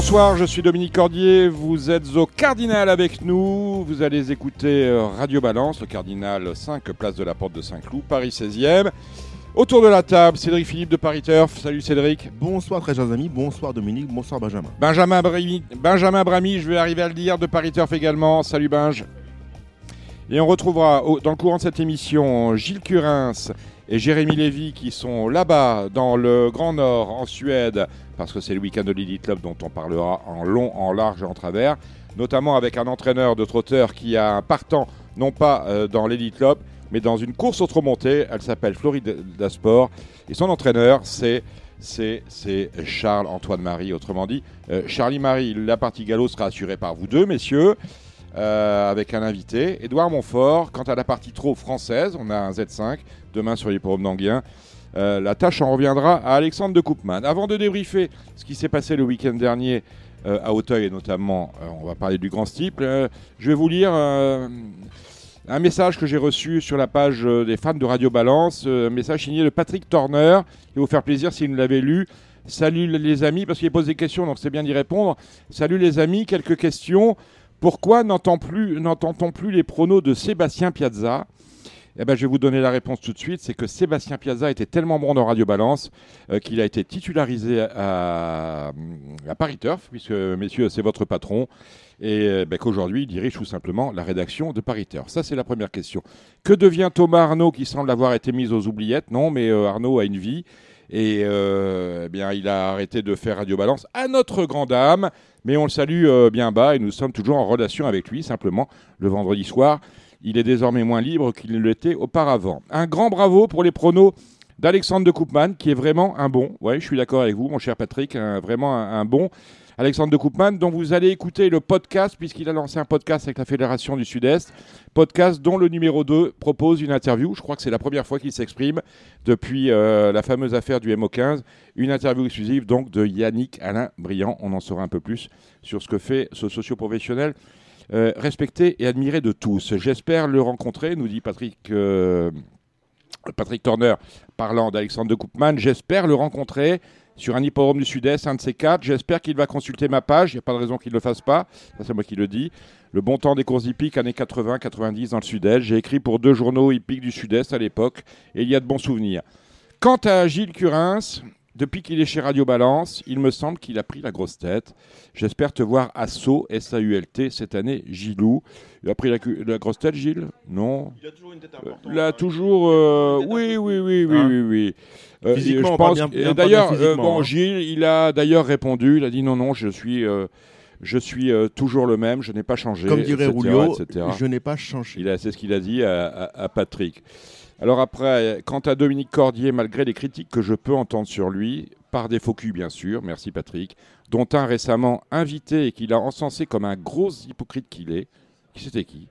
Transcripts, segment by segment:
Bonsoir, je suis Dominique Cordier, vous êtes au Cardinal avec nous, vous allez écouter euh, Radio Balance, le Cardinal 5, place de la Porte de Saint-Cloud, Paris 16e. Autour de la table, Cédric Philippe de Paris Turf. Salut Cédric. Bonsoir très chers amis, bonsoir Dominique, bonsoir Benjamin. Benjamin Brami, Benjamin Brami, je vais arriver à le dire, de Paris Turf également. Salut Benj. Et on retrouvera au- dans le courant de cette émission Gilles Curins et Jérémy Lévy qui sont là-bas dans le Grand Nord en Suède parce que c'est le week-end de l'Elite dont on parlera en long, en large et en travers, notamment avec un entraîneur de trotteur qui a un partant non pas euh, dans l'Elite Club mais dans une course autre montée, elle s'appelle Florida Sport et son entraîneur c'est c'est Charles-Antoine Marie, autrement dit. Euh, Charlie Marie, la partie galop sera assurée par vous deux, messieurs euh, avec un invité. Édouard Montfort, quant à la partie trop française, on a un Z5 demain sur l'hippodrome d'Anguien. Euh, la tâche en reviendra à Alexandre de Koopman. Avant de débriefer ce qui s'est passé le week-end dernier euh, à Auteuil et notamment, euh, on va parler du grand steeple, je vais vous lire un message que j'ai reçu sur la page des fans de Radio Balance, un message signé de Patrick Torner, qui va vous faire plaisir si vous l'avez lu. Salut les amis, parce qu'il pose des questions, donc c'est bien d'y répondre. Salut les amis, quelques questions. Pourquoi n'entend plus- n'entend-on plus les pronos de Sébastien Piazza? Eh ben, je vais vous donner la réponse tout de suite. C'est que Sébastien Piazza était tellement bon dans Radio Balance euh, qu'il a été titularisé à, à Paris Turf, puisque, messieurs, c'est votre patron, et euh, ben, qu'aujourd'hui, il dirige tout simplement la rédaction de Paris Turf. Ça, c'est la première question. Que devient Thomas Arnaud, qui semble avoir été mis aux oubliettes? Non, mais euh, Arnaud a une vie. Et eh bien, il a arrêté de faire Radio Balance à notre grande dame, mais on le salue bien bas et nous sommes toujours en relation avec lui, simplement le vendredi soir. Il est désormais moins libre qu'il ne l'était auparavant. Un grand bravo pour les pronos d'Alexandre de Koopman, qui est vraiment un bon. Oui, je suis d'accord avec vous, mon cher Patrick, vraiment un, un bon. Alexandre de Koopman, dont vous allez écouter le podcast, puisqu'il a lancé un podcast avec la Fédération du Sud-Est. Podcast dont le numéro 2 propose une interview. Je crois que c'est la première fois qu'il s'exprime depuis euh, la fameuse affaire du MO15. Une interview exclusive donc de Yannick Alain Briand. On en saura un peu plus sur ce que fait ce socio-professionnel euh, respecté et admiré de tous. J'espère le rencontrer, nous dit Patrick, euh, Patrick Turner, parlant d'Alexandre de Koopman. J'espère le rencontrer sur un hippodrome du Sud-Est, un de ces quatre. J'espère qu'il va consulter ma page. Il n'y a pas de raison qu'il ne le fasse pas. C'est moi qui le dis. Le bon temps des courses hippiques, années 80-90 dans le Sud-Est. J'ai écrit pour deux journaux hippiques du Sud-Est à l'époque et il y a de bons souvenirs. Quant à Gilles Curins, depuis qu'il est chez Radio Balance, il me semble qu'il a pris la grosse tête. J'espère te voir à Sceaux, S-A-U-L-T, cette année, Gilou. Il a pris la, grosse tête, Gilles? Non Il a toujours une tête Euh, Il a toujours. euh, oui, oui, oui, oui, Hein oui, oui. Euh, Physiquement, je pense. d'ailleurs, euh, bon, hein. Gilles, il a d'ailleurs répondu. Il a dit non, non, je suis, euh, je suis euh, toujours le même. Je n'ai pas changé. Comme dirait etc., Rulio, etc. je n'ai pas changé. Il a- C'est ce qu'il a dit à, à- à Patrick. Alors après, quant à Dominique Cordier, malgré les critiques que je peux entendre sur lui, par des faux culs bien sûr, merci Patrick, dont un récemment invité et qu'il a encensé comme un gros hypocrite qu'il est. Qui c'était qui?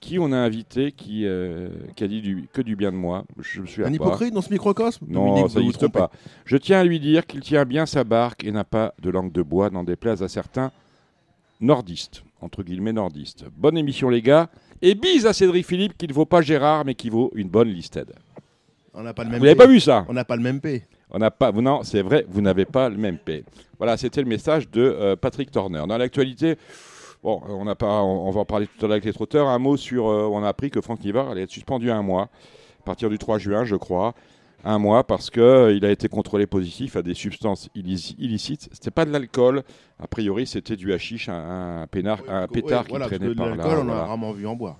Qui on a invité qui, euh, qui a dit du- que du bien de moi? Je me suis Un hypocrite dans ce microcosme? Non, Dominique, ça n'existe pas. Je tiens à lui dire qu'il tient bien sa barque et n'a pas de langue de bois, n'en déplaise à certains nordistes, entre guillemets nordistes. Bonne émission les gars, et bise à Cédric Philippe qui ne vaut pas Gérard mais qui vaut une bonne listed. On n'a pas le même Vous n'avez pas vu ça On n'a pas le même P. On n'a pas, non, c'est vrai, vous n'avez pas le même P. Voilà, c'était le message de euh, Patrick Turner. Dans l'actualité, bon, on pas, on, on va en parler tout à l'heure avec les trotteurs. Un mot sur, euh, on a appris que Franck Nivard allait être suspendu un mois, à partir du 3 juin, je crois, un mois parce que euh, il a été contrôlé positif à des substances illici- illicites. C'était pas de l'alcool, a priori, c'était du hashish, un, un pénard, un pétard Ouais, qui voilà, traînait par l'alcool, là. on en voilà. a rarement vu en boire.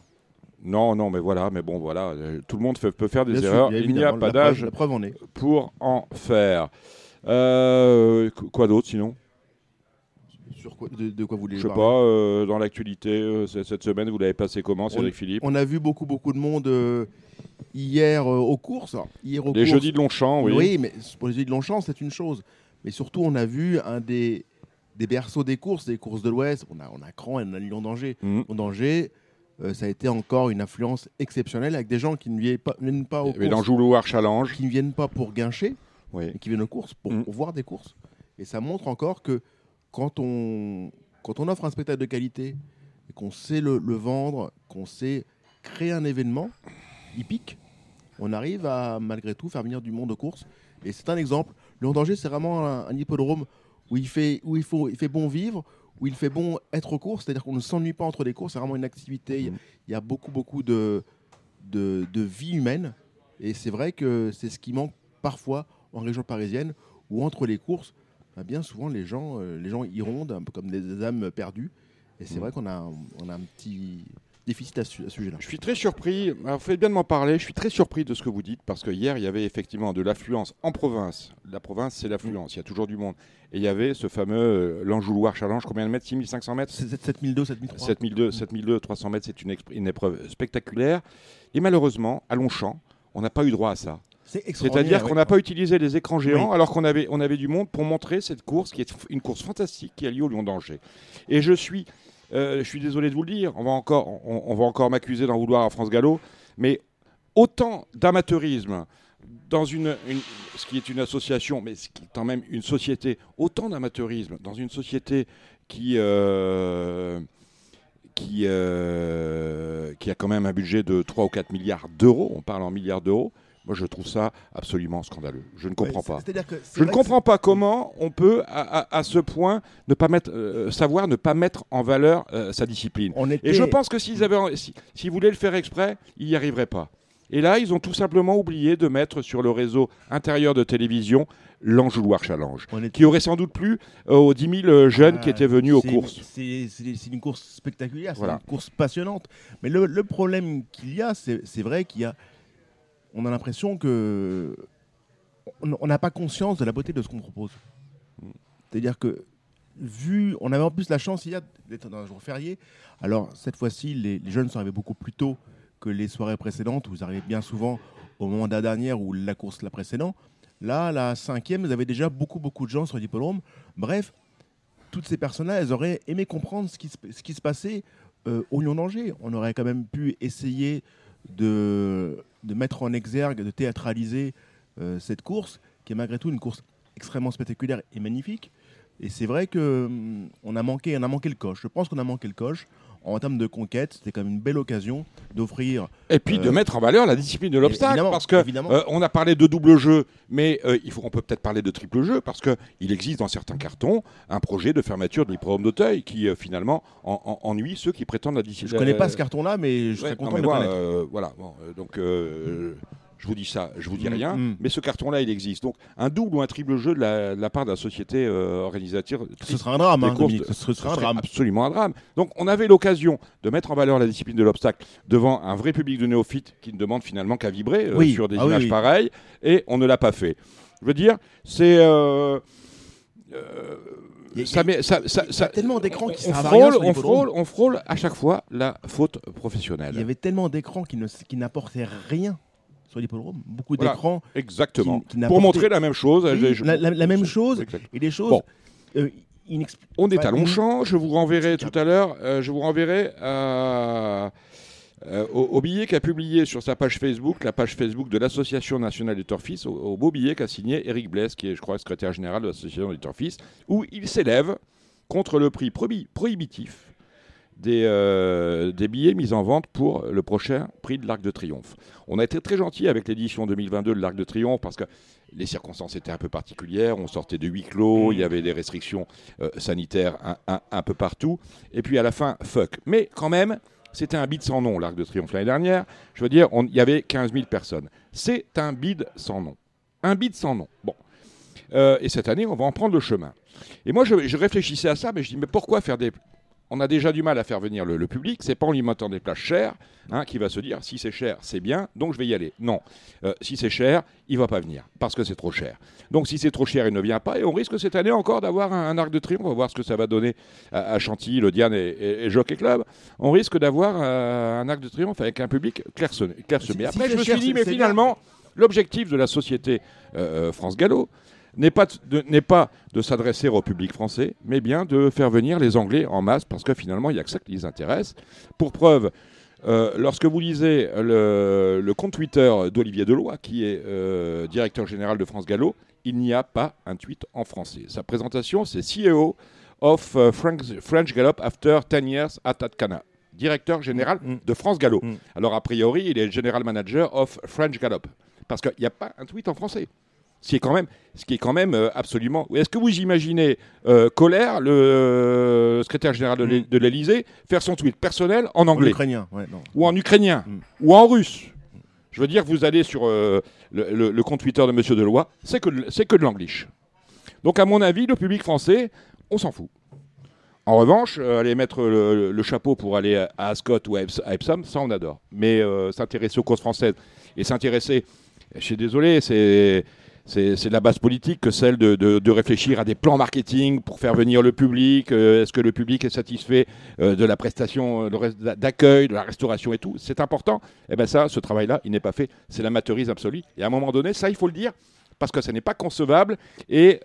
Non, non, mais voilà, mais bon, voilà, euh, tout le monde fait- peut faire des Bien erreurs. il n'y a pas d'âge pour en faire. Euh, qu- quoi d'autre sinon? Sur quoi, de, de quoi vous voulez Je sais parler pas, euh, dans l'actualité, euh, cette semaine, vous l'avez passé comment, Cédric Philippe On a vu beaucoup, beaucoup de monde euh, hier aux courses. Hier aux Les courses. jeudis de Longchamp, oui. Oui, mais pour les jeudis de Longchamp, c'est une chose. Mais surtout, on a vu un des, des berceaux des courses, des courses de l'Ouest. On a, on a Cran et on a Lyon d'Angers. Lyon d'Angers, euh, ça a été encore une influence exceptionnelle avec des gens qui ne viennent pas, viennent pas aux courses, l'Anjouloir Challenge. qui ne viennent pas pour guincher, Oui. mais qui viennent aux courses pour, Mm. pour voir des courses. Et ça montre encore que quand on, quand on offre un spectacle de qualité et qu'on sait le, vendre, qu'on sait créer un événement hippique, on arrive à malgré tout faire venir du monde aux courses. Et c'est un exemple. Le danger, c'est vraiment un, hippodrome où il fait, où il faut, il fait bon vivre, où il fait bon être aux courses, c'est-à-dire qu'on ne s'ennuie pas entre les courses. C'est vraiment une activité. Il y a- beaucoup, beaucoup de, de, de vie humaine. Et c'est vrai que c'est ce qui manque parfois en région parisienne, où entre les courses, bah, bien souvent les gens, euh, les gens y rondent, un peu comme des âmes perdues. Et c'est Mhm. vrai qu'on a, on a un petit déficit à ce, sujet-là. Je suis très surpris, alors, vous faites bien de m'en parler, je suis très surpris de ce que vous dites, parce que hier, il y avait effectivement de l'affluence en province. La province, c'est l'affluence, il y a toujours du monde. Et il y avait ce fameux euh, l'Anjouloir Challenge, combien de mètres? 6500 mètres? C'est 7002, 7003. 7002, 7002, 300 mètres, c'est une, une épreuve spectaculaire. Et malheureusement, à Longchamp, on n'a pas eu droit à ça. C'est C'est-à-dire qu'on n'a pas utilisé les écrans géants Oui. alors qu'on avait, on avait du monde pour montrer cette course qui est une course fantastique qui a lieu au Lion d'Angers. Et je suis, euh, je suis désolé de vous le dire, on va encore, on, on va encore m'accuser d'en vouloir à France Gallo, mais autant d'amateurisme dans une, une- ce qui est une association, mais ce qui est quand même une société, autant d'amateurisme dans une société qui, euh, qui, euh, qui a quand même un budget de 3 ou 4 milliards d'euros, on parle en milliards d'euros, moi je trouve ça absolument scandaleux. Je ne comprends Ouais, pas. que Je ne comprends pas comment on peut, à, à- à ce point, ne pas mettre, euh, savoir ne pas mettre en valeur euh, sa discipline. on était- Et je pense que s'ils avaient, si- s'ils voulaient le faire exprès, ils n'y arriveraient pas. Et là, ils ont tout simplement oublié de mettre sur le réseau intérieur de télévision l'Anjouloir Challenge, était- qui aurait sans doute plu euh, aux 10 000 jeunes qui Ah, étaient venus aux courses. C'est une course spectaculaire, c'est Voilà. une course passionnante. Mais le, le problème qu'il y a, c'est vrai qu'il y a. On a l'impression que. on- n'a pas conscience de la beauté de ce qu'on propose. C'est-à-dire que, vu. On avait en plus la chance hier d'être dans un jour férié. Alors, cette fois-ci, les, jeunes sont arrivés beaucoup plus tôt que les soirées précédentes, où vous arrivez bien souvent au moment de la dernière ou la course la précédente. Là, la cinquième, vous avez déjà beaucoup, beaucoup de gens sur l'hippodrome. Bref, toutes ces personnes-là, elles auraient aimé comprendre ce qui se, passait euh, au Lion d'Angers. On aurait quand même pu essayer de, de mettre en exergue, de théâtraliser euh, cette course, qui est malgré tout une course extrêmement spectaculaire et magnifique. Et c'est vrai que hum, a manqué, on a manqué le coche. Je pense qu'on a manqué le coche en termes de conquête. C'était quand même une belle occasion d'offrir. Et puis de Euh, mettre en valeur la discipline de l'obstacle, parce que euh, on a parlé de double jeu, mais euh, il faut, on peut peut-être parler de triple jeu, parce que il existe dans certains cartons un projet de fermeture de l'hippodrome d'Auteuil qui finalement en- en- ennuie ceux qui prétendent la discipline. Je connais pas ce carton-là, mais je serais content de le connaître. voilà, bon, donc je vous dis ça, je vous dis Mm, rien, mm. mais ce carton-là, il existe. Donc un double ou un triple jeu de la, de la part de la société euh, organisatrice. Ce serait un drame, hein, courses ce serait, Ce un serait drame. absolument un drame. Donc on avait l'occasion de mettre en valeur la discipline de l'obstacle devant un vrai public de néophytes qui ne demande finalement qu'à vibrer euh, Oui. sur des Ah images oui. pareilles, et on ne l'a pas fait. Je veux dire, c'est... euh, Il y a- ça met- ça- ça- ça- tellement d'écrans qui on frôle, on frôle, on frôle à chaque fois la faute professionnelle. Il y avait tellement d'écrans qui n'apportaient rien sur l'hippodrome. Beaucoup Voilà. d'écrans Exactement. qui Pour montrer la même chose. Je- la, la- la même chose et des choses Bon. euh, On est à Longchamp. Je vous renverrai tout à l'heure. euh, je vous renverrai à- euh, au, au billet qu'a publié sur sa page Facebook, la page Facebook de l'Association nationale des turfistes, au, au beau billet qu'a signé Eric Blaise, qui est, je crois, secrétaire général de l'Association des turfistes, où il s'élève contre le prix prohi- prohibitif des, euh, des billets mis en vente pour le prochain prix de l'Arc de Triomphe. On a été très gentil avec l'édition 2022 de l'Arc de Triomphe parce que les circonstances étaient un peu particulières. On sortait de huis clos, il y avait des restrictions euh, sanitaires un, un- un peu partout. Et puis à la fin, fuck. Mais quand même, c'était un bid sans nom, l'Arc de Triomphe l'année dernière. Je veux dire, il y avait 15 000 personnes. C'est un bid sans nom. Un bid sans nom. Bon. Euh, et cette année, on va en prendre le chemin. Et moi, je, je réfléchissais à ça, mais je dis, mais pourquoi faire des... On a déjà du mal à faire venir le, le public, c'est pas en lui mettant des places chères hein, qui va se dire si c'est cher, c'est bien, donc je vais y aller. Non, Euh, si c'est cher, il va pas venir parce que c'est trop cher. Donc si c'est trop cher, il ne vient pas et on risque cette année encore d'avoir un, un arc de triomphe. On va voir ce que ça va donner à, à Chantilly, le Diane et, et, et Jockey Club. On risque d'avoir euh, un arc de triomphe avec un public clairsemé. Après, si je me suis dit, mais finalement, l'objectif de la société euh, France Gallo n'est pas de, n'est pas de s'adresser au public français, mais bien de faire venir les Anglais en masse, parce que finalement, il n'y a que ça qui les intéresse. Pour preuve, Euh, lorsque vous lisez le, le compte Twitter d'Olivier Deloy, qui est euh, directeur général de France Gallo, il n'y a pas un tweet en français. Sa présentation, c'est CEO of euh, French, French Gallop after 10 years at Atkana. Directeur général Mm. de France Gallo. Mm. Alors, a priori, il est General Manager of French Gallop. Parce qu'il n'y a pas un tweet en français. Ce qui est quand même, ce qui est quand même euh, absolument. Est-ce que vous imaginez euh, Colère, le euh, secrétaire général de Mm. de l'Élysée, faire son tweet personnel en En anglais ukrainien, ouais, non. ou en ukrainien? Mm. ou en russe? Je veux dire, vous allez sur le, le- le compte Twitter de Monsieur Deloy, c'est que, de- c'est que de l'anglish. Donc, à mon avis, le public français, on s'en fout. En revanche, aller mettre le, le chapeau pour aller à à Ascot ou à Eps- à Epsom, ça on adore. Mais s'intéresser aux causes françaises et s'intéresser, je suis désolé, c'est c'est de la base politique que celle de, de- de réfléchir à des plans marketing pour faire venir le public. euh, Est-ce que le public est satisfait euh, de la prestation euh, d'accueil, de la restauration et tout? C'est important. Et ben ça, ce travail-là, il n'est pas fait. C'est l'amateurisme absolu. Et à un moment donné, ça, il faut le dire parce que ça n'est pas concevable et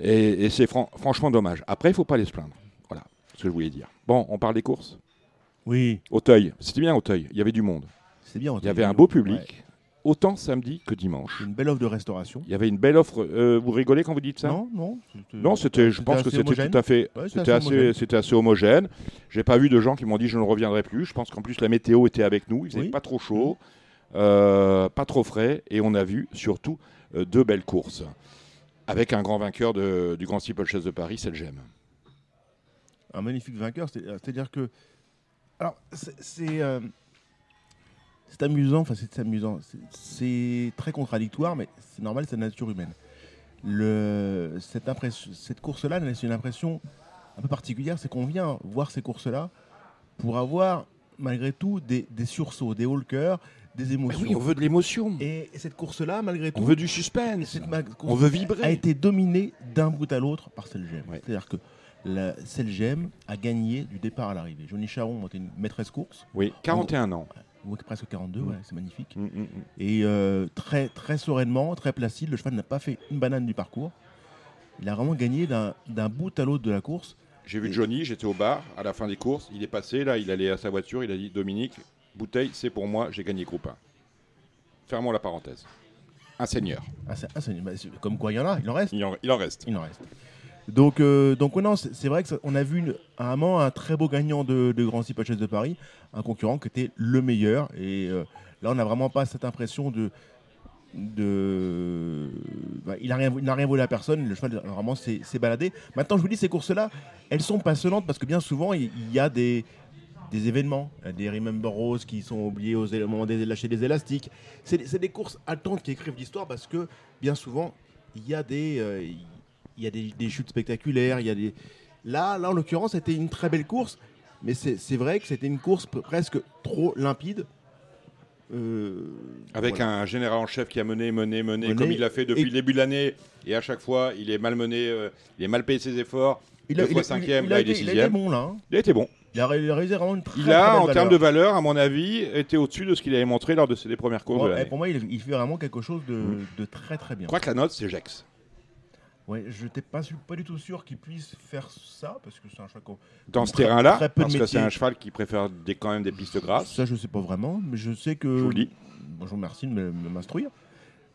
et, et c'est fran- franchement dommage. Après, il ne faut pas aller se plaindre. Voilà ce que je voulais dire. Bon, on parle des courses? Oui, Auteuil, c'était bien Auteuil. Il y avait du monde. c'est bien. Il y avait un beau public, autant samedi que dimanche. Une belle offre de restauration. Il y avait une belle offre. euh, vous rigolez quand vous dites ça? Non, non. c'était- Non, c'était. Je pense que c'était tout à fait. Ouais, C'était assez, homogène. c'était assez homogène. J'ai pas vu de gens qui m'ont dit je ne reviendrai plus. Je pense qu'en plus la météo était avec nous. Il faisait Oui. pas trop chaud, euh, pas trop frais, et on a vu surtout euh, deux belles courses avec un grand vainqueur de- du Grand Steeplechase de Paris, c'est le GEM. un magnifique vainqueur. c'est- C'est-à-dire que. Alors, c'est. C'est amusant, enfin, c'est amusant. C'est- très contradictoire, mais c'est normal, c'est la nature humaine. Le, cette course-là, c'est une impression un peu particulière c'est qu'on vient voir ces courses-là pour avoir, malgré tout, des, des sursauts, des hauts cœur, des Mais émotions. oui, on veut de l'émotion. Et, et cette course-là, malgré tout, On veut du suspense. cette On veut a vibrer. été dominée d'un bout à l'autre par Selgem. Ouais. C'est-à-dire que la Selgem a gagné du départ à l'arrivée. Johnny Charon était une maîtresse course, Oui, 41 ans. Ou presque 42, Mm. ouais, c'est magnifique. Mm, mm. Et euh, très, très sereinement, très placide, le cheval n'a pas fait une banane du parcours. Il a vraiment gagné d'un d'un bout à l'autre de la course. J'ai vu Johnny, j'étais au bar à la fin des courses. Il est passé, là, il allait à sa voiture. Il a dit Dominique, bouteille, c'est pour moi, j'ai gagné groupe 1. Fermons la parenthèse. Un seigneur. Ah, ah, c'est- bah, comme quoi il y en a, il en reste. Il en, il en reste. Il en reste. Donc, euh, donc non, c'est vrai qu'on a vu une- un moment un très beau gagnant de, de Grand Purchase de Paris, un concurrent qui était le meilleur. Et euh, là, on n'a vraiment pas cette impression de. de bah, il n'a rien, il rien volé à personne, le cheval vraiment s'est baladé. Maintenant, je vous dis, ces courses-là, elles sont passionnantes parce que bien souvent, il, y a des, des événements, des Remember Rose qui sont oubliés au moment de lâcher des élastiques. C'est des- courses haletantes qui écrivent l'histoire parce que bien souvent, il y a des, euh, il y a des, des chutes spectaculaires. Il y a des... Là, là, en l'occurrence, c'était une très belle course, mais c'est vrai que c'était une course presque trop limpide. Euh, Avec voilà. un général en chef qui a mené, mené, mené, Mené. comme il l'a fait depuis Et- le début de l'année. Et à chaque fois, il est mal mené, euh, il est mal payé ses efforts. il deux fois cinquième, il là, a il est été, il a été sixième. bon là. hein. Il a été bon. Il a, a réalisé vraiment une très, Il très a, belle en termes de valeur, à mon avis, été au-dessus de ce qu'il avait montré lors de ses deux premières courses Pour, de eh, pour moi, il, il fait vraiment quelque chose de, Mm. de très très bien. Je crois que la note, c'est Jex. Ouais, je n'étais pas, du tout sûr qu'il puisse faire ça parce que c'est un cheval qu'on- Dans ce terrain-là, parce que c'est un cheval qui préfère des, quand même des pistes grasses. Ça, je sais pas vraiment, mais je sais que. Je vous le dis. Bon, je vous remercie de m'instruire.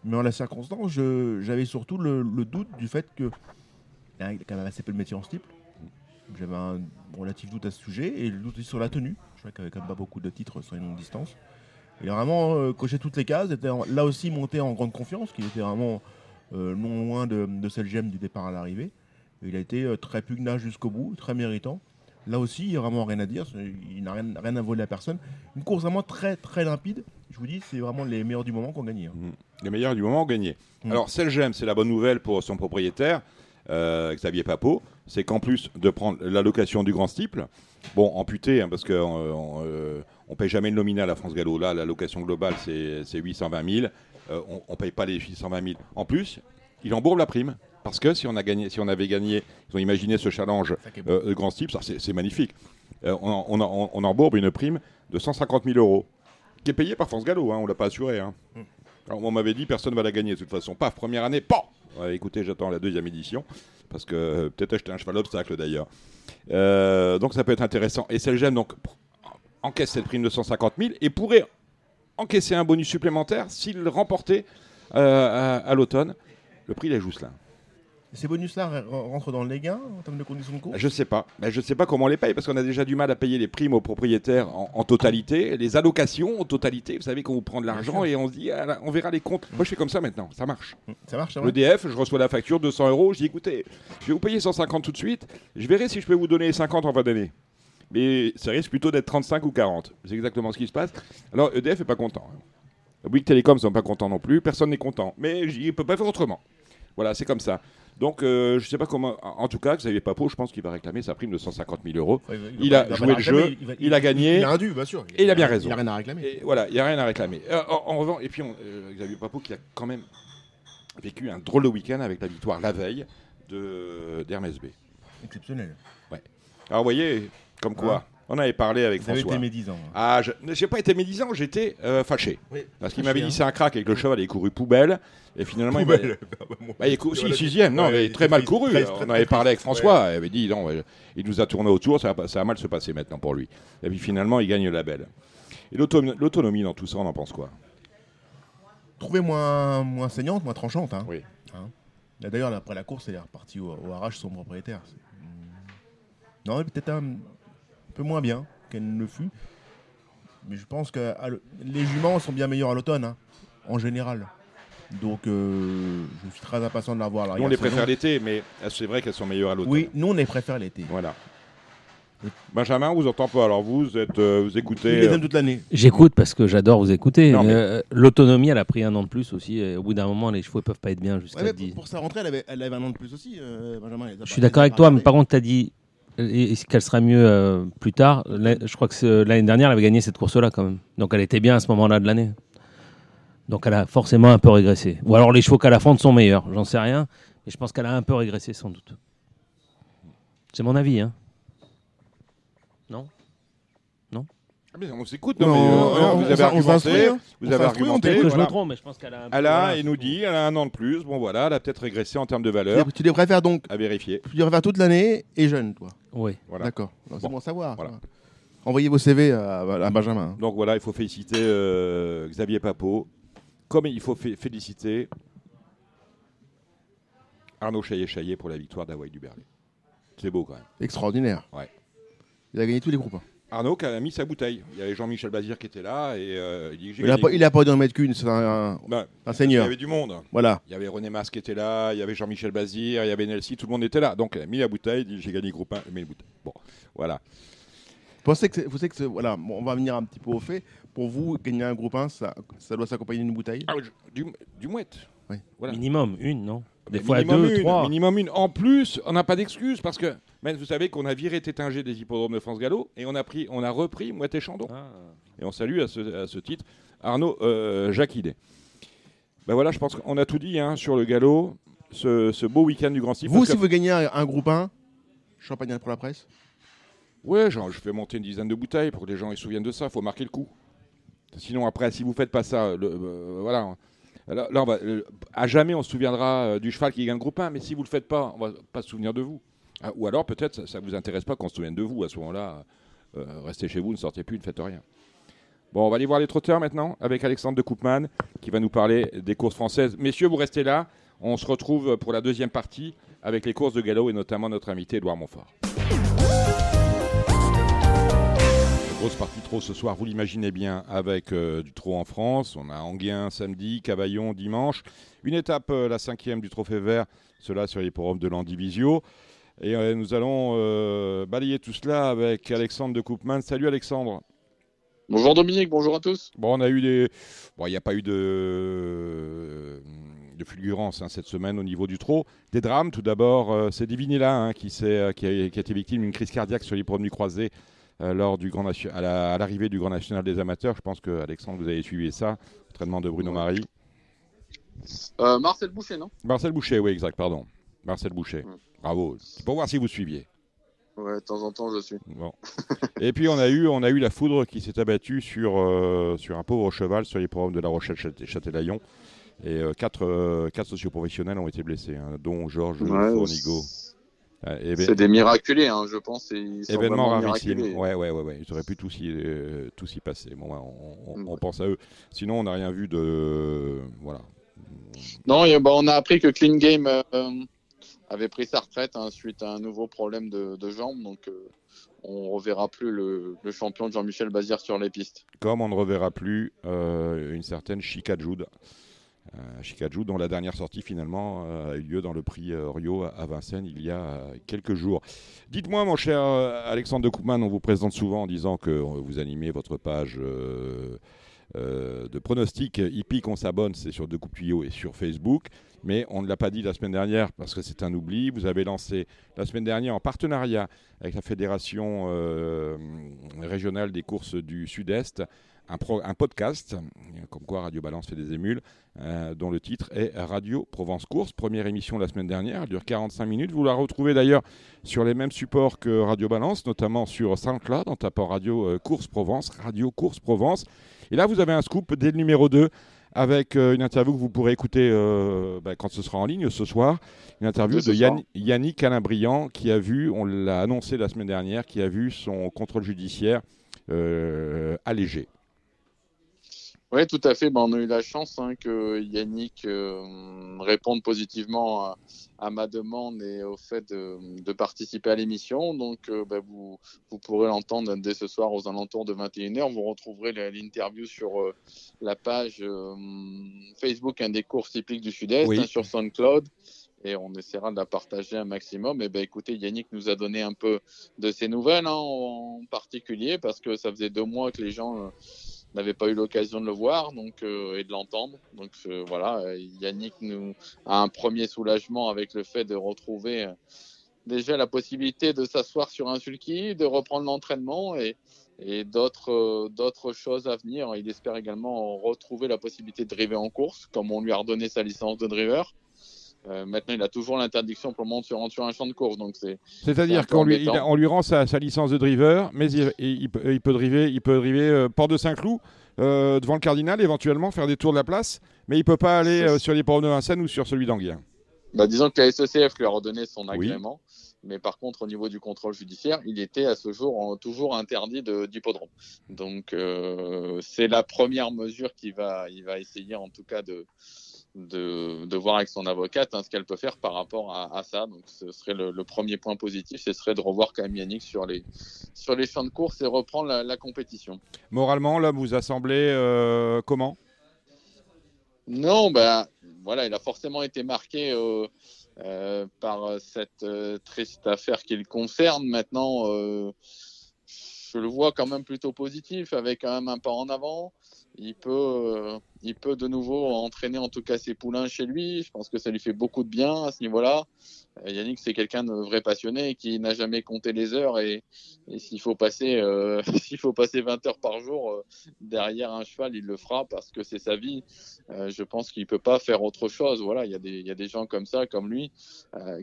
Mais en la circonstance, j'avais surtout le, le doute du fait que. Il a quand même assez peu de métier en steeple. J'avais un relatif doute à ce sujet et le doute aussi sur la tenue. Je crois qu'il avait quand même pas beaucoup de titres sur une longue distance. Il a vraiment euh, coché toutes les cases. était en- là aussi monté en grande confiance, qu'il était vraiment non loin de, de celle gemme du départ à l'arrivée. Il a été euh, très pugnace jusqu'au bout, très méritant. Là aussi, il n'y a vraiment rien à dire. Il n'a rien, rien à voler à personne. Une course vraiment très très limpide. Je vous dis, c'est vraiment les meilleurs du moment qu'on gagné. hein. Les meilleurs du moment ont gagné. Mm. Alors, j'aime, c'est la bonne nouvelle pour son propriétaire, euh, Xavier Papot, c'est qu'en plus de prendre l'allocation du grand steeple, bon, amputé, hein, parce qu'on on, euh, on paye jamais le nominal à France Gallo, là, l'allocation globale, c'est c'est 820 000, Euh, on ne paye pas les 820 000. En plus, il embourbe la prime, parce que si on, a gagné, si on avait gagné, ils ont imaginé ce challenge bon. euh, de grand steeple, ça, c'est magnifique. Euh, on, on, on- on embourbe une prime de 150 000 euros, qui est payée par France Gallo, hein, on ne l'a pas assuré. Hein. Alors, on m'avait dit personne va la gagner de toute façon. Paf, première année, pan Ouais, Écoutez, j'attends la deuxième édition parce que euh, peut-être acheter un cheval obstacle d'ailleurs. Donc ça peut être intéressant. Et gemme donc encaisse cette prime de 150 000 et pourrait encaisser un bonus supplémentaire s'il remportait euh, à, à l'automne le prix des Jousselins. Ces bonus-là re- rentrent dans les gains en termes de conditions de course Je sais pas. Mais je sais pas comment on les paye parce qu'on a déjà du mal à payer les primes aux propriétaires en, en totalité, les allocations en totalité. Vous savez qu'on vous prend de l'argent et on se dit, ah on verra les comptes. Moi, je fais comme ça maintenant. Ça marche. Ça marche, vrai L'EDF, je reçois la facture 200 euros. Je dis, écoutez, je vais vous payer 150 tout de suite. Je verrai si je peux vous donner 50 en fin d'année. Mais ça risque plutôt d'être 35 ou 40. C'est exactement ce qui se passe. Alors, EDF est pas content. hein. Bouygues Télécom sont pas contents non plus. Personne n'est content. Mais il ne peut pas faire autrement. Voilà, c'est comme ça. Donc, euh, je sais pas comment. En tout cas, Xavier Papo, je pense qu'il va réclamer sa prime de 150 000 euros. Ouais, Il a joué le jeu, va- il a gagné. Il a un dû, bien sûr. Et il a bien raison. Il a rien à réclamer. Et voilà, il n'y a rien à réclamer. Euh, en, en revanche, et puis on- euh, Xavier Papo qui a quand même vécu un drôle de week-end avec la victoire la veille d'Hermès B. Exceptionnel. Alors vous voyez, comme quoi, on avait parlé avec Vous avez François. été médisant. Ah, je n'ai pas été médisant, j'étais euh, fâché. Oui. Parce qu'il m'avait dit hein. c'est un crack et que le cheval est couru poubelle. Et finalement, il m'a- Poubelle. bah, il est cou- si, Voilà. sixième, non, Ouais, mais il très était mal couru. très, on très, avait très parlé avec. François, il avait dit non, il nous a tourné autour, ça va, pas- ça va mal se passer maintenant pour lui. Et puis finalement, il gagne la belle. Et l'auto- l'autonomie dans tout ça, on en pense quoi? Trouvé moins, moins saignante, moins tranchante. Hein. Oui. Hein. D'ailleurs, après la course, elle est repartie au, au arrache son propriétaire. C'est- Non, est peut-être un, peu moins bien qu'elle ne fut. Mais je pense que à le- les juments sont bien meilleurs à l'automne, hein, en général. Donc, euh, je suis très impatient de la voir. Nous, on les préfère l'été, mais c'est vrai qu'elles sont meilleures à l'automne. Oui, nous, on les préfère l'été. Voilà. Benjamin, on vous entend pas. Alors vous, êtes, euh, vous écoutez. les euh, aiment toute l'année. J'écoute parce que j'adore vous écouter. Mais- Euh, L'autonomie, elle a pris un an de plus aussi. et au bout d'un moment, les chevaux ne peuvent pas être bien jusqu'à Ouais, mais 10. pour, sa rentrée, elle avait, elle avait un an de plus aussi, euh, Benjamin. Je suis d'accord avec toi, mais par contre, tu as dit euh, est-ce qu'elle sera mieux euh, plus tard. Je crois que l'année dernière, elle avait gagné cette course-là quand même. Donc elle était bien à ce moment-là de l'année. Donc elle a forcément un peu régressé. Ou alors les chevaux qu'elle affronte sont meilleurs, j'en sais rien. Mais je pense qu'elle a un peu régressé sans doute. C'est mon avis. Hein. ah, mais on s'écoute. Non, Non, mais, euh, on- vous on avez s'in- on s'instruit, argumenté. hein. Vous On avez s'instruit, on argumenté. que je voilà. me trompe, mais je pense qu'elle a un peu. Elle a, voilà, il nous dit, elle a un an de plus. Bon voilà, elle a peut-être régressé en termes de valeur. Tu les préfères donc À vérifier. tu les préfères toute l'année et jeune, toi. Oui. Voilà. D'accord. C'est Bon. bon à savoir. Voilà. ça. Envoyez vos CV à, à Benjamin. Donc voilà, il faut féliciter euh, Xavier Papot. Comme il faut fé- féliciter Arnaud Chaillet-Chaillet pour la victoire d'Hawaï du Berlay. C'est beau quand même. Extraordinaire. Ouais. Il a gagné tous les groupes. hein. Arnaud qui a mis sa bouteille. Il y avait Jean-Michel Bazir qui était là et euh, il dit j'ai Il a gagné. pas, il a pas dû en mettre qu'une, c'est un, un- Ben, un il y seigneur. avait du monde. Voilà. Il y avait René Mas qui était là, il y avait Jean-Michel Bazir, il y avait Nelsi, tout le monde était là. Donc il a mis la bouteille, il dit j'ai gagné groupe 1, il met une bouteille. Bon, voilà. Vous pensez que, vous savez que voilà, bon, on va venir un petit peu au fait. Pour vous, gagner un groupe 1, ça, ça doit s'accompagner d'une bouteille? Ah, je- du, du mouette. Oui. Voilà. Minimum, une, non? Des Mais fois minimum deux, une, trois. Minimum une. En plus, on n'a pas d'excuse parce que, mais vous savez qu'on a viré Tétinger des hippodromes de France Gallo et on a, pris, on a repris Mouette et Chandon. Ah. Et on salue à ce, à ce titre Arnaud euh, Jacquinet. Ben voilà, je pense qu'on a tout dit hein, sur le galop, ce, ce beau week-end du Grand Six. vous, si que- vous gagnez un, un groupe 1, champagne pour la presse Ouais, genre, je fais monter une dizaine de bouteilles pour que les gens ils se souviennent de ça. Il faut marquer le coup. Sinon, après, si vous faites pas ça, le- euh, voilà. Là, là, on va, euh, à jamais, on se souviendra euh, du cheval qui gagne le groupe 1. Mais si vous le faites pas, on va pas se souvenir de vous. Ah, ou alors, peut-être, ça, ça vous intéresse pas qu'on se souvienne de vous. À ce moment-là, euh, restez chez vous, ne sortez plus, ne faites rien. Bon, on va aller voir les trotteurs maintenant avec Alexandre de Koopman qui va nous parler des courses françaises. Messieurs, vous restez là. On se retrouve pour la deuxième partie avec les courses de galop et notamment notre invité Edouard Montfort. Grosse partie trop ce soir, vous l'imaginez bien, avec euh, du trot en France. On a Anguien samedi, Cavaillon dimanche. Une étape, euh, la cinquième du Trophée Vert, cela sur les forums de l'Andivisio. Et euh, nous allons euh, balayer tout cela avec Alexandre de Koopman. Salut Alexandre. Bonjour Dominique, bonjour à tous. Bon, on a eu des. Bon, il n'y a pas eu de, de fulgurance hein, cette semaine au niveau du trot. Des drames, tout d'abord. euh, c'est Divinilla hein, qui, euh, a, qui a été victime d'une crise cardiaque sur l'hippodrome du croisé euh, lors du grand nation- à, la- à l'arrivée du Grand National des Amateurs. Je pense que Alexandre, vous avez suivi ça. Entraînement de Bruno. Marie. Marcel Boucher, non? Marcel Boucher, oui, exact, pardon. Marcel Boucher. Bravo. C'est pour voir si vous suiviez. Ouais, de temps en temps, je suis. Bon. Et puis on a eu, on a eu la foudre qui s'est abattue sur, euh, sur un pauvre cheval sur les programmes de La Rochelle Châte- Châtelaillon. Et euh, quatre, euh, quatre socioprofessionnels ont été blessés, hein, dont Georges Ouais, Fournigo. Ben- C'est des miraculés, hein, je pense. Ils sont Événement rarissime. Ouais, ouais, ouais, ouais. Ils auraient pu tous y, euh, tous y passer. Bon, ouais, on, on- on Ouais. pense à eux. Sinon, on n'a rien vu de. Voilà. Non, et, bah, on a appris que Clean Game euh, avait pris sa retraite hein, suite à un nouveau problème de, de jambe. Donc, euh, on reverra plus le, le champion Jean-Michel Bazir sur les pistes. Comme on ne reverra plus euh, une certaine Chica Jude. Euh, Jude, dont la dernière sortie finalement euh, a eu lieu dans le prix euh, Rio à Vincennes il y a quelques jours. Dites-moi, mon cher Alexandre de Koopman, on vous présente souvent en disant que vous animez votre page de pronostics hippiques. On s'abonne, c'est sur de Tuyaux et sur Facebook. Mais on ne l'a pas dit la semaine dernière parce que c'est un oubli. Vous avez lancé la semaine dernière en partenariat avec la Fédération euh, régionale des courses du Sud-Est un, podcast, comme quoi Radio Balance fait des émules, euh, dont le titre est Radio Provence Course. Première émission la semaine dernière, elle dure 45 minutes. Vous la retrouvez d'ailleurs sur les mêmes supports que Radio Balance, notamment sur SoundCloud en tapant Radio euh, Course Provence, Radio Course Provence. Et là, vous avez un scoop dès le numéro 2 avec euh, une interview que vous pourrez écouter euh, bah, quand ce sera en ligne ce soir. Une interview de. Yann- Yannick Alain-Briand qui a vu, on l'a annoncé la semaine dernière, qui a vu son contrôle judiciaire euh, allégé. Oui, tout à fait. Ben, on a eu la chance hein, que Yannick euh, réponde positivement à, à ma demande et au fait de, de participer à l'émission. Donc, euh, ben, vous, vous pourrez l'entendre dès ce soir aux alentours de 21h. Vous retrouverez l'interview sur euh, la page euh, Facebook un des courses typiques du Sud-Est, Oui. hein, sur SoundCloud. Et on essaiera de la partager un maximum. Et ben, écoutez, Yannick nous a donné un peu de ses nouvelles hein, en particulier parce que ça faisait deux mois que les gens n'avaient pas eu l'occasion de le voir donc, euh, et de l'entendre. Donc euh, voilà, euh, Yannick nous a un premier soulagement avec le fait de retrouver déjà la possibilité de s'asseoir sur un sulky, de reprendre l'entraînement et, et d'autres d'autres choses à venir. Il espère également retrouver la possibilité de driver en course, comme on lui a redonné sa licence de driver. Euh, maintenant, il a toujours l'interdiction pour le moment de se rendre sur un champ de course, donc c'est C'est C'est-à-dire qu'on lui, embêtant. il a- on lui rend sa, sa licence de driver, mais il, il- il peut, il peut driver, il peut driver euh, Port de Saint-Cloud euh, devant le Cardinal, éventuellement faire des tours de la place, mais il peut pas aller sur les ports de Vincennes ou sur celui d'Anguien. Bah, disons que la SECF lui a redonné son Oui. agrément, mais par contre, au niveau du contrôle judiciaire, il était à ce jour en- toujours interdit d'hippodrome. Donc, c'est la première mesure qu'il va, il va essayer en tout cas de, de, de voir avec son avocate hein, ce qu'elle peut faire par rapport à, à ça. Donc, ce serait le, le premier point positif, ce serait de revoir quand même Yannick sur les, sur les champs de course et reprendre la, la compétition. Moralement, l'homme vous a semblé euh, comment? Non, ben voilà, il a forcément été marqué euh, euh, par cette euh, triste affaire qui le concerne. Maintenant, je le vois quand même plutôt positif, avec quand même un pas en avant. Il peut, euh, il peut de nouveau entraîner en tout cas ses poulains chez lui. Je pense que ça lui fait beaucoup de bien à ce niveau-là. Euh, Yannick, c'est quelqu'un de vrai passionné qui n'a jamais compté les heures et, s'il faut passer, euh, faut passer 20 heures par jour derrière un cheval, il le fera parce que c'est sa vie. Je pense qu'il peut pas faire autre chose. Voilà, il y a des, il y a des gens comme ça, comme lui,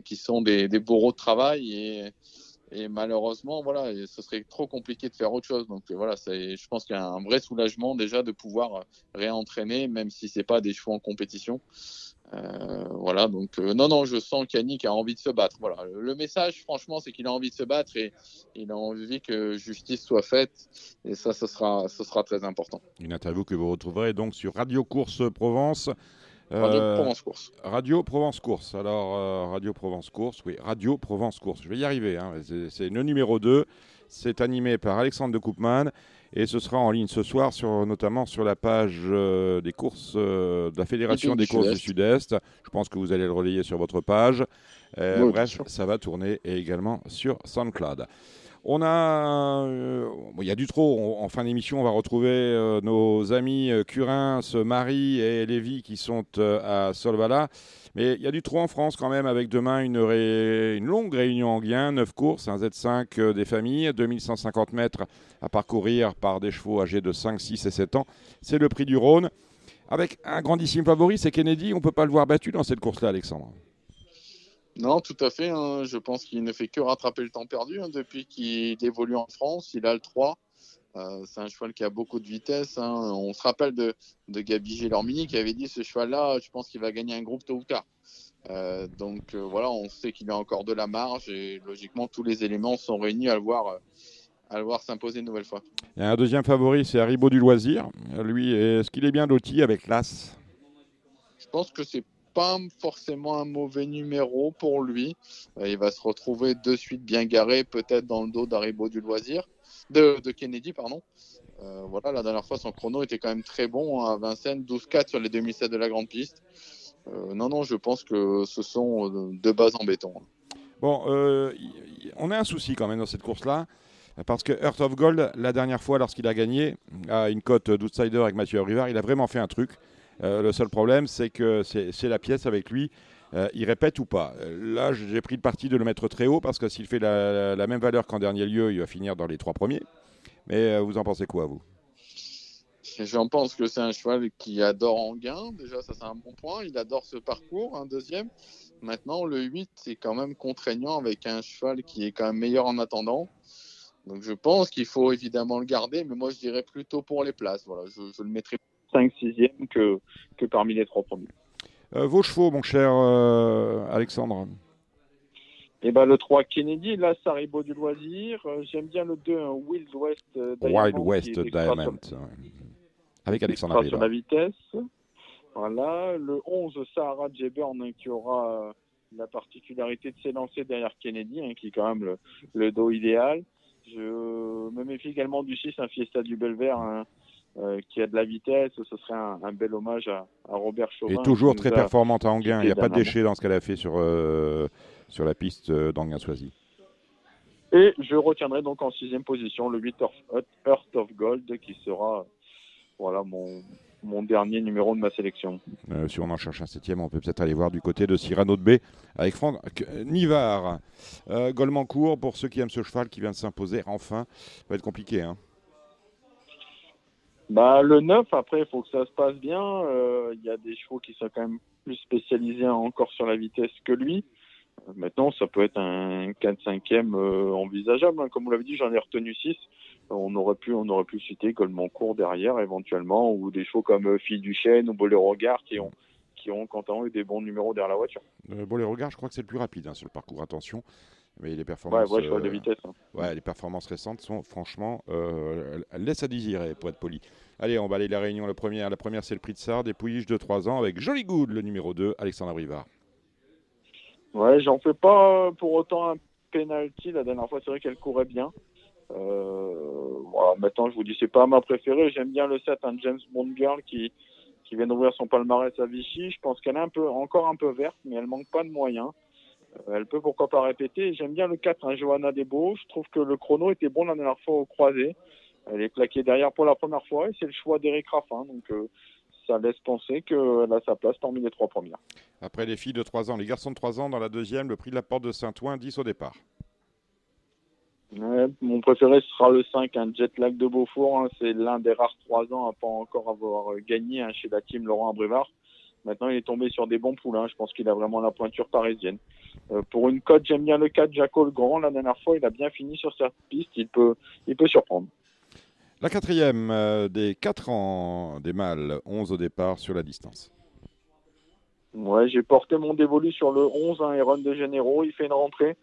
qui sont des, des bourreaux de travail et malheureusement, voilà, ce serait trop compliqué de faire autre chose. Donc euh, voilà, je pense qu'il y a un vrai soulagement déjà de pouvoir réentraîner, même si c'est pas des chevaux en compétition. Euh, voilà, donc euh, non, non, je sens qu'Yannick a envie de se battre. Voilà, le, le message, franchement, c'est qu'il a envie de se battre et il a envie que justice soit faite. Et ça, ce sera, ce sera très important. Une interview que vous retrouverez donc sur Radio Course Provence. Radio Euh, Provence Course. Radio Provence Course. Alors, euh, Radio Provence Course, oui, Radio Provence Course. Je vais y arriver. hein. C'est- le numéro 2. C'est animé par Alexandre de Koopman. Et ce sera en ligne ce soir, sur, notamment sur la page euh, des courses de la Fédération des courses du Sud-Est. Je pense que vous allez le relayer sur votre page. Oui, bref, ça va tourner et également sur SoundCloud. On a, euh, il y a du trop. En fin d'émission, on va retrouver euh, nos amis euh, Curin, Marie et Lévy qui sont à Solvala. Mais il y a du trop en France quand même, avec demain une, longue réunion en Guin, 9 courses, un Z5 euh, des familles, 2150 mètres à parcourir par des chevaux âgés de 5, 6 et 7 ans. C'est le prix du Rhône. Avec un grandissime favori, c'est Kennedy. On ne peut pas le voir battu dans cette course-là, Alexandre. Non, tout à fait. hein. Je pense qu'il ne fait que rattraper le temps perdu hein, depuis qu'il évolue en France. Il a le 3. Euh, c'est un cheval qui a beaucoup de vitesse. hein. On se rappelle de, de Gabi Gélormini qui avait dit ce cheval-là, je pense qu'il va gagner un groupe tôt ou tard. Euh, donc euh, voilà, on sait qu'il a encore de la marge et logiquement tous les éléments sont réunis à le voir, à le voir s'imposer une nouvelle fois. Il y a un deuxième favori, c'est Haribo du Loisir. Lui, est-ce qu'il est bien loti avec l'As? Je pense que c'est pas forcément un mauvais numéro pour lui. Euh, il va se retrouver de suite bien garé, peut-être dans le dos d'Haribo du Loisir, de, Kennedy, pardon. Euh, voilà, la dernière fois, son chrono était quand même très bon hein, à Vincennes, 12-4 sur les 2007 de la grande piste. Euh, non, non, je pense que ce sont deux bases en béton. Bon, on a un souci quand même dans cette course-là. Parce que Earth of Gold, la dernière fois, lorsqu'il a gagné à une cote d'outsider avec Mathieu Rivard, il a vraiment fait un truc. Euh, le seul problème, c'est que c'est la pièce avec lui. Euh, il répète ou pas Euh, Là, j'ai pris le parti de le mettre très haut parce que s'il fait la, même valeur qu'en dernier lieu, il va finir dans les trois premiers. Mais vous en pensez quoi, vous? J'en pense que c'est un cheval qui adore Anguin. Déjà, ça, c'est un bon point. Il adore ce parcours, un deuxième. Maintenant, le 8, c'est quand même contraignant avec un cheval qui est quand même meilleur en attendant. Donc, je pense qu'il faut évidemment le garder, mais moi, je dirais plutôt pour les places. Voilà, je le mettrai 5 6e que, que parmi les trois premiers. Euh, Vos chevaux, mon cher euh, Alexandre Et ben, le 3, Kennedy, là, Saribo du loisir. Euh, J'aime bien le 2, un Wild West Diamond, Wild West sur- Diamond. ouais. Avec Alexandre sur la vitesse. Voilà. Le 11, Sahara J-Burn, hein, qui aura la particularité de s'élancer derrière Kennedy, hein, qui est quand même le, le dos idéal. Je me méfie également du 6, un Fiesta du Belvert, hein, euh, qui a de la vitesse. Ce serait un, un bel hommage à, à Robert Chauvin. Et toujours très performante à Anguin. Il n'y a pas de déchets dans ce qu'elle a fait sur, euh, sur la piste euh, d'Anguin-Soisy. Et je retiendrai donc en sixième position le 8 Earth, Earth of Gold, qui sera voilà, mon, mon dernier numéro de ma sélection. Euh, si on en cherche un septième, on peut peut-être aller voir du côté de Cyrano de B avec Franck Nivard. Euh, Golemancourt, pour ceux qui aiment ce cheval qui vient de s'imposer, enfin, ça va être compliqué. Hein. Bah, le 9, après, il faut que ça se passe bien. Euh, Il y a des chevaux qui sont quand même plus spécialisés encore sur la vitesse que lui. Euh, Maintenant, ça peut être un 4-5e euh, envisageable. hein. Comme vous l'avez dit, j'en ai retenu 6. On aurait pu, on aurait pu citer derrière, éventuellement, ou des chevaux comme euh, Fille du Chêne ou Boléro Regard qui ont, qui ont, quant à eux, des bons numéros derrière la voiture. Euh, regards, je crois que c'est le plus rapide hein, sur le parcours. Attention. Mais les Ouais, de euh, vitesse. hein. ouais, les performances récentes sont franchement euh, laissent à désirer, pour être poli. Allez, on va aller la réunion. La première, la première c'est le prix de Sardes, des Pouilliches de 3 ans avec Jolly Good, le numéro 2, Alexandre Brivard. Ouais, j'en fais pas pour autant un penalty. La dernière fois, c'est vrai qu'elle courait bien. Euh, voilà, maintenant, je vous dis, c'est pas ma préférée. J'aime bien le 7, un James Bond Girl qui, qui vient d'ouvrir son palmarès à Vichy. Je pense qu'elle est un peu, encore un peu verte, mais elle manque pas de moyens. Euh, elle peut pourquoi pas répéter. J'aime bien le 4, un Johanna Debo. Je trouve que le chrono était bon la dernière fois au croisé. Elle est plaquée derrière pour la première fois et c'est le choix d'Eric Raffin. Donc, euh, ça laisse penser qu'elle a sa place parmi les trois premières. Après les filles de 3 ans, les garçons de 3 ans dans la deuxième, le prix de la porte de Saint-Ouen, 10 au départ. Ouais, mon préféré sera le 5, un jet lag de Beaufour. hein. C'est l'un des rares 3 ans à pas encore avoir euh, gagné hein, chez la team Laurent Abrivard. Maintenant, il est tombé sur des bons poulains. Je pense qu'il a vraiment la pointure parisienne. Euh, pour une cote, j'aime bien le 4, Jaco le Grand. La dernière fois, il a bien fini sur cette piste. Il peut, il peut surprendre. La quatrième euh, des 4 ans des mâles, 11 au départ sur la distance. Ouais, j'ai porté mon dévolu sur le 11, hein, Aaron de Janeiro. Il fait une rentrée.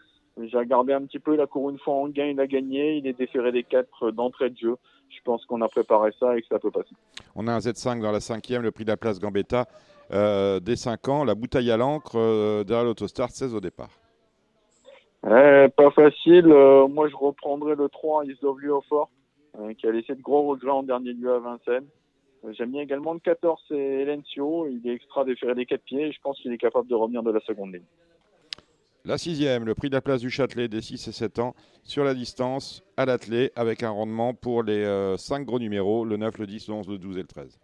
J'ai regardé un petit peu. Il a couru une fois en gain, il a gagné. Il est déféré des 4 d'entrée de jeu. Je pense qu'on a préparé ça et que ça peut passer. On a un Z5 dans la cinquième, le prix de la place Gambetta euh, des 5 ans, la bouteille à l'encre euh, derrière l'autostart, 16 au départ. Ouais, pas facile. Euh, moi, je reprendrai le 3, Is of Fort, euh, qui a laissé de gros regrets en dernier lieu à Vincennes. Euh, J'aime bien également le 14, c'est Elencio. Il est extra déféré des 4 pieds et je pense qu'il est capable de revenir de la seconde ligne. La sixième, le prix de la place du Châtelet des 6 et 7 ans sur la distance à l'attelé avec un rendement pour les 5 gros numéros, le 9, le 10, le 11, le 12 et le 13.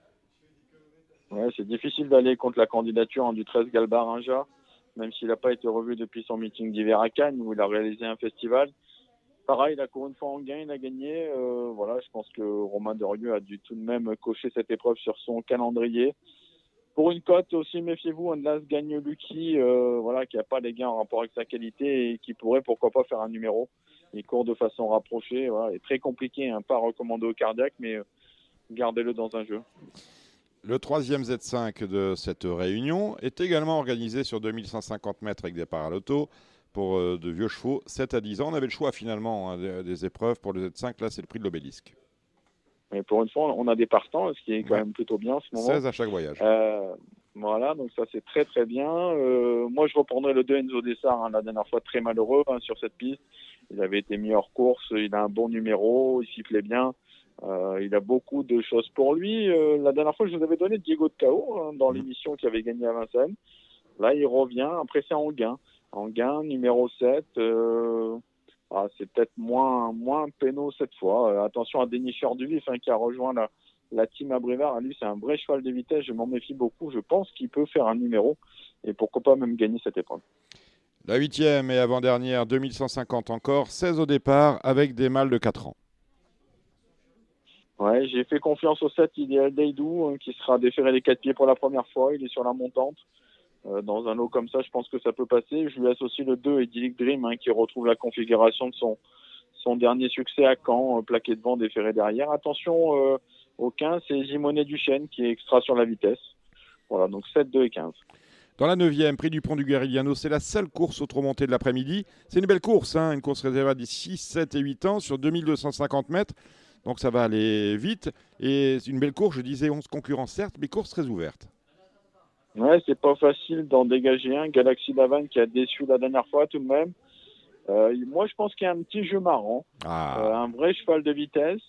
C'est difficile d'aller contre la candidature hein, du 13 Galbarinja, même s'il n'a pas été revu depuis son meeting d'hiver à Cannes où il a réalisé un festival. Pareil, il a couru une fois en gain, il a gagné. Euh, voilà, je pense que Romain Derieux a dû tout de même cocher cette épreuve sur son calendrier. Pour une cote aussi, méfiez-vous, un Las gagne Lucky, euh, voilà, qui n'a pas les gains en rapport avec sa qualité et qui pourrait pourquoi pas faire un numéro. Il court de façon rapprochée, voilà, est très compliqué, hein, pas recommandé au cardiaque, mais euh, gardez-le dans un jeu. Le troisième Z5 de cette réunion est également organisé sur 2150 mètres avec départ à l'auto pour euh, de vieux chevaux, 7 à 10 ans. On avait le choix finalement hein, des, des épreuves pour le Z5. Là, c'est le prix de l'obélisque. Mais pour une fois, on a des partants, ce qui est quand Ouais. même plutôt bien en ce moment. 16 à chaque voyage. Euh, voilà, donc ça c'est très très bien. Euh, moi je reprendrai le 2 Enzo Dessart, hein, la dernière fois très malheureux hein, sur cette piste. Il avait été mis hors course, il a un bon numéro, il sifflait bien. Euh, il a beaucoup de choses pour lui. Euh, la dernière fois je vous avais donné Diego de Cao hein, dans Mhm. l'émission qui avait gagné à Vincennes. Là il revient, après c'est Anguin. Anguin, numéro 7. Euh, ah, c'est peut-être moins, moins pénaux cette fois. Euh, attention à Dénicheur du Vif hein, qui a rejoint la, la team à Brévard, lui, c'est un vrai cheval de vitesse. Je m'en méfie beaucoup. Je pense qu'il peut faire un numéro et pourquoi pas même gagner cette épreuve. La huitième et avant-dernière, 2150 encore, 16 au départ avec des mâles de 4 ans. Ouais, j'ai fait confiance au 7 Idéal Daidou hein, qui sera déféré les quatre pieds pour la première fois. Il est sur la montante. Euh, dans un lot comme ça, je pense que ça peut passer. Je lui associe le 2 Idyllic Dream hein, qui retrouve la configuration de son, dernier succès à Caen, euh, plaqué devant, déféré derrière. Attention euh, au 15, c'est Simonet Duchesne qui est extra sur la vitesse. Voilà, donc 7, 2 et 15. Dans la neuvième, prix du pont du Guérigliano, c'est la seule course autre-montée de l'après-midi. C'est une belle course, hein, une course réservée à des 6, 7 et 8 ans sur 2250 mètres. Donc ça va aller vite. Et c'est une belle course, je disais 11 concurrents certes, mais course très ouverte. Ouais, c'est pas facile d'en dégager un. Galaxy Davan qui a déçu la dernière fois tout de même. Euh, moi, je pense qu'il y a un petit jeu marrant. Euh, Ah, un vrai cheval de vitesse.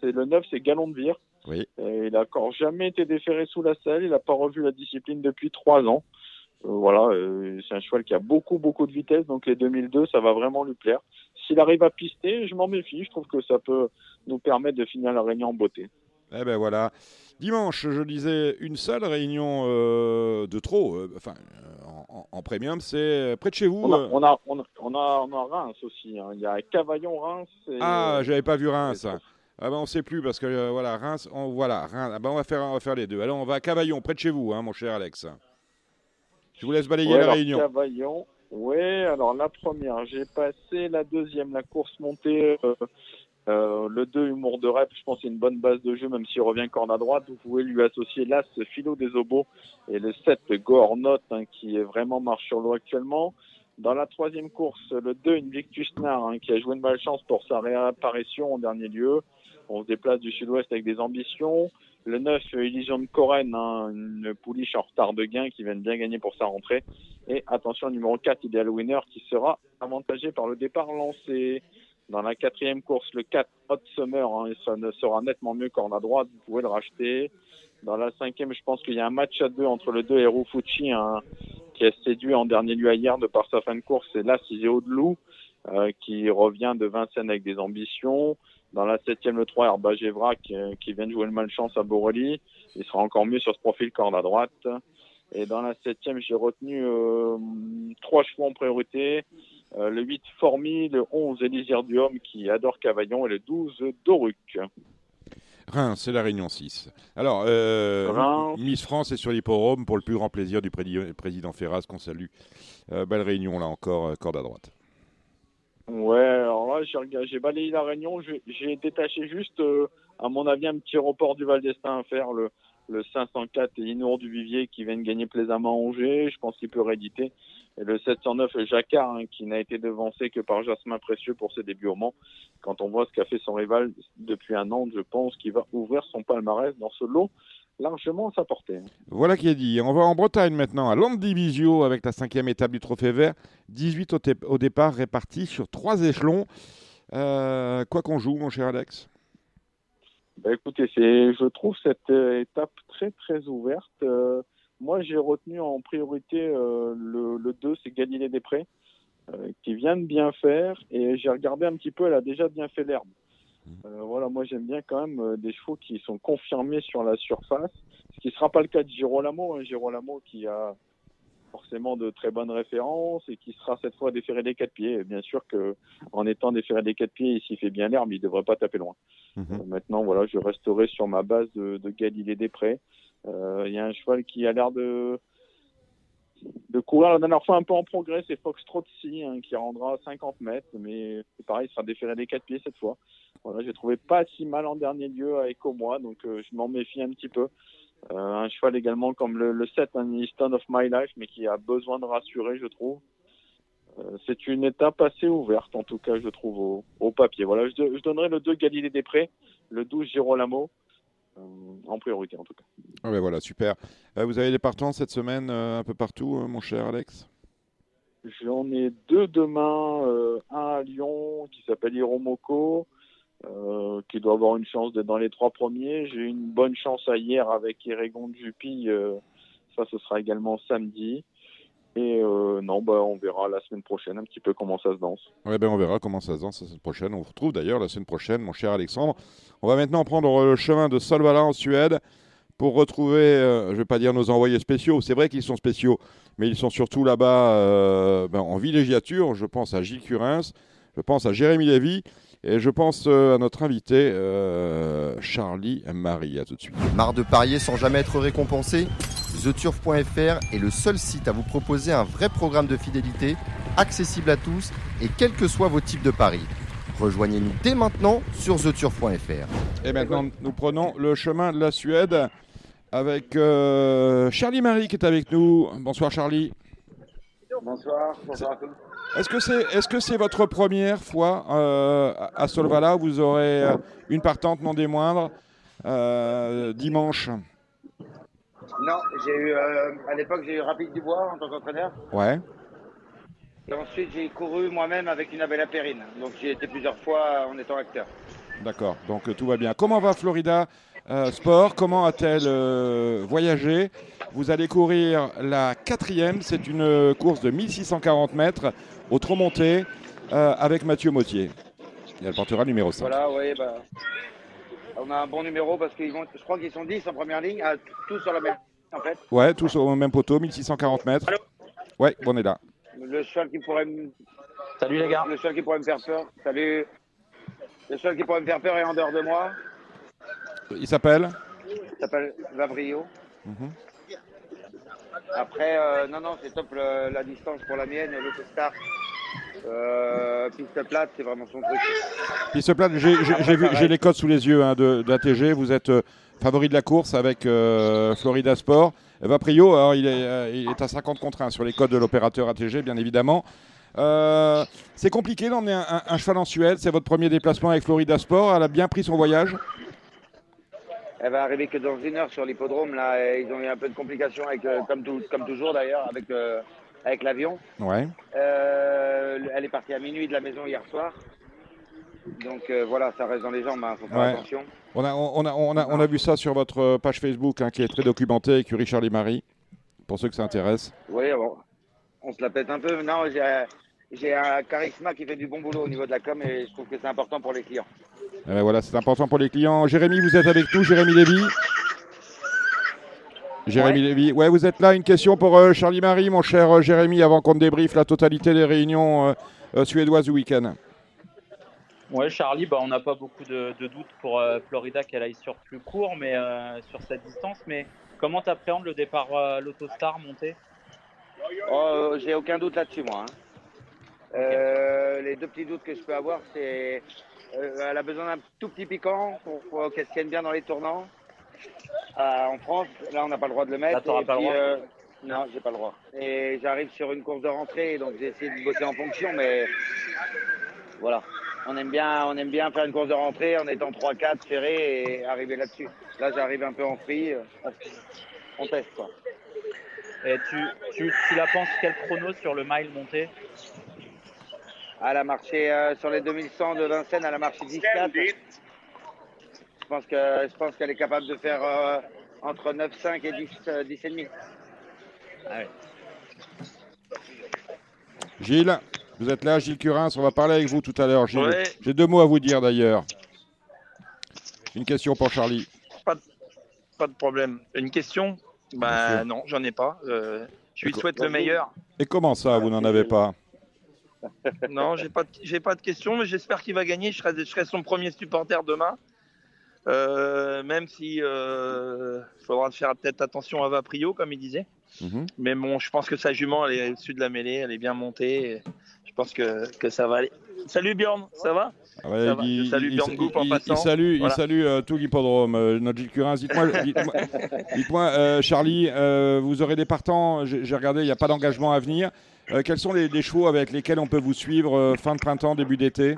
C'est le 9, c'est Galon de Vire. Oui. Euh, il a encore jamais été déféré sous la selle. Il n'a pas revu la discipline depuis trois ans. Euh, voilà, euh, c'est un cheval qui a beaucoup, beaucoup de vitesse. Donc les 2002, ça va vraiment lui plaire. S'il arrive à pister, je m'en méfie. Je trouve que ça peut nous permettre de finir la réunion en beauté. eh ben voilà. Dimanche, je disais une seule réunion euh, de trop, euh, enfin euh, en, en- premium, c'est près de chez vous. On a, on a, on a, on a, on a Reims aussi. hein. Il y a Cavaillon-Reims. et, Ah, j'avais pas vu Reims. Ah ben on sait plus parce que voilà Reims, on, voilà Reims. Ah ben on va faire, on va faire les deux. Alors on va à Cavaillon, près de chez vous, hein, mon cher Alex. Je vous laisse balayer Ouais, la alors, réunion. Cavaillon. Ouais, alors la première, j'ai passé la deuxième, la course montée, euh, euh, le 2 humour de rep, je pense que c'est une bonne base de jeu, même s'il revient corne à droite. Vous pouvez lui associer l'As Philo des Obos et le 7 Gornote, hein, qui est vraiment marche sur l'eau actuellement. Dans la troisième course, le 2 Invictus Nar, hein, qui a joué une malchance pour sa réapparition en dernier lieu. On se déplace du sud-ouest avec des ambitions. Le 9, Elysion de Corène, hein, une pouliche en retard de gain qui vient bien gagner pour sa rentrée. Et attention, numéro 4, Ideal Winner, qui sera avantagé par le départ lancé. Dans la quatrième course, le 4, Hot Summer, hein, et ça ne sera nettement mieux qu'en à droite, vous pouvez le racheter. Dans la cinquième, je pense qu'il y a un match à deux entre le 2 et Rufuchi, hein, qui a séduit en dernier lieu hier de par sa fin de course. Et là, Ciséo de Loup, euh, qui revient de Vincennes avec des ambitions. Dans la septième, le 3, Herbage Evra, qui, qui vient de jouer le malchance à Borelli. Il sera encore mieux sur ce profil corde à droite. Et dans la septième, j'ai retenu euh, trois chevaux en priorité. Euh, le 8, Formi, le 11, Élysire du Homme, qui adore Cavaillon, et le 12, Doruc. Reims, c'est la réunion 6. Alors, euh. Miss France est sur l'hipporome pour le plus grand plaisir du président Ferraz qu'on salue. Belle réunion là encore, corde à droite. Ouais, alors là, j'ai balayé la réunion. J'ai- détaché juste, euh, à mon avis, un petit report du Val d'Estaing à faire. Le, le 504 et Inour du Vivier qui viennent gagner plaisamment Angers. Je pense qu'il peut rééditer. Et le 709 Jacquard, hein, qui n'a été devancé que par Jasmin Précieux pour ses débuts au Mans. Quand on voit ce qu'a fait son rival depuis un an, je pense qu'il va ouvrir son palmarès dans ce lot largement sa portée. Voilà qui est dit. On va en Bretagne maintenant, à Landivisiau, avec la cinquième étape du Trophée Vert. 18 au, au départ, répartis sur trois échelons. Euh, quoi qu'on joue, mon cher Alex? Bah, écoutez, je trouve cette euh, étape très très ouverte. Euh, moi, j'ai retenu en priorité euh, le, le 2, c'est Galilée Després, qui vient de bien faire. Et j'ai regardé un petit peu, elle a déjà bien fait l'herbe. Euh, voilà, moi j'aime bien quand même euh, des chevaux qui sont confirmés sur la surface, ce qui ne sera pas le cas de Girolamo. Hein, Girolamo qui a forcément de très bonnes références et qui sera cette fois déféré des quatre pieds. Et bien sûr que en étant déféré des quatre pieds, et s'il fait bien l'herbe, il ne devrait pas taper loin. Mhm. Euh, Maintenant, voilà, je resterai sur ma base de, de Galilée Després. Euh, Il y a un cheval qui a l'air de, de courir la dernière fois un peu en progrès, c'est Foxtrot C, hein, qui rendra 50 mètres, mais c'est pareil, il sera déféré des quatre pieds cette fois. Voilà, j'ai trouvé pas si mal en dernier lieu avec Omois, donc euh, je m'en méfie un petit peu. Euh, un cheval également comme le, le 7, un Stone of My Life, mais qui a besoin de rassurer, je trouve. Euh, c'est une étape assez ouverte, en tout cas, je trouve, au, au papier. Voilà, je, je, donnerai le 2 Galilée des Prés, le 12 Girolamo, en priorité, en tout cas. Ah ben voilà, super. Euh, vous avez des partants cette semaine un peu partout, mon cher Alex? J'en ai deux demain, un à Lyon qui s'appelle Hiromoko, euh, qui doit avoir une chance d'être dans les trois premiers. J'ai eu une bonne chance à hier avec Irégon Juppy. Euh, ça, ce sera également samedi. Et euh, non, bah, on verra la semaine prochaine un petit peu comment ça se danse. Ouais, ben on verra comment ça se danse la semaine prochaine. On vous retrouve d'ailleurs la semaine prochaine, mon cher Alexandre. On va maintenant prendre le chemin de Solvala en Suède pour retrouver, euh, je ne vais pas dire nos envoyés spéciaux, c'est vrai qu'ils sont spéciaux, mais ils sont surtout là-bas euh, ben, en villégiature. Je pense à Gilles Curins, je pense à Jérémy Lévy. Et je pense euh, à notre invité, euh, Charlie Marie. À tout de suite. Marre de parier sans jamais être récompensé? TheTurf.fr est le seul site à vous proposer un vrai programme de fidélité, accessible à tous et quels que soient vos types de paris. Rejoignez-nous dès maintenant sur TheTurf.fr. Et maintenant, nous prenons le chemin de la Suède avec euh, Charlie Marie qui est avec nous. Bonsoir Charlie. Bonsoir, bonsoir à tous. Est-ce que c'est est -ce c'est votre première fois euh, à Solvala Vous aurez euh, une partante non des moindres euh, dimanche? Non, j'ai eu à l'époque j'ai eu Rapide Dubois en tant qu'entraîneur. Ouais. Et ensuite j'ai couru moi-même avec une Abella Perrine. Donc j'ai été plusieurs fois en étant acteur. D'accord, donc tout va bien. Comment va Florida Sport? Comment a-t-elle voyagé? Vous allez courir la quatrième. C'est une course de 1640 mètres au trop monté euh, avec Mathieu Mautier. Et elle portera le numéro 5. Voilà, oui, bah, on a un bon numéro parce qu'ils vont, je crois qu'ils sont 10 en première ligne, à, tous sur la même en fait. Ouais, tous au même poteau, 1640 mètres. Allô ouais, on est là. Le cheval qui pourrait me... Salut les gars. Le cheval qui pourrait me faire peur. Salut. Le cheval qui pourrait me faire peur est en dehors de moi. Il s'appelle Il s'appelle Vabrio. -hmm. Après, euh, non, non, c'est top le, la distance pour la mienne, l'autostar. Euh, piste plate, c'est vraiment son truc. Piste plate, j'ai les codes sous les yeux hein, de, de l'ATG. Vous êtes euh, favori de la course avec euh, Florida Sport. Vaprio, alors il est, euh, il est à 50 contre 1 sur les codes de l'opérateur ATG, bien évidemment. C'est compliqué d'emmener un, un, un, cheval en Suède. C'est votre premier déplacement avec Florida Sport. Elle a bien pris son voyage. Elle va arriver que dans une heure sur l'hippodrome. Là, ils ont eu un peu de complications avec, comme, tout, comme toujours d'ailleurs, avec avec l'avion. Ouais. Euh, elle est partie à minuit de la maison hier soir. Donc euh, voilà, ça reste dans les jambes, hein, faut faire Ouais. attention. On a, on, a, on, a, on a vu ça sur votre page Facebook hein, qui est très documentée avec Richard et Marie, pour ceux que ça intéresse. Oui, bon, on se la pète un peu. Non, j'ai un charisme qui fait du bon boulot au niveau de la com et je trouve que c'est important pour les clients. Eh ben voilà, c'est important pour les clients. Jérémy, vous êtes avec nous, Jérémy Lévy Jérémy Lévy. Ouais, vous êtes là. Une question pour euh, Charlie Marie, mon cher euh, Jérémy, avant qu'on débriefe la totalité des réunions euh, euh, suédoises du week-end. Ouais, Charlie, bah, on n'a pas beaucoup de, de doutes pour euh, Florida qu'elle aille sur plus court, mais euh, sur cette distance. Mais comment tu appréhendes le départ euh, l'Autostar monté? Oh, j'ai aucun doute là-dessus, moi. hein. Euh, les deux petits doutes que je peux avoir, c'est euh, elle a besoin d'un tout petit piquant pour, pour qu'elle se tienne bien dans les tournants. Euh, en France, là, on n'a pas le droit de le mettre. Là, t'auras Et pas le puis, droit. euh, non, j'ai pas le droit. Et j'arrive sur une course de rentrée, donc j'ai essayé de bosser en fonction, mais voilà. On aime bien, on aime bien faire une course de rentrée en étant 3-4 ferré et arriver là-dessus. Là, j'arrive un peu en free. euh, On teste, quoi. Et tu, tu, tu la penses quel chrono sur le mile monté? Elle a marché euh, sur les 2100 de Vincennes, elle a marché 10-4. Je pense que je pense qu'elle est capable de faire euh, entre 9,5 et 10, euh, 10 et demi. Gilles, vous êtes là, Gilles Curins, on va parler avec vous tout à l'heure. Gilles. Ouais. J'ai deux mots à vous dire d'ailleurs. Une question pour Charlie. Pas de problème. Une question? Bah non, j'en ai pas. Euh, je lui souhaite le meilleur. Et comment ça, vous n'en avez pas? Non, j'ai pas, de- j'ai pas de question, mais j'espère qu'il va gagner. Je serai, je serai son premier supporter demain. Euh, même si euh, faudra faire peut-être attention à Vaprio, comme il disait. Mhm. Mais bon, je pense que sa jument, elle est au-dessus de la mêlée, elle est bien montée. Je pense que, que ça va aller. Salut Bjorn, ça va? Ah ouais, Ça va, il, je salue Bjorn il- en il- passant. il salue, Voilà. il salue euh, tout l'hippodrome, euh, notre Gilles Curin. Dites-moi, dites-moi, dites-moi, euh, Charlie, euh, vous aurez des partants, j'ai j'ai regardé, il n'y a pas d'engagement à venir. Quels sont les, les chevaux avec lesquels on peut vous suivre fin de printemps, début d'été?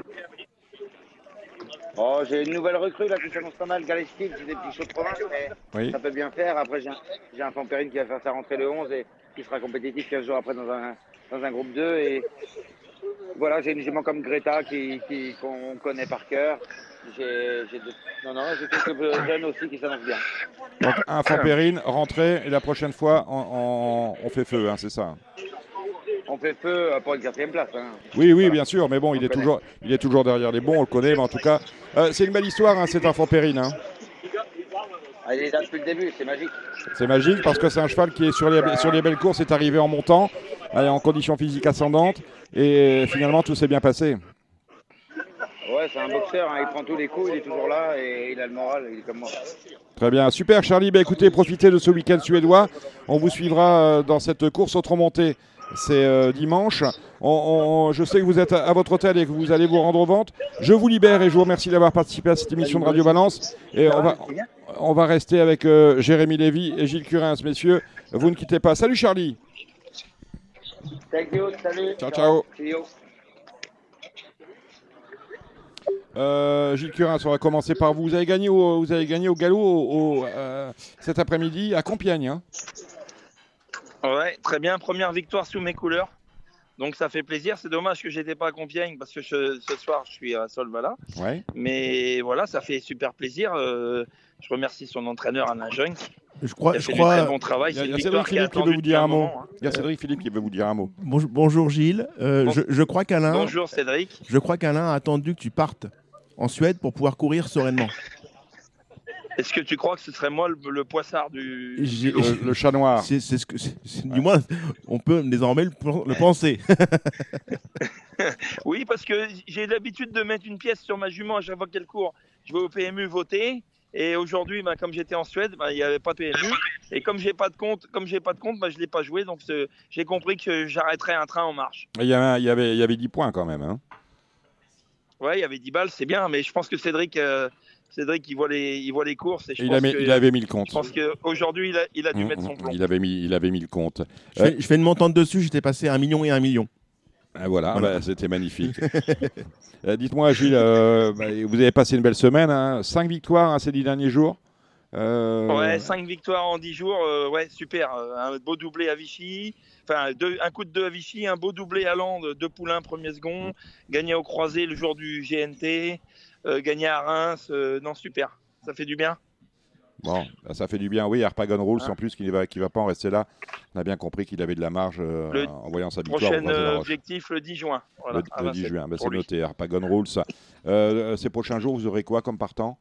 Oh, j'ai une nouvelle recrue là qui s'annonce pas mal, Galestine, c'est des petits chauds de province, mais Oui. ça peut bien faire. Après, j'ai un, un Pampérine qui va faire sa rentrée le 11 et qui sera compétitif 15 jours après dans un, dans un groupe 2. Et voilà, j'ai une jument comme Greta qui, qui- qu'on connaît par cœur. J'ai, non, non, j'ai quelques jeunes aussi qui s'annoncent bien. Donc un Fampérine, rentrée, et la prochaine fois, on, on- on fait feu, hein, c'est ça fait feu euh, pour une quatrième place. Hein. Oui, oui, bien sûr, mais bon, il On est, connaît. toujours, il est toujours derrière les bons, on le connaît, mais en tout cas, euh, c'est une belle histoire, hein, c'est un Fampérine. Hein. Ah, il est là depuis le début, c'est magique. C'est magique parce que c'est un cheval qui est sur les, sur les belles courses, est arrivé en montant, euh, en condition physique ascendante, et finalement tout s'est bien passé. Ouais, c'est un boxeur, hein, il prend tous les coups, il est toujours là et il a le moral, il est comme moi. Très bien, super Charlie. Bah, écoutez, profitez de ce week-end suédois. On vous suivra dans cette course autre montée. C'est euh, dimanche. On- on- je sais que vous êtes à, à votre hôtel et que vous allez vous rendre aux ventes. Je vous libère et je vous remercie d'avoir participé à cette émission de Radio Balance. Et on va, on va rester avec euh, Jérémy Lévy et Gilles Curins, messieurs. Vous ne quittez pas. Salut Charlie. Thank you, salut. Ciao, ciao. Euh, Gilles Curins, on va commencer par vous. Vous avez gagné au, vous avez gagné au galop au- au, cet après-midi à Compiègne. hein. Ouais, très bien. Première victoire sous mes couleurs. Donc ça fait plaisir. C'est dommage que j'étais pas à Compiègne parce que je- ce soir je suis à Solvala. Ouais. Mais voilà, ça fait super plaisir. Euh, je remercie son entraîneur Alain Jeune. Je crois, Il a je fait crois. très bon travail. Il y a, Cédric Philippe qui veut vous dire un mot. moment. Il y a Cédric Philippe qui veut vous dire un mot. Bonjour, bonjour Gilles. Euh, Bon- je, je crois qu'Alain. Bonjour Cédric. Je crois qu'Alain a attendu que tu partes en Suède pour pouvoir courir sereinement. Est-ce que tu crois que ce serait moi le, le poissard du. Le, le chat noir. C'est ce que, du moins, on peut désormais le, le penser. Oui, parce que j'ai l'habitude de mettre une pièce sur ma jument à chaque fois qu'elle court. Je vais au PMU voter. Et aujourd'hui, bah, comme j'étais en Suède, bah, il n'y avait pas de PMU. Et comme j'ai pas de compte, comme j'ai pas de compte, bah, je l'ai pas joué. Donc c'est- j'ai compris que j'arrêterais un train en marche. Il y avait, il y avait, il y avait 10 points quand même. hein. Ouais, il y avait 10 balles, c'est bien. Mais je pense que Cédric, euh, Cédric, il voit les, il voit les courses. Et je Il, pense a mis- que- il avait mis le compte. Je pense qu'aujourd'hui, il a, il a dû Mmh, mettre son mmh, plomb. Il avait mis, il avait mis le compte. Je fais, je fais une montante dessus, j'étais passé à un million et un million. Ah, voilà, Voilà. bah, c'était magnifique. Euh, Dites-moi, Gilles, euh, bah, vous avez passé une belle semaine. Hein, cinq victoires hein, ces dix derniers jours. Euh, Ouais, 5 victoires en 10 jours, euh, ouais, super. Un beau doublé à Vichy, enfin deux- un coup de deux à Vichy, un beau doublé à Lande, deux poulains premier second, gagné au croisé le jour du GNT, euh, gagné à Reims, euh, non super, ça fait du bien. Bon, bah, ça fait du bien. Oui, Harpagon Rules, Hein. en plus, qui ne va, qui va pas en rester là. On a bien compris qu'il avait de la marge euh, Le en voyant sa victoire. Prochain objectif le 10 juin. Voilà, le, à le 10 Vincennes, juin, pour c'est noté. Harpagon Rules. Euh, ces prochains jours, vous aurez quoi comme partant?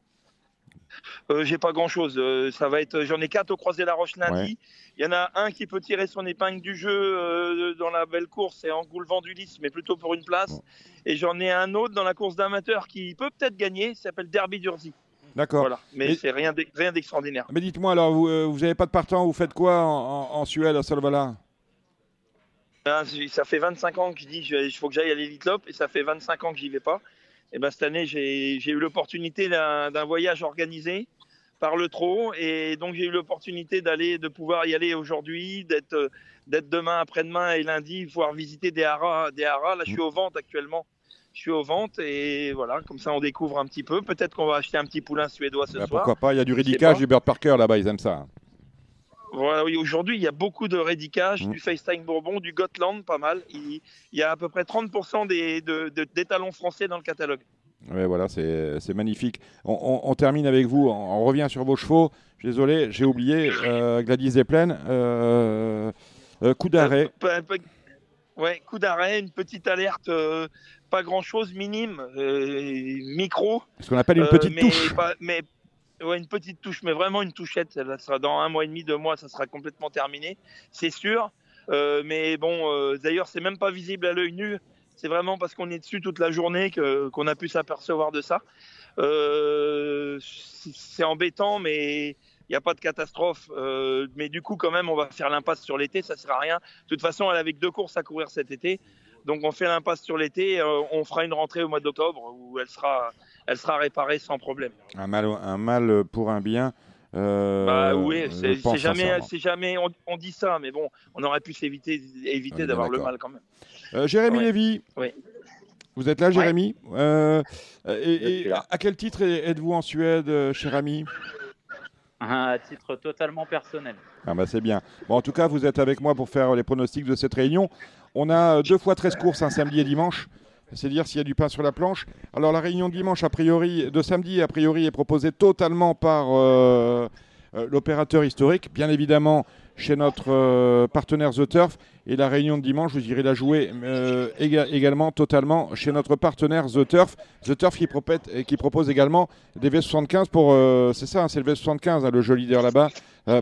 Euh, J'ai pas grand chose. ça va être, j'en ai quatre au croisé la Roche lundi. Ouais. Il y en a un qui peut tirer son épingle du jeu euh, dans la belle course, c'est Angoulevent du Lys, mais plutôt pour une place. Et j'en ai un autre dans la course d'amateur qui peut peut-être gagner, s'appelle Derby d'Urzy. D'accord. Voilà, mais Et- c'est rien d'ex- rien d'extraordinaire. Mais dites-moi, alors, vous n'avez pas de partant, vous faites quoi en, en- en Suède, à Solvala Ah, c'est- Ça fait 25 ans que je dis il faut que j'aille à l'Elite Lop et ça fait 25 ans que j'y vais pas. Et ben cette année j'ai eu l'opportunité d'un voyage organisé par le trot et donc j'ai eu l'opportunité d'aller de pouvoir y aller aujourd'hui, d'être d'être demain, après-demain et lundi, pouvoir visiter des haras, des haras. Là je suis aux ventes actuellement. Je suis aux ventes et voilà, comme ça on découvre un petit peu. Peut-être qu'on va acheter un petit poulain suédois ce Bah, soir. Pourquoi pas Il y a du pas. du Bird Parker là-bas, ils aiment ça. Voilà, oui, aujourd'hui, il y a beaucoup de rédicage, Mm. du FaceTime Bourbon, du Gotland, pas mal. Il, il y a à peu près 30% des, de- de- d'étalons français dans le catalogue. Ouais, voilà, c'est magnifique. On, on- on termine avec vous. On, on revient sur vos chevaux. Je suis Désolé, j'ai oublié euh, Gladys Desplaines. Euh, euh, coup d'arrêt. Pas- pas- Ouais, coup d'arrêt, une petite alerte, euh, pas grand-chose, minime, euh, micro. Ce qu'on appelle une Euh, petite mais touche. pas- mais ouais, une petite touche, mais vraiment une touchette. Ça sera dans un mois et demi, deux mois, ça sera complètement terminé, c'est sûr. Euh, mais bon, euh, d'ailleurs, c'est même pas visible à l'œil nu. C'est vraiment parce qu'on est dessus toute la journée que- qu'on a pu s'apercevoir de ça. Euh, c'est embêtant, mais il n'y a pas de catastrophe. Euh, mais du coup, quand même, on va faire l'impasse sur l'été, ça sert à rien. De toute façon, elle avait que deux courses à courir cet été. Donc on fait l'impasse sur l'été. on fera une rentrée au mois d'octobre où elle sera, elle sera réparée sans problème. Un mal, un mal pour un bien. euh, bah oui, c'est jamais, c'est jamais. On, on dit ça, mais bon, on aurait pu s'éviter, éviter d'avoir le mal quand même. Euh, Jérémy Ouais. Lévy, Oui. vous êtes là, Jérémy? Euh, et, et là. à quel titre êtes-vous en Suède, euh, cher ami? À titre totalement personnel. Ah bah c'est bien. Bon, en tout cas, vous êtes avec moi pour faire les pronostics de cette réunion. On a euh, deux fois 13 courses, un samedi et dimanche. C'est dire s'il y a du pain sur la planche. Alors la réunion de dimanche, a priori, de samedi, a priori, est proposée totalement par euh, euh, l'opérateur historique, bien évidemment chez notre euh, partenaire The Turf. Et la réunion de dimanche, vous irez la jouer éga- également totalement chez notre partenaire The Turf. The Turf qui, propose également des V75 pour... c'est ça, hein, c'est le V75, hein, le jeu leader là-bas,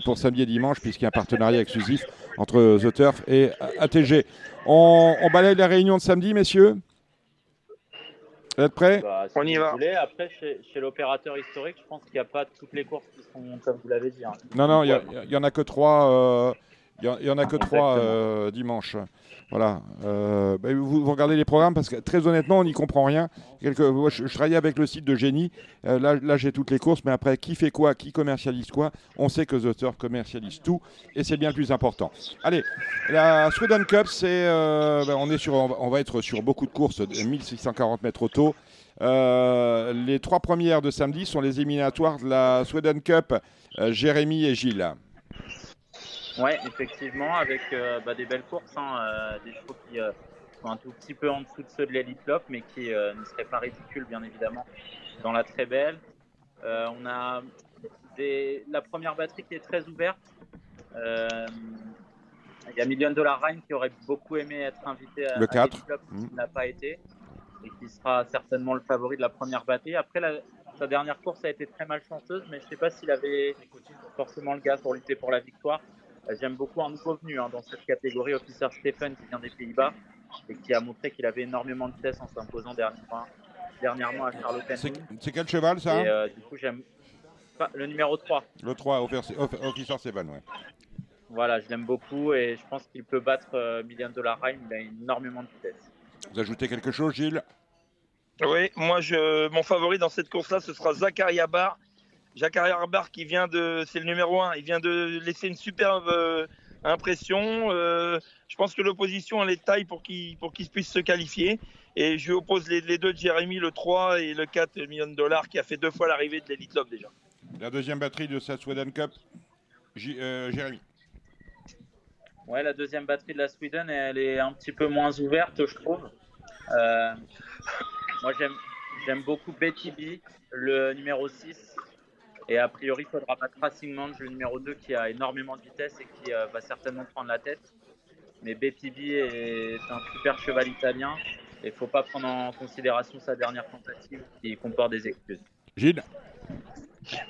pour samedi et dimanche, puisqu'il y a un partenariat exclusif entre The Turf et ATG. On balaye la réunion de samedi, messieurs? Vous êtes prêts? Bah, si On y vous va. voulez. Après, chez, chez l'opérateur historique, je pense qu'il n'y a pas toutes les courses qui sont, comme vous l'avez dit. hein. Non, non, il Ouais. y, en a que trois. euh, Il y en- a que trois Exactement. euh, dimanche. Voilà. Euh, bah, vous, regardez les programmes parce que très honnêtement, on n'y comprend rien. Quelque- je, travaillais avec le site de Génie. Euh, là, j'ai toutes les courses, mais après, qui fait quoi, qui commercialise quoi On sait que The Turf commercialise tout et c'est bien plus important. Allez, la Sweden Cup, c'est, euh, bah, on est sur, on va- être sur beaucoup de courses, de 1640 mètres auto. Les trois premières de samedi sont les éliminatoires de la Sweden Cup. Jérémy et Gilles. Ouais, effectivement, avec euh, bah, des belles courses, hein, euh, des chevaux qui euh, sont un tout petit peu en dessous de ceux de l'Elite Lop, mais qui ne seraient pas ridicules, bien évidemment, dans la très belle. On a des... la première batterie qui est très ouverte. Il y a Million Dollar Rhyme qui aurait beaucoup aimé être invité à, Le à 4. l'Elite Lop, Mhm. qui n'a pas été, et qui sera certainement le favori de la première batterie. Après, la- sa dernière course a été très malchanceuse, mais je ne sais pas s'il avait forcément le gars pour lutter pour la victoire. Euh, J'aime beaucoup un nouveau venu hein, dans cette catégorie, Officer Stephen, qui vient des Pays-Bas et qui a montré qu'il avait énormément de vitesse en s'imposant dernièrement, dernièrement à Charlotte C'est quel cheval ça Et euh, du coup, j'aime le numéro 3. Le 3, Officer Off- Officer Seven, ouais. Voilà, je l'aime beaucoup et je pense qu'il peut battre euh, Million Dollar Rhyme. Il a énormément de vitesse. Vous ajoutez quelque chose, Gilles? Oui, moi, je, mon favori dans cette course-là, ce sera Zakaria Bar. Zakaria Bar qui vient de, c'est le numéro 1, il vient de laisser une superbe euh, impression. Euh, je pense que l'opposition, elle est de taille pour qu'il pour qu'il puisse se qualifier. Et je lui oppose les, les deux de Jérémy, le 3 et le 4 millions de dollars, qui a fait deux fois l'arrivée de l'Elite Love déjà. La deuxième batterie de cette Sweden Cup, J- euh, Jérémy. Ouais, la deuxième batterie de la Sweden, elle est un petit peu moins ouverte, je trouve. Euh, moi, j'aime, j'aime beaucoup Betty B, le numéro 6. Et a priori, il faudra battre Racing Mange, le numéro 2, qui a énormément de vitesse et qui euh, va certainement prendre la tête. Mais Betty B est un super cheval italien. Et il ne faut pas prendre en considération sa dernière tentative qui comporte des excuses. Gilles?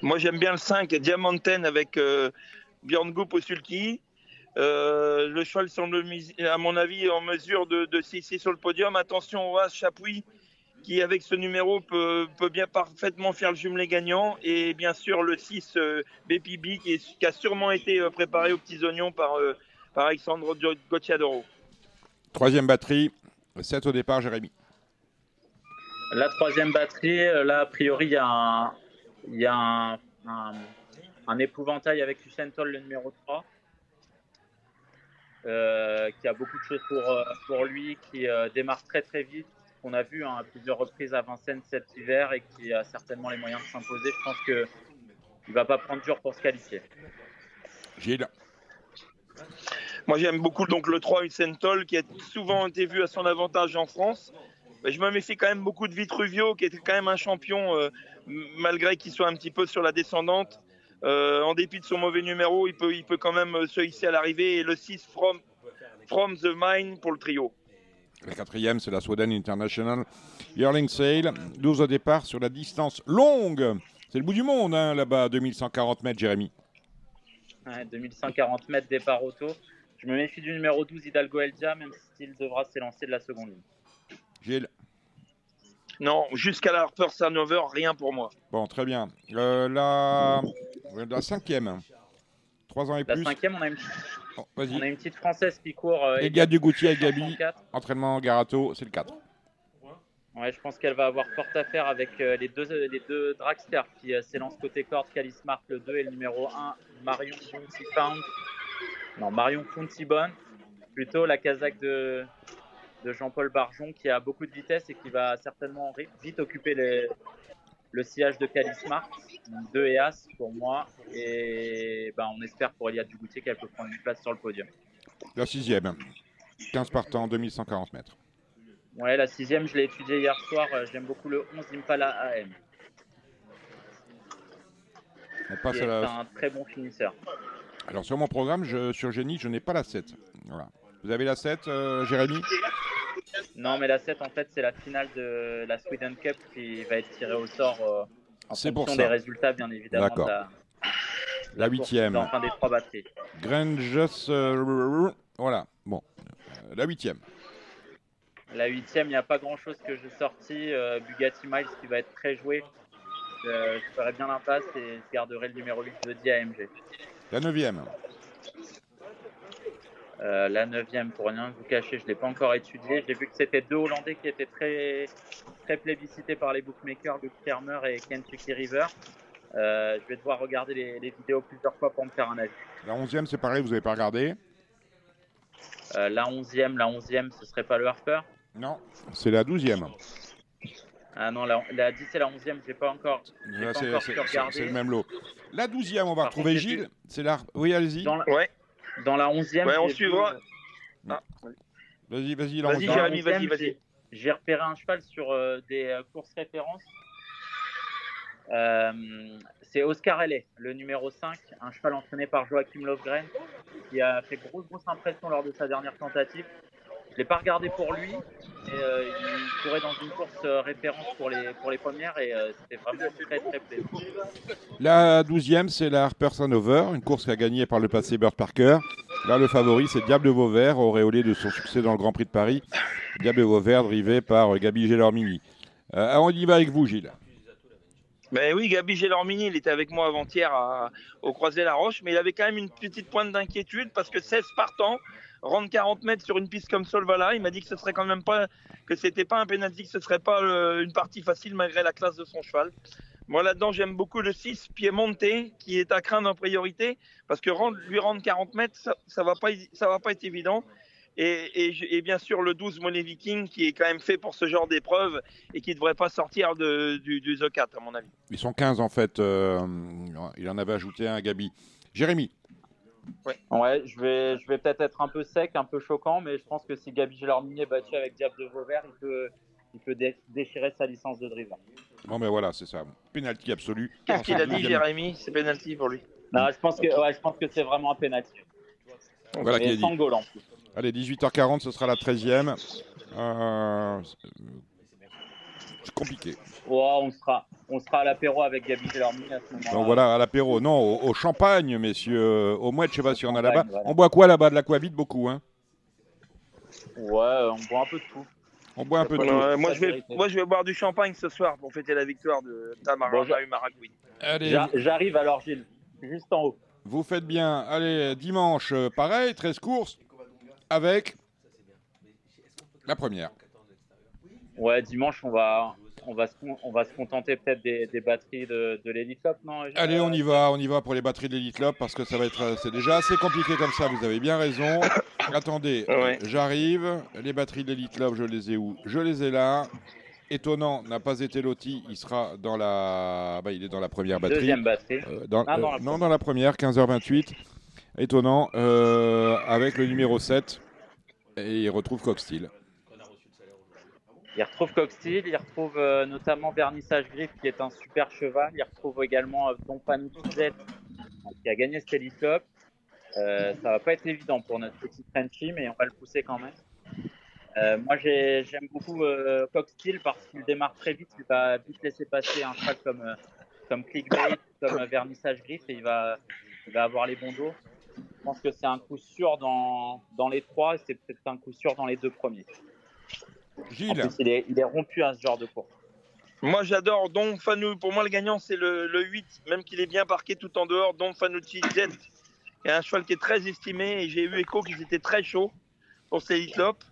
Moi, j'aime bien le 5, Diamanten avec euh, Björn Goop au sulky. Euh, le cheval semble, à mon avis, en mesure de, de s'hisser sur le podium. Attention au As Chapuis, qui, avec ce numéro, peut, peut bien parfaitement faire le jumelé gagnant. Et bien sûr, le 6, euh, BPB, qui, est- qui a sûrement été euh, préparé aux petits oignons par, euh, par Alexandre Gocciadoro. Troisième batterie, 7 au départ, Jérémy. La troisième batterie, euh, là, a priori, il y a un, il y a un, un- un épouvantail avec Usain Toll, le numéro 3, euh, qui a beaucoup de choses pour, pour lui, qui euh, démarre très très vite, qu'on a vu hein, à plusieurs reprises à Vincennes cet hiver et qui a certainement les moyens de s'imposer. Je pense qu'il ne va pas prendre dur pour se qualifier. Gilles Moi, j'aime beaucoup donc le 3 Usain Toll, qui a souvent été vu à son avantage en France. Mais je me méfie quand même beaucoup de Vitruvio, qui était quand même un champion, euh, malgré qu'il soit un petit peu sur la descendante. Euh, en dépit de son mauvais numéro, il peut, il peut quand même euh, se hisser à l'arrivée. Et le 6 From, From the Mine pour le trio. La quatrième, c'est la Sweden International Yearling Sale. 12 au départ sur la distance longue. C'est le bout du monde, hein, là-bas, 2140 mètres, Jérémy. Ouais, 2140 mètres départ auto. Je me méfie du numéro 12 Hidalgo Eldia, même s'il devra s'élancer de la seconde ligne. Gilles Non, jusqu'à la Harper Sanover, rien pour moi. Bon, très bien. Euh, la... la cinquième. 3 ans et La plus. cinquième, on a une, on a une petite française qui court. euh, Elia Dugoutier avec Gabi. 504. Entraînement Garato, c'est le 4. Ouais, je pense qu'elle va avoir porte à faire avec euh, les deux, les deux dragsters qui euh, s'élancent côté corde, Cali Smart le 2 et le numéro 1, Marion Funty Pound. Non, Marion Funty Bonne. Plutôt la casaque de, de Jean-Paul Barjon qui a beaucoup de vitesse et qui va certainement vite occuper les- le sillage de Cali Smart. 2 et As pour moi. Et ben, on espère pour Elia Dugoutier qu'elle peut prendre une place sur le podium. La sixième. 15 partants, 2140 mètres. Ouais, la sixième, je l'ai étudiée hier soir. euh, J'aime beaucoup le 11 Impala AM. On passe à la... un très bon finisseur. Alors sur mon programme, je- sur Génie, je n'ai pas la 7. Voilà. Vous avez la 7, euh, Jérémy? Non, mais la 7, en fait, c'est la finale de la Sweden Cup qui va être tirée au sort euh, en C'est fonction pour des ça. résultats, bien évidemment. D'accord. la- huitième. Enfin, des trois batteries. Granges, euh, voilà. Bon, Euh, la huitième. La huitième, il n'y a pas grand-chose que j'ai sorti. euh, Bugatti Miles qui va être très joué. Je ferai bien l'impasse et je garderai le numéro 8 jeudi à AMG. La neuvième. Euh, la neuvième, pour rien vous cacher, je ne l'ai pas encore étudié. J'ai vu que c'était deux Hollandais qui étaient très, très plébiscités par les bookmakers, Luke Kermer et Kentucky River. Euh, je vais devoir regarder les, les vidéos plusieurs fois pour me faire un avis. La onzième, c'est pareil, vous n'avez pas regardé Euh, la onzième, la onzième, ce serait pas le Harper Non. C'est la douzième. Ah non, la, la 10 et la onzième, j'ai pas encore, Là, pas c'est encore le même lot. La douzième, on va Par retrouver Gilles. C'est la... Oui, allez-y. La, Ouais. Dans la onzième, Ouais, on j'ai suivra. vu- Ah, Vas-y, vas-y, Vas-y, la Jérémy, vas-y, 11e, vas-y. j'ai- repéré un cheval sur euh, des euh, courses références. Euh, c'est Oscar Ellet, le numéro 5, un cheval entraîné par Joachim Lovgren, qui a fait grosse, grosse impression lors de sa dernière tentative. Je ne l'ai pas regardé pour lui, et euh, il courait dans une course euh, référence pour les, pour les premières, et euh, c'était vraiment très, très plaisant. La douzième, c'est la Harper Hanover, une course qu'a gagnée par le passé Burt Parker. Là, le favori, c'est Diable de Vauvert, auréolé de son succès dans le Grand Prix de Paris. Diable de Vauvert, drivé par euh, Gabi Gélormini. Euh, on y va avec vous, Gilles. Ben oui, Gabi Gélormini, il était avec moi avant-hier au Croisé-la-Roche, mais il avait quand même une petite pointe d'inquiétude parce que 16 partants, rendre 40 mètres sur une piste comme Solvala, il m'a dit que ce serait quand même pas, que c'était pas un pénalty, que ce serait pas euh, une partie facile malgré la classe de son cheval. Moi là-dedans, j'aime beaucoup le 6 Piemonte qui est à craindre en priorité parce que lui rendre 40 mètres, ça, ça va pas, ça va pas être évident. Et bien sûr le 12 Money Viking qui est quand même fait pour ce genre d'épreuve et qui ne devrait pas sortir de- du, du The 4 à mon avis. Ils sont 15 en fait. euh, il en avait ajouté un, Gabi. Jérémy. Ouais, je vais, je vais peut-être être un peu sec, un peu choquant, mais je pense que si Gabi Gélormini est battu avec Diable de Vauvert, il peut, il peut dé- déchirer sa licence de driver. Bon, ben voilà, c'est ça. Penalty absolu. Qu'est-ce qu'il a dit. Jérémy? C'est penalty pour lui. Non, je pense que, ouais, je pense que c'est vraiment un penalty. Voilà qui est dit. goal en plus. Allez, 18h40, ce sera la 13e. Euh, c'est compliqué. Oh, on sera, on sera à l'apéro avec Gabi Gélormini à ce moment-là. Donc voilà, à l'apéro. Non, au, au champagne, messieurs. Au moins, je sais pas si on a là-bas. voilà. On boit quoi là-bas? De l'aquavite, beaucoup, hein? Ouais, on boit un peu de tout. On boit un peu de. Euh, moi, je vais, moi, je vais boire du champagne ce soir pour fêter la victoire de Tamara Bon, J'arrive alors, Gilles. Juste en haut. vous faites bien. Allez, dimanche, euh, pareil, 13 courses avec la première. Ouais, dimanche, on va, on va, se, con- on va se contenter peut-être des, des batteries de, de l'Elite Cup, non Allez, on y va, on y va pour les batteries de l'Elite Club parce que ça va être, euh, c'est déjà assez compliqué comme ça. Vous avez bien raison. Attendez, Ouais. j'arrive. Les batteries de l'Elite Club, je les ai où? Je les ai là. Étonnant, n'a pas été loti. Il sera dans la, bah, il est dans la première batterie. Deuxième batterie. Euh, dans, Ah, dans euh, la non, dans la première, 15h28. Étonnant, euh, avec le numéro 7. Et il retrouve Coxsteel. Il retrouve Coxsteel, il retrouve euh, notamment Vernissage Griff qui est un super cheval. Il retrouve également euh, Z qui a gagné Elite Cup. Euh, ça va pas être évident pour notre petit Frenchy, mais on va le pousser quand même. Euh, moi, j'ai- j'aime beaucoup euh, parce qu'il démarre très vite. Il va vite laisser passer un cheval comme, euh, comme Clickbait, comme Vernissage Griff et il va, il va avoir les bons dos. Je pense que c'est un coup sûr dans, dans les trois et c'est peut-être un coup sûr dans les deux premiers. En Gilles, plus, il est, il est rompu à ce genre de course. Moi, j'adore Don Fanou. Pour moi, le gagnant, c'est le, le 8, même qu'il est bien parqué tout en dehors. Don Fanucci Z, est un cheval qui est très estimé et j'ai eu écho qu'ils étaient très chauds pour ces Lop.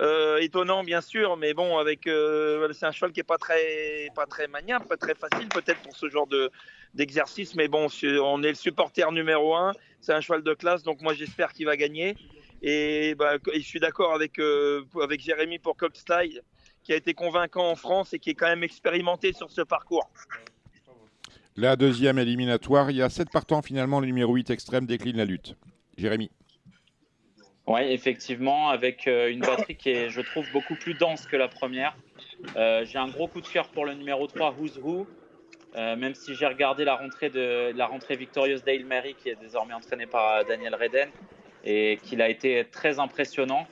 Euh, étonnant bien sûr, mais bon, avec euh, c'est un cheval qui est pas très pas très maniable, pas très facile peut-être pour ce genre de d'exercice, mais bon, on est le supporter numéro un. C'est un cheval de classe, donc moi j'espère qu'il va gagner. Et, bah, je suis d'accord avec euh, avec Jérémy pour Cockstyle, qui a été convaincant en France et qui est quand même expérimenté sur ce parcours. La deuxième éliminatoire, il y a 7 partants finalement, le numéro 8 extrême décline la lutte. Jérémy. Oui, effectivement, avec euh, une batterie qui est, je trouve, beaucoup plus dense que la première. Euh, j'ai un gros coup de cœur pour le numéro 3, Who's Who. Euh, même si j'ai regardé la rentrée, de, la rentrée victorieuse d'Ail Mary, qui est désormais entraîné par Daniel Reden, et qu'il a été très impressionnant.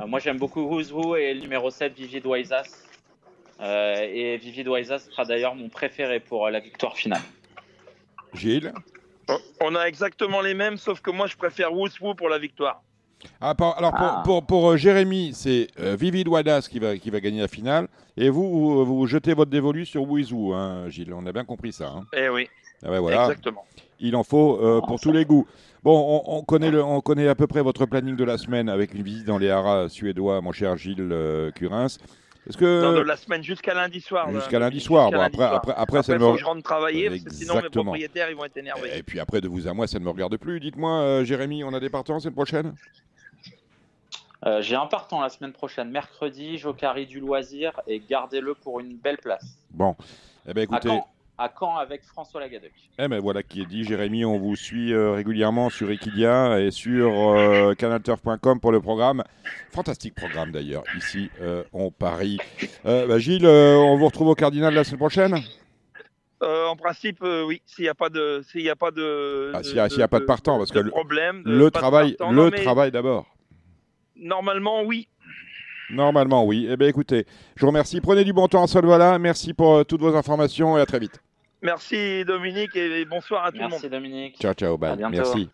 Euh, moi, j'aime beaucoup Who's Who et le numéro 7, Vivid Waisas. Euh, et Vivid Waisas sera d'ailleurs mon préféré pour euh, la victoire finale. Gilles. On a exactement les mêmes, sauf que moi je préfère Who's Who pour la victoire. Ah, alors pour, Ah. pour, pour, Jérémy, c'est euh, Vivid Wadas qui va, qui va gagner la finale. Et vous, vous, vous jetez votre dévolu sur Wizou, hein, Gilles. On a bien compris ça. hein. Eh oui, Ah ouais, voilà. exactement. Il en faut euh, pour tous les goûts. Bon, on, on connaît le, on connaît à peu près votre planning de la semaine avec une visite dans les haras suédois, mon cher Gilles euh, Curins. Est-ce que Non, de la semaine jusqu'à lundi soir. jusqu'à lundi soir, Jusqu'à bon, lundi après, soir. après, après, ça Après, ne faut me- que je rentre travailler, parce que sinon mes Exactement. propriétaires ils vont être énervés. Et puis après, de vous à moi, ça ne me regarde plus. Dites-moi, euh, Jérémy, on a des partants la semaine prochaine Euh, j'ai un partant la semaine prochaine, mercredi, Jokari du loisir, et gardez-le pour une belle place. Bon, eh ben écoutez, à Caen avec François Lagadec. eh ben voilà qui est dit. Jérémy, on vous suit euh, régulièrement sur Equidia et sur euh, canalturf.com pour le programme. Fantastique programme d'ailleurs, ici euh, on Paris. Euh, bah, Gilles, euh, on vous retrouve au Cardinal la semaine prochaine? Euh, en principe, euh, oui, s'il n'y a pas de, s'il a pas de, Ah, s'il y a- pas de partant, parce que le- problème, de- Le travail, le Non, travail d'abord. Normalement, oui. Normalement, oui. Eh bien, écoutez, je vous remercie. Prenez du bon temps en sol, voilà. Merci pour euh, toutes vos informations et à très vite. Merci Dominique et bonsoir à tout le monde. Merci Dominique. Ciao, ciao, bye. À bientôt. Merci.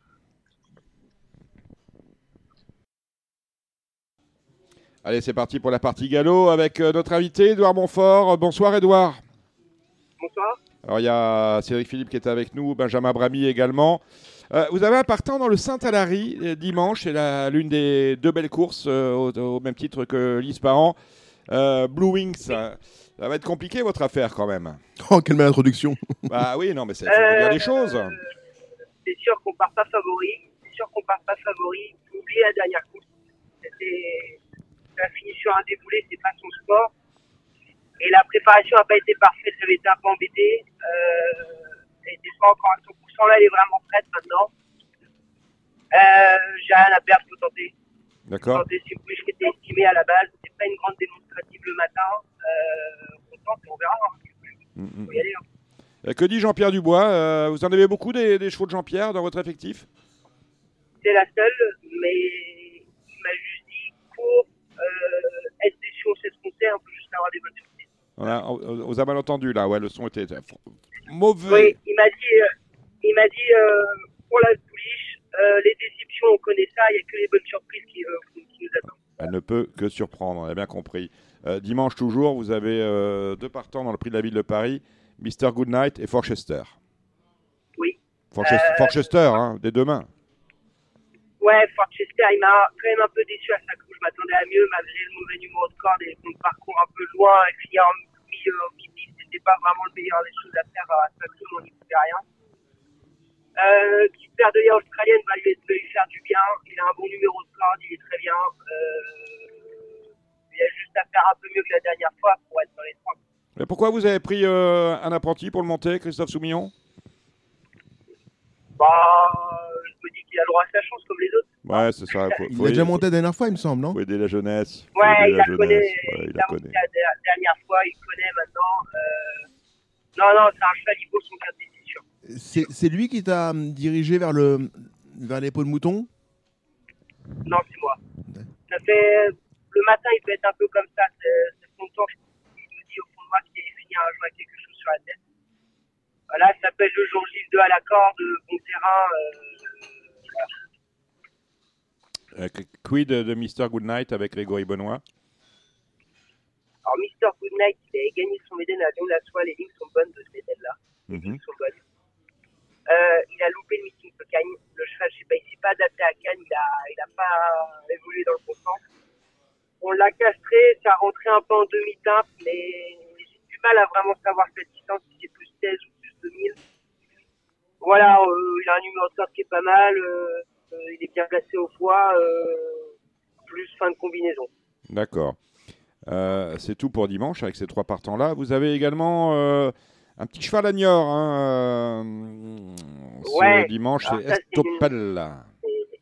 Allez, c'est parti pour la partie galop avec euh, notre invité, Edouard Montfort. Euh, Bonsoir, Edouard. Bonsoir. Alors, il y a Cédric Philippe qui est avec nous, Benjamin Bramy également. Euh, vous avez un partant dans le Saint-Alary euh, dimanche. C'est la- l'une des deux belles courses euh, au, au même titre que l'Isparan. Euh, Blue Wings, ça, ça va être compliqué votre affaire quand même. Oh, quelle belle introduction. Bah oui, non, mais c'est dire les choses. C'est sûr qu'on part pas favori. C'est sûr qu'on part pas favori. Faut oublier la dernière course. C'était la fini sur un déboulé, c'est pas son sport. Et la préparation n'a pas été parfaite. J'avais été un peu embêté. Euh, elle n'était pas encore à 100%. Là, elle est vraiment prête maintenant. Euh, J'ai rien à perdre, faut tenter. D'accord. Tenter c'est plus qui était estimé à la base. C'est pas une grande démonstrative le matin. Euh, on tente et on verra. hein. Mm, Faut y aller. hein. Euh, Que dit Jean-Pierre Dubois Euh, Vous en avez beaucoup des, des chevaux de Jean-Pierre dans votre effectif? C'est la seule, mais il m'a juste dit cours, euh, être déçu, on sait ce qu'on sait, on peut juste avoir des bonnes on, a mal entendu là, ouais, le son était mauvais. Oui, il m'a dit, euh, il m'a dit euh, pour la pouliche, euh, les déceptions, on connaît ça, il n'y a que les bonnes surprises qui, euh, qui nous attendent. Elle ne peut que surprendre, on a bien compris. Euh, dimanche toujours, vous avez deux partants dans le prix de la ville de Paris, Mr. Goodnight et Forchester. Oui. Forchester, Forchester, hein, des deux mains. Ouais, Forchester, il m'a quand même un peu déçu à sa couche. Je m'attendais à mieux, malgré le mauvais numéro de corde et son parcours un peu loin et finir en milieu mi C'était pas vraiment le meilleur des choses à faire à sa couche, on n'y pouvait rien. Euh, qui perd de l'Air australienne va lui, va lui faire du bien. Il a un bon numéro de corde, il est très bien. Euh, il a juste à faire un peu mieux que la dernière fois pour être dans les trois. Mais pourquoi vous avez pris euh, un apprenti pour le monter, Christophe Soumillon? Bah, je dis qu'il a le droit à sa chance comme les autres. Ouais, c'est ça. Faut, Il faut a déjà monté la dernière fois, il me semble, non? Faut aider la jeunesse. Faut Ouais, aider il la la connaît. jeunesse. Ouais, il il la a connaît. monté la der- dernière fois, il connaît maintenant. Euh, non, non, c'est un cheval, il vaut son quintet, c'est sûr. C'est lui qui t'a hum, dirigé vers le vers les peaux de mouton? Non, c'est moi. Ça fait. Le matin, il peut être un peu comme ça. C'est son temps. Il me dit au fond de moi qu'il allait finir un jour avec quelque chose sur la tête. Voilà, ça s'appelle le jour J 2 à la corde, bon terrain. Euh, Euh, quid de Mr. Goodnight avec Grégory Benoît? Alors, Mr. Goodnight, il a gagné son Méden à Lyon-la-Soie. Les lignes sont bonnes de ce Méden-là. Les Mhm. lignes sont bonnes. Euh, il a loupé le meeting pot. Cagnes. Le cheval, je sais pas, il s'est pas adapté à Cagnes, il a, il a pas évolué dans le bon sens. On l'a castré, ça a rentré un peu en demi-teinte, mais j'ai du mal à vraiment savoir cette distance, si c'est plus 16 ou plus 2000. Voilà, euh, il a un numéro de qui est pas mal, euh, euh, il est bien placé au euh, plus fin de combinaison. D'accord. C'est tout pour dimanche avec ces trois partants-là. Vous avez également un petit cheval à Niort. Hein, ce Ouais. dimanche, c'est une- Estopel.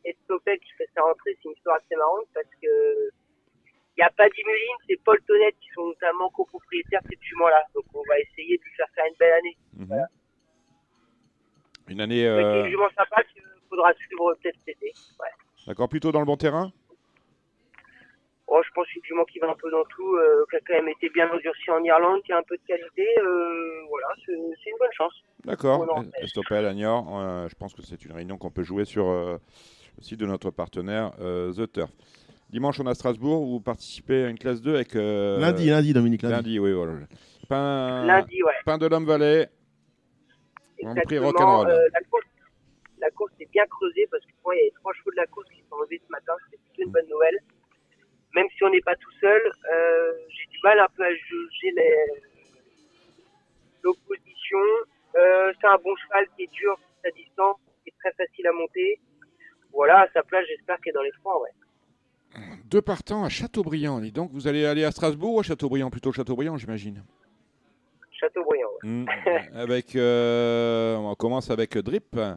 Estopel qui fait sa rentrée, c'est une histoire assez marrante parce que il n'y a pas d'Imuline, c'est Paul Tonnette qui sont notamment copropriétaires de cette jument-là. Donc on va essayer de lui faire faire une belle année. Mhm. Une année, C'est euh, une jument sympa qu'il faudra suivre peut-être cet été. Ouais. d'accord, plutôt dans le bon terrain? Oh, je pense que c'est une jument qui va un peu dans tout, euh, qui a quand même été bien endurcie en Irlande, qui a un peu de qualité. euh, voilà, c'est une bonne chance. D'accord. Oh Estopel à Niort. Euh, je pense que c'est une réunion qu'on peut jouer sur euh, le site de notre partenaire euh, The Turf. Dimanche, on a Strasbourg. Vous participez à une classe 2 avec. euh, Lundi, lundi, Dominique, lundi. Lundi, oui, voilà. Pain, Lundi, ouais. Pain de l'Homme Valais. Prix. Euh, la course, la course est bien creusée parce que pour moi, il y avait trois chevaux de la course qui sont enlevés ce matin. C'est plutôt une bonne nouvelle. Même si on n'est pas tout seul, euh, j'ai du mal un peu à juger l'opposition. Euh, c'est un bon cheval qui est dur sa distance, qui est très facile à monter. Voilà, sa place, j'espère qu'elle est dans les trois, ouais. Deux partants à Châteaubriand. Et donc, vous allez aller à Strasbourg ou à Châteaubriand Plutôt Châteaubriand, j'imagine? Châteaubriand, ouais. Hmm. avec, euh, on commence avec Drip. Euh,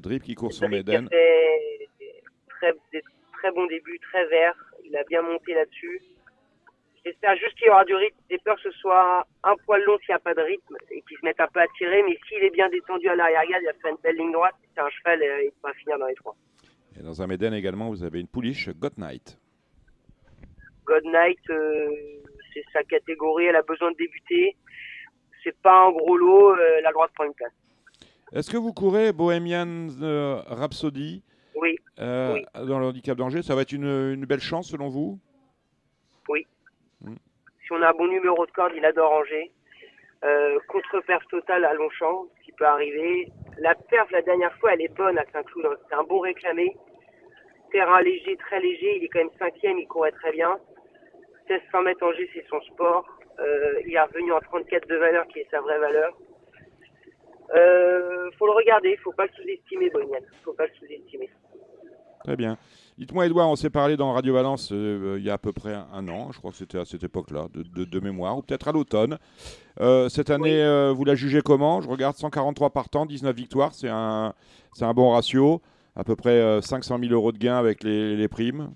Drip qui court son a Méden. fait très, des très bons débuts, très vert. Il a bien monté là-dessus. J'espère juste qu'il y aura du rythme. J'ai peur que ce soit un poil long s'il n'y a pas de rythme et qu'il se mette un peu à tirer. Mais s'il est bien détendu à l'arrière-garde, il va faire une belle ligne droite. C'est un cheval, euh, il va finir dans les trois. Et dans un Méden également, vous avez une pouliche, God Night. God Knight, euh, c'est sa catégorie. Elle a besoin de débuter. C'est pas un gros lot. elle a le droit de prendre une place. Est-ce que vous courez Bohemian euh, Rhapsody Oui. euh, Oui. dans le handicap d'Angers? Ça va être une, une belle chance selon vous? Oui. Mm. Si on a un bon numéro de corde, il adore Angers. Euh, contre-perf totale à Longchamp, ce qui peut arriver. La perf, la dernière fois, elle est bonne à Saint-Cloud. hein. C'est un bon réclamé. Terrain léger, très léger. Il est quand même cinquième, il courait très bien. 1600 mètres Angers, c'est son sport. Euh, il est revenu en 34 de valeur, qui est sa vraie valeur. Euh, faut le regarder, faut pas le sous-estimer, Bonian. Faut pas le sous-estimer. Très bien. Dites-moi, Edouard, on s'est parlé dans Radio Valence euh, il y a à peu près un, an, je crois que c'était à cette époque-là, de, de- de mémoire, ou peut-être à l'automne. Euh, cette année, euh, vous la jugez comment? Je regarde 143 partants, 19 victoires, c'est un, c'est un bon ratio, à peu près euh, 500 000 euros de gains avec les, les primes.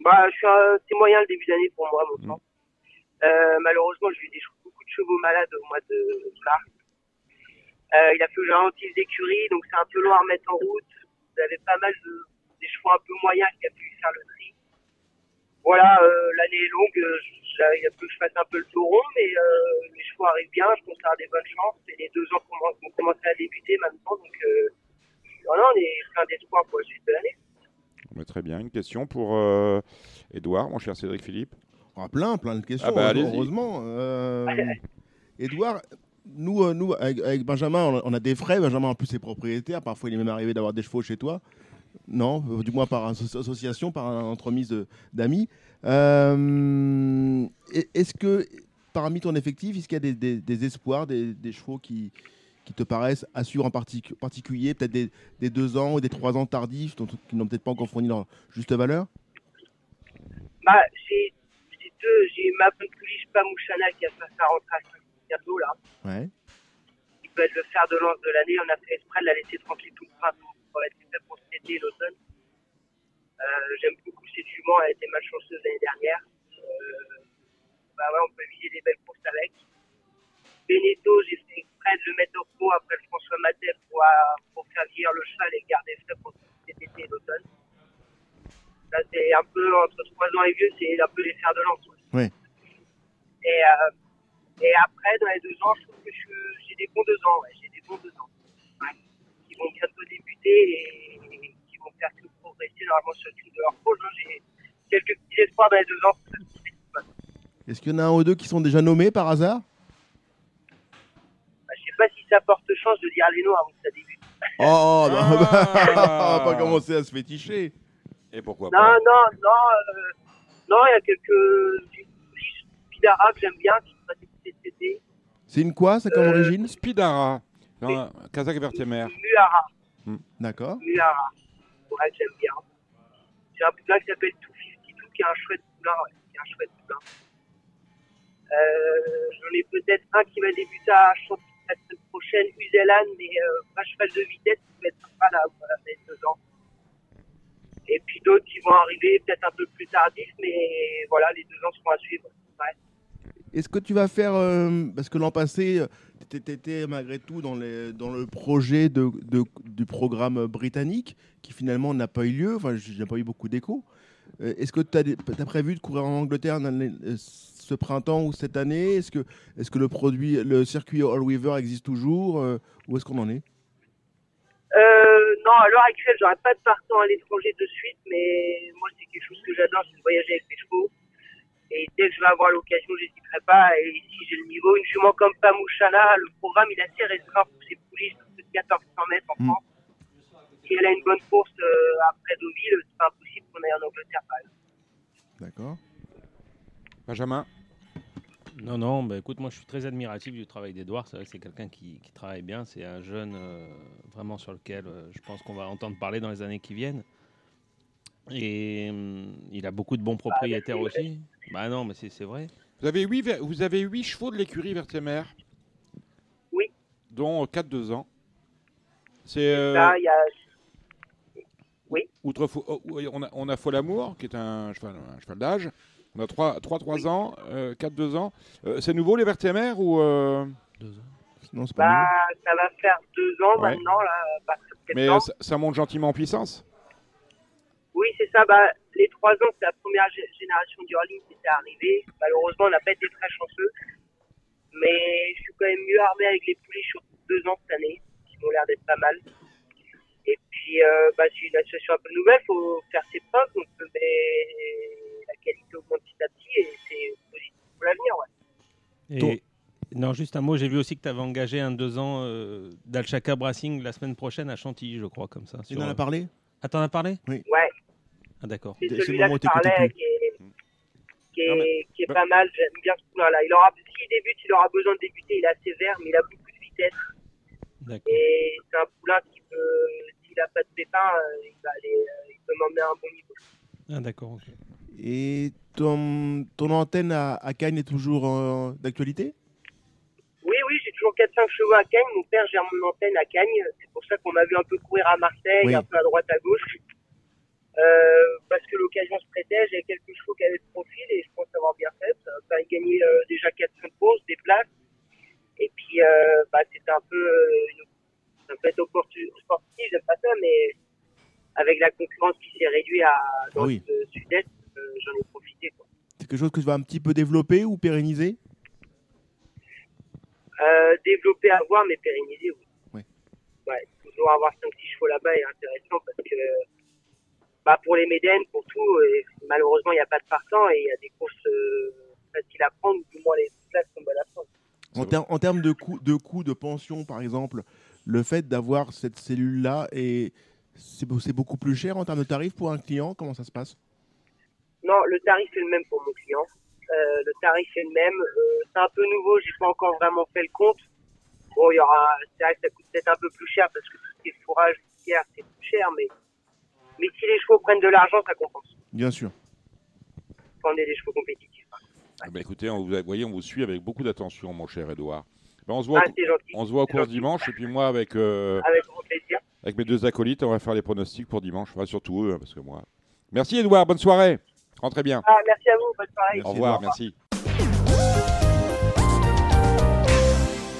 Bah, je suis c'est moyen le début d'année pour moi, sang. Euh, malheureusement, j'ai eu des, beaucoup de chevaux malades au mois de mars. Euh, il a fallu que je ralentisse l'écurie, donc c'est un peu long à remettre en route. Vous avez pas mal de des chevaux un peu moyens qui a pu faire le tri. Voilà, euh, l'année est longue, euh, il a fallu que je fasse un peu le rond, mais euh, les chevaux arrivent bien, je pense avoir des bonnes chances. Et les deux ans qu'on vont commencer à débuter maintenant, donc euh, on est plein d'espoir pour la suite de l'année. Très bien, une question pour euh, Edouard, mon cher Cédric Philippe. Ah, plein, plein de questions, Ah bah, heureusement. allez-y. heureusement. Euh, Edouard, nous, euh, nous avec, avec Benjamin, on a, on a des frais. Benjamin, en plus, est propriétaire. Parfois, il est même arrivé d'avoir des chevaux chez toi. Non, euh, du moins par asso- association, par un entremise d'amis. Euh, Est-ce que, parmi ton effectif, est-ce qu'il y a des, des- des espoirs, des, des chevaux qui, qui te paraissent assurent en partic- particulier, peut-être des, des deux ans ou des trois ans tardifs, dont- qui n'ont peut-être pas encore fourni leur juste valeur? Bah, j'ai deux, j'ai ma bonne pouliche Pamouchana qui a fait sa rentrée à 5 bientôt là. Ouais. Il peut être le fer de lance de l'année. On a fait exprès de la laisser tranquille tout le printemps pour être prêt pour cet été et l'automne. Euh, J'aime beaucoup cette jument, elle a été malchanceuse l'année dernière. Euh, bah ouais, on peut viser des belles courses avec. Beneteau, j'ai fait exprès de le mettre au pot après le François Matet pour, euh, pour faire vieillir le cheval et garder frais pour cet été et l'automne. Là, c'est un peu entre 3 ans et vieux, c'est un peu les fers de lance. ouais. Ouais. Et, euh, et après, dans les deux ans, je trouve que je- j'ai des bons deux ans. Ouais, j'ai des bons deux ans. Ouais. Qui vont bientôt débuter et, et qui vont faire que progresser normalement sur une de leurs pôles. hein. J'ai quelques petits espoirs dans les deux ans. Est-ce qu'il y en a un ou deux qui sont déjà nommés par hasard? Bah, je sais pas si ça porte chance de dire les noms avant que ça débute. Oh, non, on Ah. va pas commencer à se féticher. Et pourquoi Non, pas non, non. euh, non, il y a quelques Spidara que j'aime bien, qui sont des TCT. C'est une quoi, ça, comme Euh, origine Spidara. Non, Kazakh Vertemer. Muhara. D'accord. Muhara. Ouais, j'aime bien. J'ai un poulain qui s'appelle 252 qui est un chouette poulain, ouais, qui est un chouette poulain. Euh, J'en ai peut-être un qui va débuter à Chantilly la semaine prochaine, Uzelan, mais euh, pas cheval de vitesse, qui va être sympa là, voilà, deux ans. Et puis d'autres qui vont arriver peut-être un peu plus tardifs, mais voilà, les deux ans seront à suivre. Ouais. Est-ce que tu vas faire. euh, parce que l'an passé, tu étais malgré tout dans, les, dans le projet de, de- du programme britannique, qui finalement n'a pas eu lieu. Enfin, j'ai pas eu beaucoup d'écho. Euh, Est-ce que tu as, prévu de courir en Angleterre euh, ce printemps ou cette année? Est-ce que, est que le, produit, le circuit All Weaver existe toujours euh, Où est-ce qu'on en est? Euh, non, à l'heure actuelle, j'aurais pas de partant à l'étranger de suite, mais moi, c'est quelque chose que j'adore, c'est de voyager avec mes chevaux. Et dès que je vais avoir l'occasion, j'hésiterai pas. Et si j'ai le niveau, une jument comme Pamouchana, le programme, il est assez restreint pour ses poulies, de 1400 mètres en France. Si elle a une bonne course euh, après Deauville, c'est pas impossible qu'on aille en Angleterre, par exemple. D'accord. Benjamin? Non, non, bah, écoute, moi je suis très admiratif du travail d'Edouard. C'est vrai que c'est quelqu'un qui, qui travaille bien. C'est un jeune euh, vraiment sur lequel euh, je pense qu'on va entendre parler dans les années qui viennent. Et hum, il a beaucoup de bons propriétaires aussi. Bah non, mais c'est vrai. Vous avez huit, vous avez huit chevaux de l'écurie Vertemer Oui. Dont 4-2 ans. C'est. euh, Là, il y a outre oh, oui, on a, on a Folamour, qui est un cheval, un cheval d'âge. On a 3-3 ans, 4-2 ans. Euh, c'est nouveau les Vertemer ou. euh, Non, c'est pas bah, ça va faire deux ans Ouais. maintenant, là, Mais euh, ça, ça monte gentiment en puissance? Oui, c'est ça. Bah, les trois ans, c'est la première gé- génération du hurling qui était arrivée. Malheureusement, on n'a pas été très chanceux. Mais je suis quand même mieux armé avec les poulies sur deux ans cette année, qui ont l'air d'être pas mal. Et puis, euh, bah, c'est une association un peu nouvelle, faut faire ses preuves. Donc, euh, mais la qualité augmente petit à petit et c'est positif pour l'avenir. Ouais. Et non, juste un mot. J'ai vu aussi que tu avais engagé un deux ans euh, d'Alchaka Bracing la semaine prochaine à Chantilly, je crois, comme ça. Sur, en a euh, parlé? Ah, t'en as parlé? Oui. Ouais. Ah, d'accord. C'est celui-là qui est, qui est, Non, mais- qui est bah- pas mal. J'aime bien ce poulain-là. Il aura, s'il débute, il aura besoin de débuter. Il est assez vert, mais il a beaucoup de vitesse. D'accord. Et c'est un poulain qui peut, s'il n'a pas de pépin, euh, il, va aller, euh, il peut m'emmener à un bon niveau. Ah, d'accord. ok. Et ton, ton antenne à, à Cannes est toujours euh, d'actualité? Oui, oui, j'ai toujours 4-5 chevaux à Cagnes. Mon père gère mon antenne à Cagnes. C'est pour ça qu'on m'a vu un peu courir à Marseille, Oui. un peu à droite, à gauche. Euh, parce que l'occasion se prêtait, j'avais quelques chevaux qui avaient le profil et je pense avoir bien fait. M'a fait gagner euh, déjà 4-5 courses, des places. Et puis, euh, bah, c'était un peu euh, une, ça peut être j'aime pas ça, mais avec la concurrence qui s'est réduite à, dans Ah oui. le sud-est, j'en ai profité. Quoi. C'est quelque chose que tu vas un petit peu développer ou pérenniser? Euh, développer à voir, mais pérenniser, oui. Oui. Ouais, toujours avoir 5-6 chevaux là-bas est intéressant parce que bah, pour les Médènes, pour tout, et malheureusement, il n'y a pas de partant et il y a des courses euh, faciles à prendre, du moins les places sont bonnes à prendre. En, ter- en termes de coûts de, coût, de pension, par exemple, le fait d'avoir cette cellule-là, et c'est beaucoup plus cher en termes de tarifs pour un client? Comment ça se passe? Non, le tarif est le même pour mon client. Euh, le tarif est le même. Euh, c'est un peu nouveau, j'ai pas encore vraiment fait le compte. Bon, il y aura, c'est vrai que ça coûte peut-être un peu plus cher parce que tout ce qui est fourrage, litière, c'est plus cher, mais, mais si les chevaux prennent de l'argent, ça compense. Bien sûr. Quand on est des chevaux compétitifs. Eh ben, écoutez, on vous, voyez, on vous suit avec beaucoup d'attention, mon cher Edouard. Ben, on se voit, Ah, on se voit au cours dimanche, et puis moi, avec, euh, Avec grand plaisir. avec mes deux acolytes, on va faire les pronostics pour dimanche. Enfin, surtout eux, hein, parce que moi. Merci Edouard, bonne soirée. Rentrez bien. Ah, merci à vous, bonne soirée. Au revoir, merci.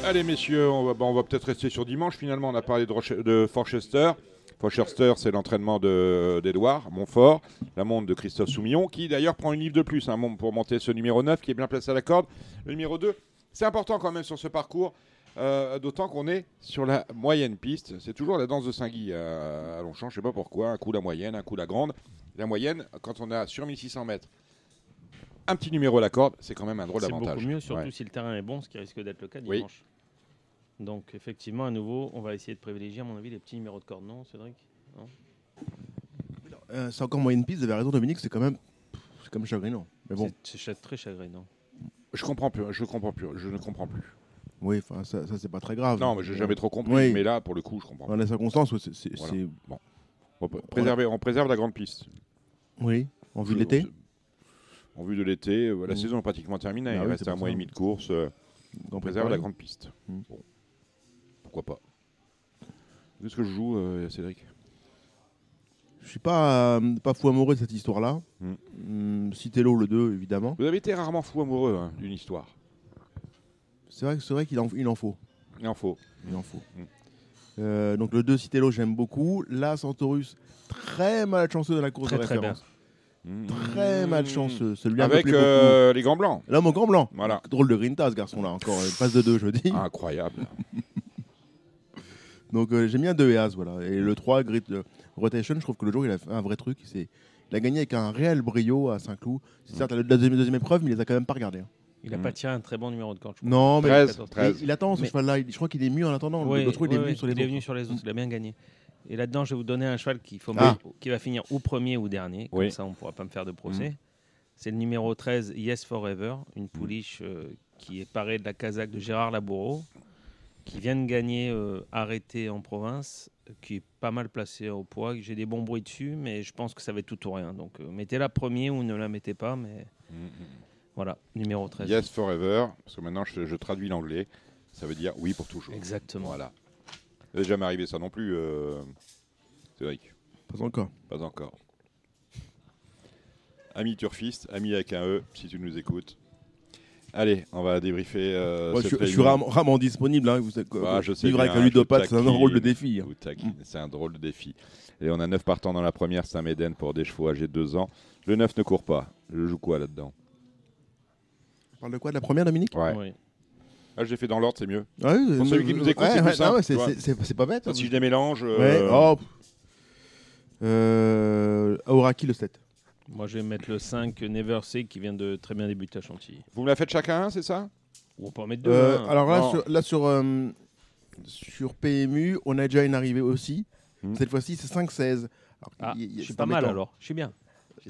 Allez messieurs, on va, bon, on va peut-être rester sur dimanche. Finalement, on a parlé de, Roche- de Forchester. Forchester, c'est l'entraînement de- d'Edouard Montfort, la montre de Christophe Soumillon, qui d'ailleurs prend une livre de plus hein, pour monter ce numéro 9, qui est bien placé à la corde. Le numéro 2, c'est important quand même sur ce parcours, euh, d'autant qu'on est sur la moyenne piste. C'est toujours la danse de Saint-Guy à, à Longchamp, je sais pas pourquoi, un coup la moyenne, un coup la grande. La moyenne, quand on a sur 1600 mètres, un petit numéro à la corde, c'est quand même un drôle C'est d'avantage. beaucoup mieux, surtout Ouais. si le terrain est bon, ce qui risque d'être le cas Oui. dimanche. Donc effectivement, à nouveau, on va essayer de privilégier, à mon avis, les petits numéros de corde, non, Cédric? Non? Euh, c'est encore moyenne piste, vous avez raison Dominique, c'est quand même, c'est quand même chagrinant. Mais bon, C'est- C'est très chagrinant. Je comprends plus, je comprends plus, je ne comprends plus. oui, enfin ça, ça, c'est pas très grave. Non, mais j'ai jamais trop compris. Oui. Mais là, pour le coup, je comprends. Dans les circonstances, c'est, c'est- Voilà. c'est- Bon. On, peut préserver, on préserve la grande piste. Oui, en vue de l'été. En vue de l'été, euh, la Mm. saison est pratiquement terminée. Bah Il oui, reste un mois et demi de course. euh, on de préserve la grande piste. Mm. Bon. Pourquoi pas Est-ce que je joue, euh, Cédric Je suis pas, euh, pas fou amoureux de cette histoire-là. Mm. Hum, Citelo le 2, évidemment. Vous avez été rarement fou amoureux hein, d'une histoire. C'est vrai, qu'il en, il en faut. Il en faut. Il en faut. Mm. Euh, donc le 2 Citelo, j'aime beaucoup. Là, Santorus, très malchanceux dans la course Très, de très référence. Mm. Très malchanceux. Celui-là me Avec euh, les gants blancs. Là, mon grand blanc. Voilà. Drôle de grinta, ce garçon-là. Encore une passe de 2, je dis. Incroyable. Donc euh, j'aime bien 2 et As, voilà. Et le 3, Grit euh, Rotation, je trouve que le jour, il a fait un vrai truc. C'est- Il a gagné avec un réel brio à Saint-Cloud. C'est certes la deuxième, deuxième épreuve, mais il les a quand même pas regardés. hein. Il n'a Mm. pas tiré un très bon numéro de corde. je crois. Non, mais 13, mais 13. il attend ce Mais- cheval-là. Je crois qu'il est mieux en attendant. Oui, L'autre, il est oui, venu oui, sur les il est autres. venu sur les autres, il a bien gagné. Et là-dedans, je vais vous donner un cheval faut Ah. qui va finir ou premier ou dernier. Comme Oui. ça, on ne pourra pas me faire de procès. C'est le numéro 13, Yes Forever, Mm. une pouliche euh, qui est parée de la casaque de Gérard Laboureau, qui vient de gagner euh, arrêté en province, qui est pas mal placé au poids. J'ai des bons bruits dessus, mais je pense que ça va être tout ou rien. Donc euh, mettez-la premier ou ne la mettez pas, mais Mm, voilà, numéro 13. Yes forever, parce que maintenant je, je traduis l'anglais. Ça veut dire oui pour toujours. Exactement. Voilà. Ça n'est jamais arrivé ça non plus, euh, Cédric. Pas encore. Pas encore. Ami turfiste, ami avec un E, si tu nous écoutes. Allez, on va débriefer. euh, Moi, je, je suis rarement, rarement disponible. Hein, vous. Bah, je sais Vivre bien, avec un ludopathe, c'est un drôle de défi. hein. C'est un drôle de défi. Et on a 9 partants dans la première, Saint-Médène pour des chevaux âgés de 2 ans. Le 9 ne court pas. Je joue quoi là-dedans? On parle de quoi De la première, Dominique Ouais. Oui. Ah, je l'ai fait dans l'ordre, c'est mieux. Ah oui, Pour celui qui nous écoute, ouais, c'est plus ouais, simple, non, ouais, tu c'est- vois. c'est- C'est c'est pas bête. Ça, hein. si je les mélange. Ouais, euh, oh, pff. Euh, Auraki, le 7. Moi, je vais mettre le 5, Never Say, qui vient de très bien débuter à Chantilly. Vous me la faites chacun un, c'est ça? Ou on peut en mettre deux. Euh, hein. alors là, Non. sur, là sur, euh, sur PMU, on a déjà une arrivée aussi. Hmm. Cette fois-ci, c'est 5-16. Alors, Ah, il- il- je suis c'est pas mal embêtant. alors. Je suis bien.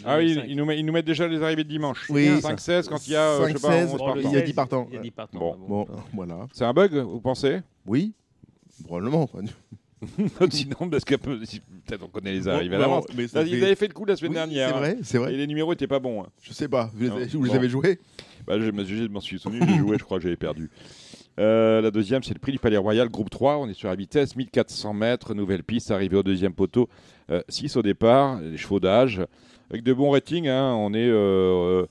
Ah oui, ils nous, met- ils nous mettent déjà les arrivées de dimanche. Oui. 5-16 quand il y a, euh, je sais pas, 5-16, 11 Bon, le partants. il y a 16, 10 partants. Il y a 10 partants. Bon. ah Bon, voilà. C'est un bug, vous pensez? Oui, probablement. Sinon, parce que peut-être on connaît les arrivées à Bon, l'avance. Ils fait- avaient fait le coup la semaine Oui, dernière. C'est hein. vrai, c'est vrai. Et les numéros étaient pas bons. hein. Je sais pas. Vous, les- vous les bon. avez joués Bah, je me- je m'en suis souvenu, j'ai joué, je crois que j'avais perdu. Euh, la deuxième, c'est le prix du Palais Royal, groupe 3. On est sur la vitesse, 1400 mètres, nouvelle piste, arrivé au deuxième poteau. 6 au départ, les chevaux d'âge. Avec de bons ratings, hein, on est, euh, euh,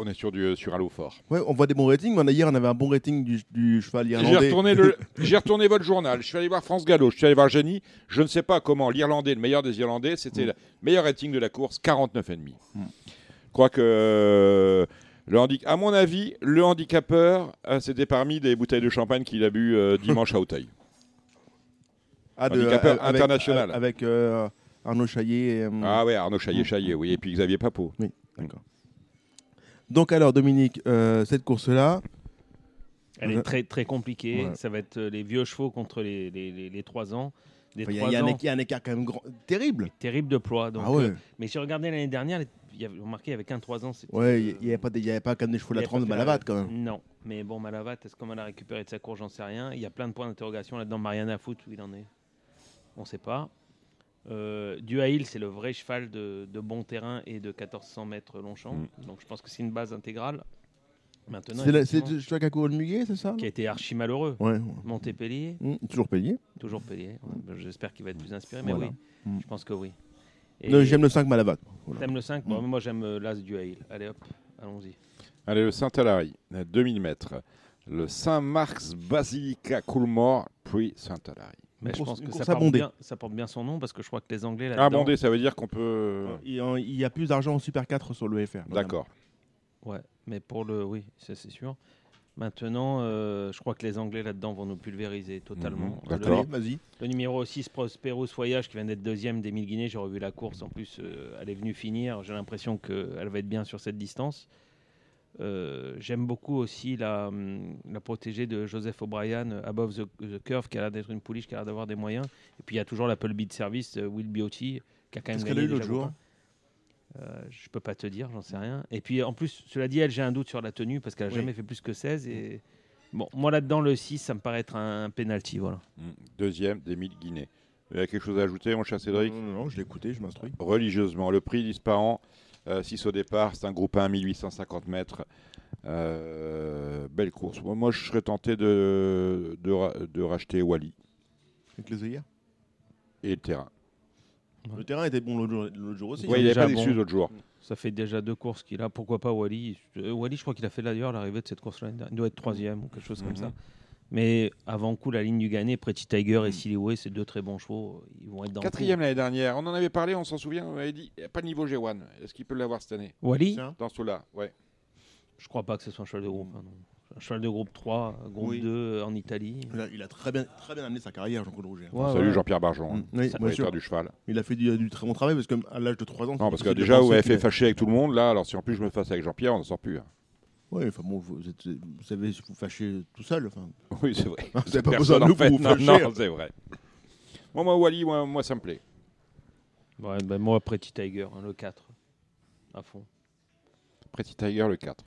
on est sur, du, sur un lot fort. Ouais, on voit des bons ratings. mais hier, on avait un bon rating du, du cheval J'ai irlandais. retourné, le- j'ai retourné votre journal. Je suis allé voir France Gallo, je suis allé voir Jenny. Je ne sais pas comment l'Irlandais, le meilleur des Irlandais, c'était le meilleur rating de la course, 49,5. Mm. Je crois que, euh, le handi- à mon avis, le handicapeur, euh, c'était parmi des bouteilles de champagne qu'il a bu euh, dimanche à Auteuil. Ah, de- handicapeur avec- international. Avec euh, Arnaud Chaillet. et, euh, Ah ouais, Arnaud Chaillet-Chaillet, oui. Et puis Xavier Papot. Oui, d'accord. Donc alors, Dominique, euh, cette course-là, Elle est très, très compliquée. Ouais. Ça va être euh, les vieux chevaux contre les, les, les, les 3 ans. Il y, a- 3 il y a un y a écart quand même grand- terrible. terrible de poids. Donc, ah ouais. euh, mais j'ai regardé l'année dernière, y avait, remarqué, il y avait qu'un 3 ans. Ouais, il euh, n'y avait pas, y avait pas des chevaux de la trempe de la- Malavat quand même. Non, mais bon, Malavat, est-ce qu'on va récupérer de sa course J'en sais rien. Il y a plein de points d'interrogation là-dedans. Mariana Foot, où il en est? On ne sait pas. Euh, Duhail, c'est le vrai cheval de, de bon terrain et de 1400 mètres long champ. Mm. Donc je pense que c'est une base intégrale. Maintenant, C'est la- le cheval couru le muguet, c'est ça qui a été archi malheureux. Ouais. ouais. Montépellier, Mmh, toujours payé. toujours payé. Ouais, ben, J'espère qu'il va être plus inspiré, mais Voilà. oui, Mm. je pense que oui. Et J'aime le 5 Malavat. Voilà. T'aimes le 5 Mm. Bon, Moi, j'aime euh, l'As Duhail. Allez hop, allons-y. Allez, le Saint-Alary, à 2000 mètres. Le Saint-Marc's Basilica Coolmore, puis Saint-Alary. Mais je pense que ça porte, bien, ça porte bien son nom parce que je crois que les Anglais Ah. Abondé, ça veut dire qu'on peut. Il y a- il y a plus d'argent en Super 4 sur le FR. D'accord. Ouais, mais pour le. Oui, ça c'est sûr. Maintenant, euh, je crois que les Anglais là-dedans vont nous pulvériser totalement. Euh, d'accord. Vas-y. Le, numéro 6, Prosperous Voyage, qui vient d'être deuxième des 1000 Guinées, j'ai revu la course. En plus, euh, elle est venue finir. J'ai l'impression qu'elle va être bien sur cette distance. Euh, J'aime beaucoup aussi la, hum, la protégée de Joseph O'Brien, Above the, the Curve, qui a l'air d'être une pouliche, qui a l'air d'avoir des moyens. Et puis il y a toujours l'Apple Beat Service, Will Beauty, qui a quand même Qu'est-ce qu'elle gagné a eu l'autre jour. Euh, je peux pas te dire, j'en sais rien. Et puis en plus, cela dit, elle, j'ai un doute sur la tenue parce qu'elle a Oui. jamais fait plus que 16. Et bon, moi là-dedans, le 6, ça me paraît être un, un penalty. Voilà. Mm. Deuxième, d'Émile Guinet. Il y a quelque chose à ajouter, mon cher Cédric Non, non, non, je l'ai écouté, je m'instruis. Religieusement. Le prix d'Ispahan, 6 au départ, c'est un groupe 1 1850 mètres. Euh, belle course. Moi, moi, je serais tenté de, de, de racheter Wally Avec les œillères. et le terrain. Le terrain était bon l'autre jour, l'autre jour aussi. Ouais, il n'est déjà pas bon. déçu l'autre jour. Ça fait déjà deux courses qu'il a. Pourquoi pas Wally? Euh, Wally, je crois qu'il a fait d'ailleurs l'arrivée de cette course-là. Il doit être troisième ou quelque chose comme Mhm. ça. Mais avant coup, la ligne du gagné, Pretty Tiger et Silly Way, c'est deux très bons chevaux. Ils vont être dans le Quatrième l'année dernière. On en avait parlé, on s'en souvient. On avait dit, il n'y a pas de niveau G1. Est-ce qu'il peut l'avoir cette année? Coup. Wally? Tiens. Dans ceux-là, ouais. Je crois pas que ce soit un cheval de groupe. hein, non. Cheval de groupe 3, groupe Oui. 2 euh, en Italie. Il a, il a très, bien, très bien amené sa carrière, Jean-Claude Rouget. Ouais, Salut ouais. Jean-Pierre Barjon, Mm, hein, oui, propriétaire du cheval. Il a fait du, du très bon travail parce qu'à l'âge de 3 ans. Non, parce que c'est déjà, avez penser fait fâcher avec tout le monde, là. Alors, si en plus je me fasse avec Jean-Pierre, on n'en sort plus. hein. Ouais, enfin bon, vous, êtes- vous savez vous fâcher tout seul. Enfin. Oui, c'est vrai. Vous avez pas Personne, besoin de nous fait. pour vous Non, fâcher. non, c'est vrai. Moi, moi, Wally, moi, moi, ça me plaît. Ouais, ben moi, Pretty Tiger, hein, le 4. À fond. Pretty Tiger, le 4.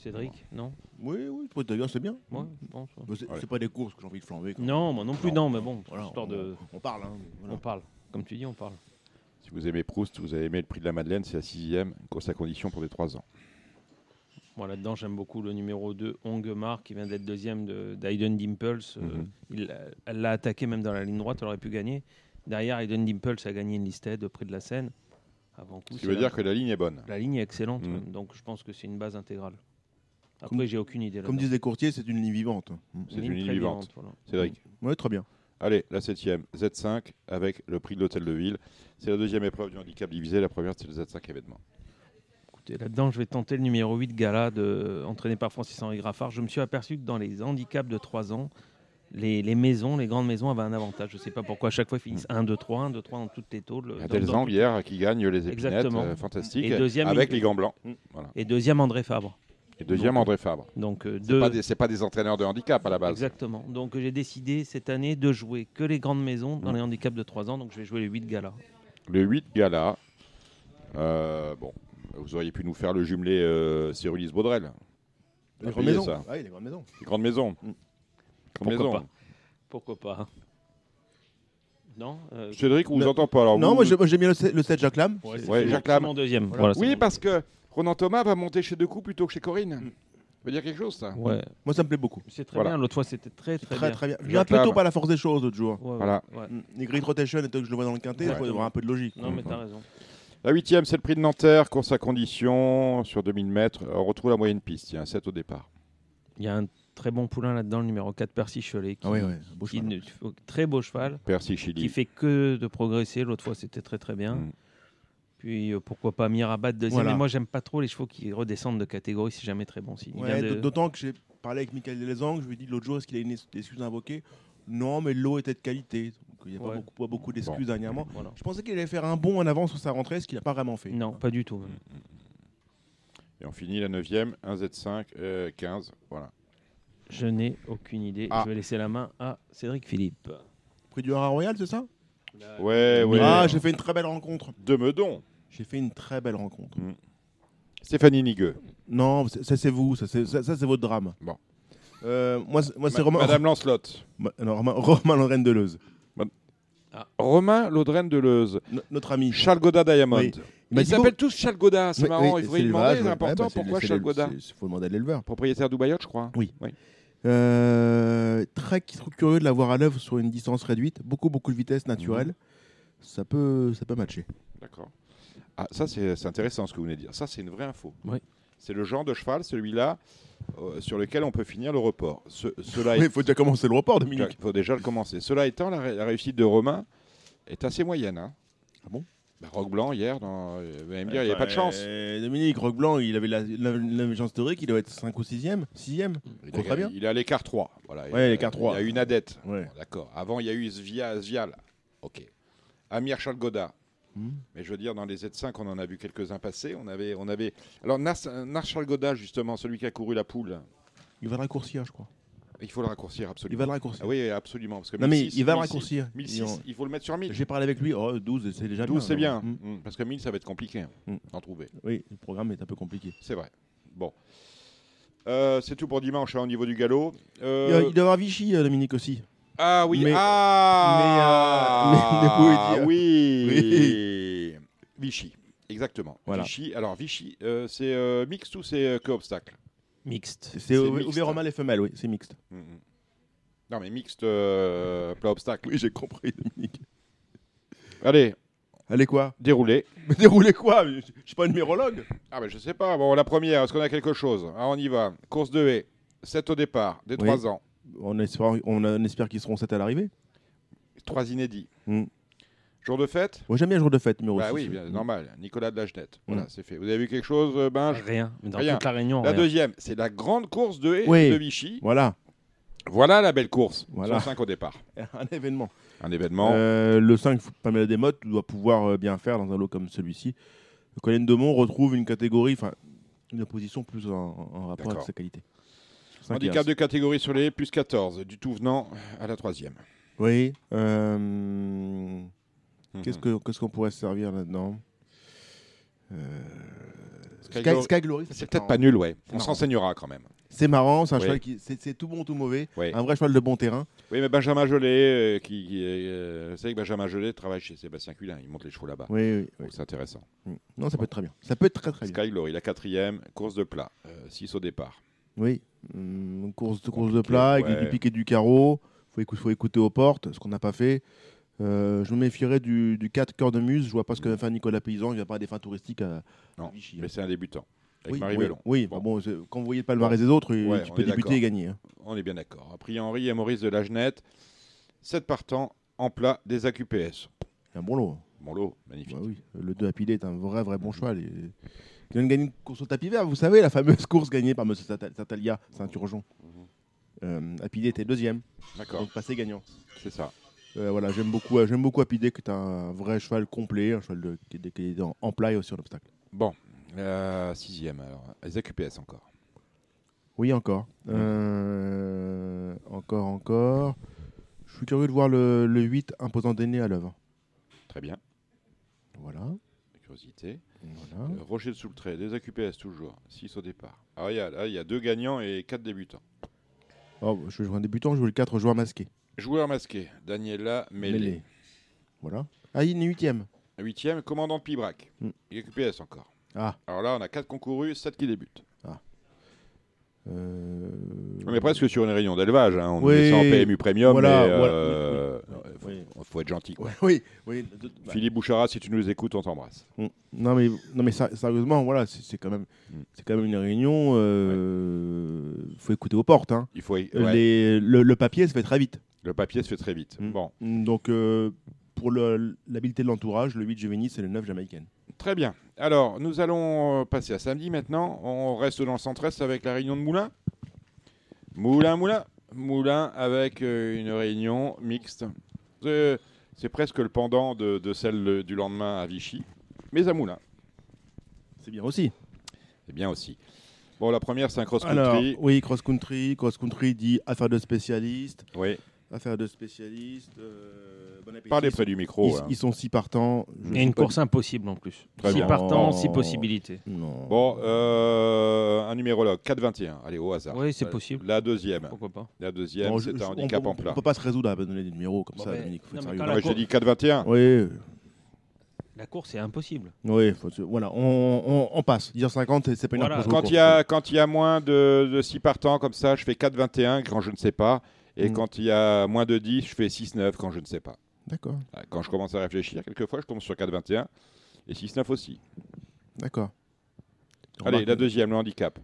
Cédric Non Oui, oui, pour d'ailleurs, c'est bien. Ouais, je pense. ouais. Mais C'est Ouais. c'est pas des courses que j'ai envie de flamber. quoi. Non, moi non plus, non, mais bon, Voilà, histoire on, de. on parle. Hein, voilà. On parle. Comme tu dis, on parle. Si vous aimez Proust, vous avez aimé le prix de la Madeleine, c'est la sixième, course à condition pour les 3 ans. Moi là-dedans, j'aime beaucoup le numéro 2, Ongemar, qui vient d'être deuxième de- d'Aiden Dimples. Euh, Mhm. il l'a- elle l'a attaqué même dans la ligne droite, elle aurait pu gagner. Derrière, Aiden Dimples a gagné une listed près de la Seine. Avant coup, Ce qui c'est veut la- dire que la ligne est bonne. la ligne est excellente, Mhm. même, donc je pense que c'est une base intégrale. Après, Comme- j'ai aucune idée. Comme disent les courtiers, c'est une ligne vivante. Mm. C'est une ligne vivante. voilà. Cédric. Oui, très bien. Allez, la septième, Z5, avec le prix de l'hôtel de ville. C'est la deuxième épreuve du handicap divisé. La première, c'est le Z5 événement. Écoutez, là-dedans, je vais tenter le numéro 8 Gala, de, entraîné par Francis-Henri Graffard. Je me suis aperçu que dans les handicaps de 3 ans, les, les maisons, les grandes maisons avaient un avantage. Je ne sais pas pourquoi. À chaque fois, ils finissent 1, 2, 3, 1, 2, 3 dans toutes les Zang, tout- hier, qui gagne les épinettes. Exactement. euh, fantastique. Et deuxième, avec il- les gants blancs. Mm. Voilà. Et deuxième, André Fabre. Et deuxième, Donc, André Fabre. Donc, euh, C'est deux. pas, des- c'est pas des entraîneurs de handicap à la base. Exactement. Donc, j'ai décidé cette année de jouer que les grandes maisons dans Mm. les handicaps de 3 ans. Donc, je vais jouer les 8 galas. Le 8 gala. euh, bon, vous auriez pu nous faire le jumelé euh, Cérulis Baudrel. Les grandes maisons. ça. Ouais, les grandes maisons. Les grandes maisons. Mm. Grandes Pourquoi maisons. pas Pourquoi pas Non euh, Cédric, on vous Le- entend pas. Alors Non, vous- moi j'ai mis le 7, le 7 Jacques Lam. ouais, Jacques Lam. mon deuxième. Voilà. Voilà, Oui, parce que Ronan Thomas va monter chez Decou plutôt que chez Corinne. Mm. Ça veut dire quelque chose, ça Ouais, Moi ça me plaît beaucoup. c'est très Voilà. bien. L'autre fois, c'était très, très, Très bien. très bien. Je viens un peu tôt Lam. par la force des choses l'autre jour. Ouais, ouais, Voilà. ouais. Mm. Les Great Rotation, étant que je le vois dans le quintet, il faut avoir un peu de logique. Non, mais t'as raison. La huitième, c'est le prix de Nanterre, course à condition sur 2000 mètres. On retrouve la moyenne piste. Il y a un 7 au départ. Il y a un très bon poulain là-dedans, le numéro 4, Percy Cholet. Qui, Ah beau qui cheval. ne- très beau cheval, Percy qui Chili. fait que de progresser. L'autre fois, c'était très très bien. Mm. Puis euh, pourquoi pas Mirabat deuxième. Voilà. Mais moi, j'aime pas trop les chevaux qui redescendent de catégorie. C'est jamais très bon signe. Ouais, de- D'autant que j'ai parlé avec Michael Delezang, je lui ai dit l'autre jour, est-ce qu'il a une ex- excuse à invoquer? Non, mais l'eau était de qualité. Donc, il n'y a Ouais. pas beaucoup, pas beaucoup d'excuses dernièrement. Voilà. Je pensais qu'il allait faire un bond en avant sur sa rentrée, ce qu'il n'a pas vraiment fait. Non, pas du tout. même. Et on finit la neuvième, 1 Z5, euh, 15. Voilà. Je n'ai aucune idée. Ah. Je vais laisser la main à Cédric Philippe. Prix du Haras Royal, c'est ça? Ouais, ouais. Ah, j'ai fait une très belle rencontre. De Meudon. J'ai fait une très belle rencontre. Stéphanie Nigueux. Non, ça c'est vous, ça c'est ça, ça, c'est votre drame. Bon. Euh, moi, c'est- moi c'est Ma- Romain, Madame Lancelot. Ma- non, Romain, Romain Lorraine Deleuze, Romain Laudren Deleuze. no- notre ami. Charles Godin Diamond. Oui. Il m'a Ils dit s'appellent tous Charles Godin, c'est Oui, marrant. oui, Il l'élevage, demander, c'est ouais. important. Ouais, bah, c'est- Pourquoi c'est Charles c'est- Il faut demander à l'éleveur. Propriétaire d'Oubayotte, je crois. Oui. Euh, très curieux de l'avoir à l'œuvre sur une distance réduite, beaucoup beaucoup de vitesse naturelle. Mhm. Ça peut ça peut matcher. D'accord. Ah, ça, c'est intéressant ce que vous venez de dire. Ça, c'est une vraie info. Oui. C'est le genre de cheval, celui-là, euh, sur lequel on peut finir le report. Ce- cela Il faut déjà commencer le report, Il Dominique. faut déjà le commencer. Cela étant, la, ré- la réussite de Romain est assez moyenne. hein. Ah bon? Bah, Roque Blanc, hier, dans, euh, vous allez me dire, il n'y a pas de chance. Euh, Dominique Roque Blanc, il avait la, la, la chance théorique, il doit être 5 ou 6e 6e Il, très bien. il est à l'écart 3. Voilà. Ouais, il, l'écart 3. Il y a une adette. Ouais. Bon, D'accord. Avant, il y a eu Svia, Svial. OK. Amir Charles. Hmm. Mais je veux dire, dans les Z5, on en a vu quelques-uns passer. On avait, on avait. Alors, Charles Godin, justement, celui qui a couru la poule, Il va le raccourcir, je crois. il faut le raccourcir Il absolument. va le raccourcir. Ah oui, absolument. Parce que Non, mais 1006, il va le 1006, raccourcir. 1006, Ils ont- il faut le mettre sur 1000. J'ai parlé avec lui, oh, 12, c'est déjà 12, c'est bien. Hmm. Mm, Parce que 1000, ça va être compliqué hein, Mm. d'en trouver. Oui, le programme est un peu compliqué. C'est vrai. Bon. Euh, c'est tout pour dimanche hein, au niveau du galop. Euh, Il, doit- il doit y avoir Vichy, euh, Dominique aussi. Ah oui, Mais- ah mais, euh, mais- mais dire oui. Vichy, exactement. Voilà. Vichy. Alors Vichy, euh, c'est euh, mixte ou c'est euh, que obstacle? Mixte. C'est ouvert mâles et femelles, oui, c'est mixte. Mm, mm. Non mais mixte euh, plat obstacle. Oui, j'ai compris, Dominique. Allez, Allez, quoi? Déroulez. Mais déroulez quoi? Je je suis pas un numérologue. Ah ben je sais pas. Bon, la première, est-ce qu'on a quelque chose? Ah, On y va. Course de haie. 7 au départ, des Oui. 3 ans. On espère, on, on espère qu'ils seront 7 à l'arrivée. 3 inédits. Mm. Jour de fête Moi, j'aime bien le jour de fête, numéro Bah 6. oui, bien, normal. Nicolas de la Genette. Voilà, Mm. c'est fait. Vous avez vu quelque chose, euh, Binge Rien. Mais dans Rien. toute la réunion, La rien. deuxième, c'est la grande course de haie Oui. de Vichy. Voilà, Voilà la belle course. Voilà. 105 au départ. un événement. Un événement. Euh, le 5, Pamela Desmottes doit pouvoir euh, bien faire dans un lot comme celui-ci. Colin Demont retrouve une catégorie, enfin, une opposition plus en, en rapport avec sa qualité. Handicap de catégorie sur les plus 14. Du tout venant à la troisième. Oui. euh, Qu'est-ce Mhm. que- qu'est-ce qu'on pourrait se servir là-dedans? Euh, Sky Sky, Glory- Sky C'est peut peut-être être pas nul, ouais. On s'enseignera quand même. C'est marrant, c'est un Oui. cheval qui c'est tout bon tout mauvais, Oui. un vrai cheval de bon terrain. Oui, mais Benjamin Jolet, euh, qui, qui est, euh, vous savez que Benjamin Jolet travaille chez Sébastien Cullin. Il monte les chevaux là-bas. Oui, oui, c'est intéressant. Mm. Non, ça peut être très bien. Ça peut être très très bien. Sky Glory, la quatrième, course de plat. 6 au départ. Oui, Hum, course, de- course de plat avec du piqué du carreau. Faut écouter, faut écouter aux portes, ce qu'on n'a pas fait. Euh, je me méfierais du, du 4 cœur de muse. Je vois pas ce que va faire Nicolas Paysan. Il va pas à des fins touristiques à, Non, à Vichy. mais c'est un débutant. Avec oui, Marie oui, oui, Bon. bah bon, quand vous voyez le palmarès des autres, Ouais, tu peux débuter et gagner. hein. On est bien d'accord. A priori, Henri et Maurice de la Genette. 7 partants en plat des AQPS. Un bon lot. Bon lot, magnifique. Bah oui, le 2 à Pilet est un vrai, vrai bon. Et... Il vient de gagner une course au tapis vert, vous savez, la fameuse course gagnée par M. Satalia, Saint-Urgeon. Euh, Apidé était deuxième, D'accord, donc passé gagnant. c'est ça. Euh, voilà, j'aime beaucoup, euh, j'aime beaucoup Apidé, qui est un vrai cheval complet, un cheval de- qui, est, qui est en, et aussi en obstacle. Bon, euh, sixième alors. Les AQPS encore. Oui, encore. Encore, encore. Je suis curieux de voir le, le 8 imposant d'aîné à l'œuvre. Très bien. Voilà. Voilà. Euh, Roger de Soultray, des AQPS toujours. 6 au départ. Alors il y a, il y a deux gagnants et quatre débutants. Oh, je vais jouer un débutant, je joue le 4 joueur masqué. Joueur masqué, Daniela. Mêlé. Voilà. Ah, il est huitième. Huitième, commandant de Pibrac. Mm. Et AQPS encore. Ah. Alors là, on a quatre concourus, 7 qui débutent. Euh, On est presque sur une réunion d'élevage. Hein. On Oui. est sans PMU Premium, Voilà, mais voilà. euh, faut, faut être gentil. Oui, Philippe Bouchara, si tu nous écoutes, on t'embrasse. mm. Non mais, non mais sérieusement, voilà, c'est quand même, Mm. c'est quand même une réunion. Euh, Faut écouter aux portes. Hein. Il faut ouais, Les- le, le papier se fait très vite. le papier se fait très vite. Mm. Bon, Donc euh, pour le- l'habileté de l'entourage, le 8 Juvenis et le 9 Jamaïcaine. très bien. Alors, nous allons euh, passer à samedi maintenant. On reste dans le centre-est avec la réunion de Moulin. Moulin, Moulin. Moulin avec euh, une réunion mixte. C'est presque le pendant de, de celle du lendemain à Vichy, mais à Moulin. C'est bien aussi. C'est bien aussi. Bon, la première, c'est un cross-country. oui, cross-country. Cross-country dit affaire de spécialiste. Oui, Affaire de spécialiste. euh, bon parlez près du micro. Ils, hein. ils sont six partants. Je Et une course impossible en plus. Très Six bien. partants, six possibilités. Non. Bon, euh, un numérologue, 4-21. Allez, au hasard. Oui, c'est possible. La deuxième. Pourquoi pas La deuxième, c'est un on handicap en plat. On peut pas se résoudre à donner des numéros comme Bon, ça, ben, Dominique. Faut non, mais quand Non, mais je cour- dis 4-21. Oui, La course est impossible. oui, faut voilà, on, on- on passe. 10h50, c'est- c'est pas une Voilà. il y a, quand il y a moins de, de 6 partants comme ça, je fais 4-21 quand je ne sais pas. Et Mm. quand il y a moins de 10, je fais 6-9 quand je ne sais pas. D'accord, Voilà, Quand je commence à réfléchir, quelquefois, je tombe sur 4-21 et 6-9 aussi. d'accord. Allez, la deuxième, le handicap.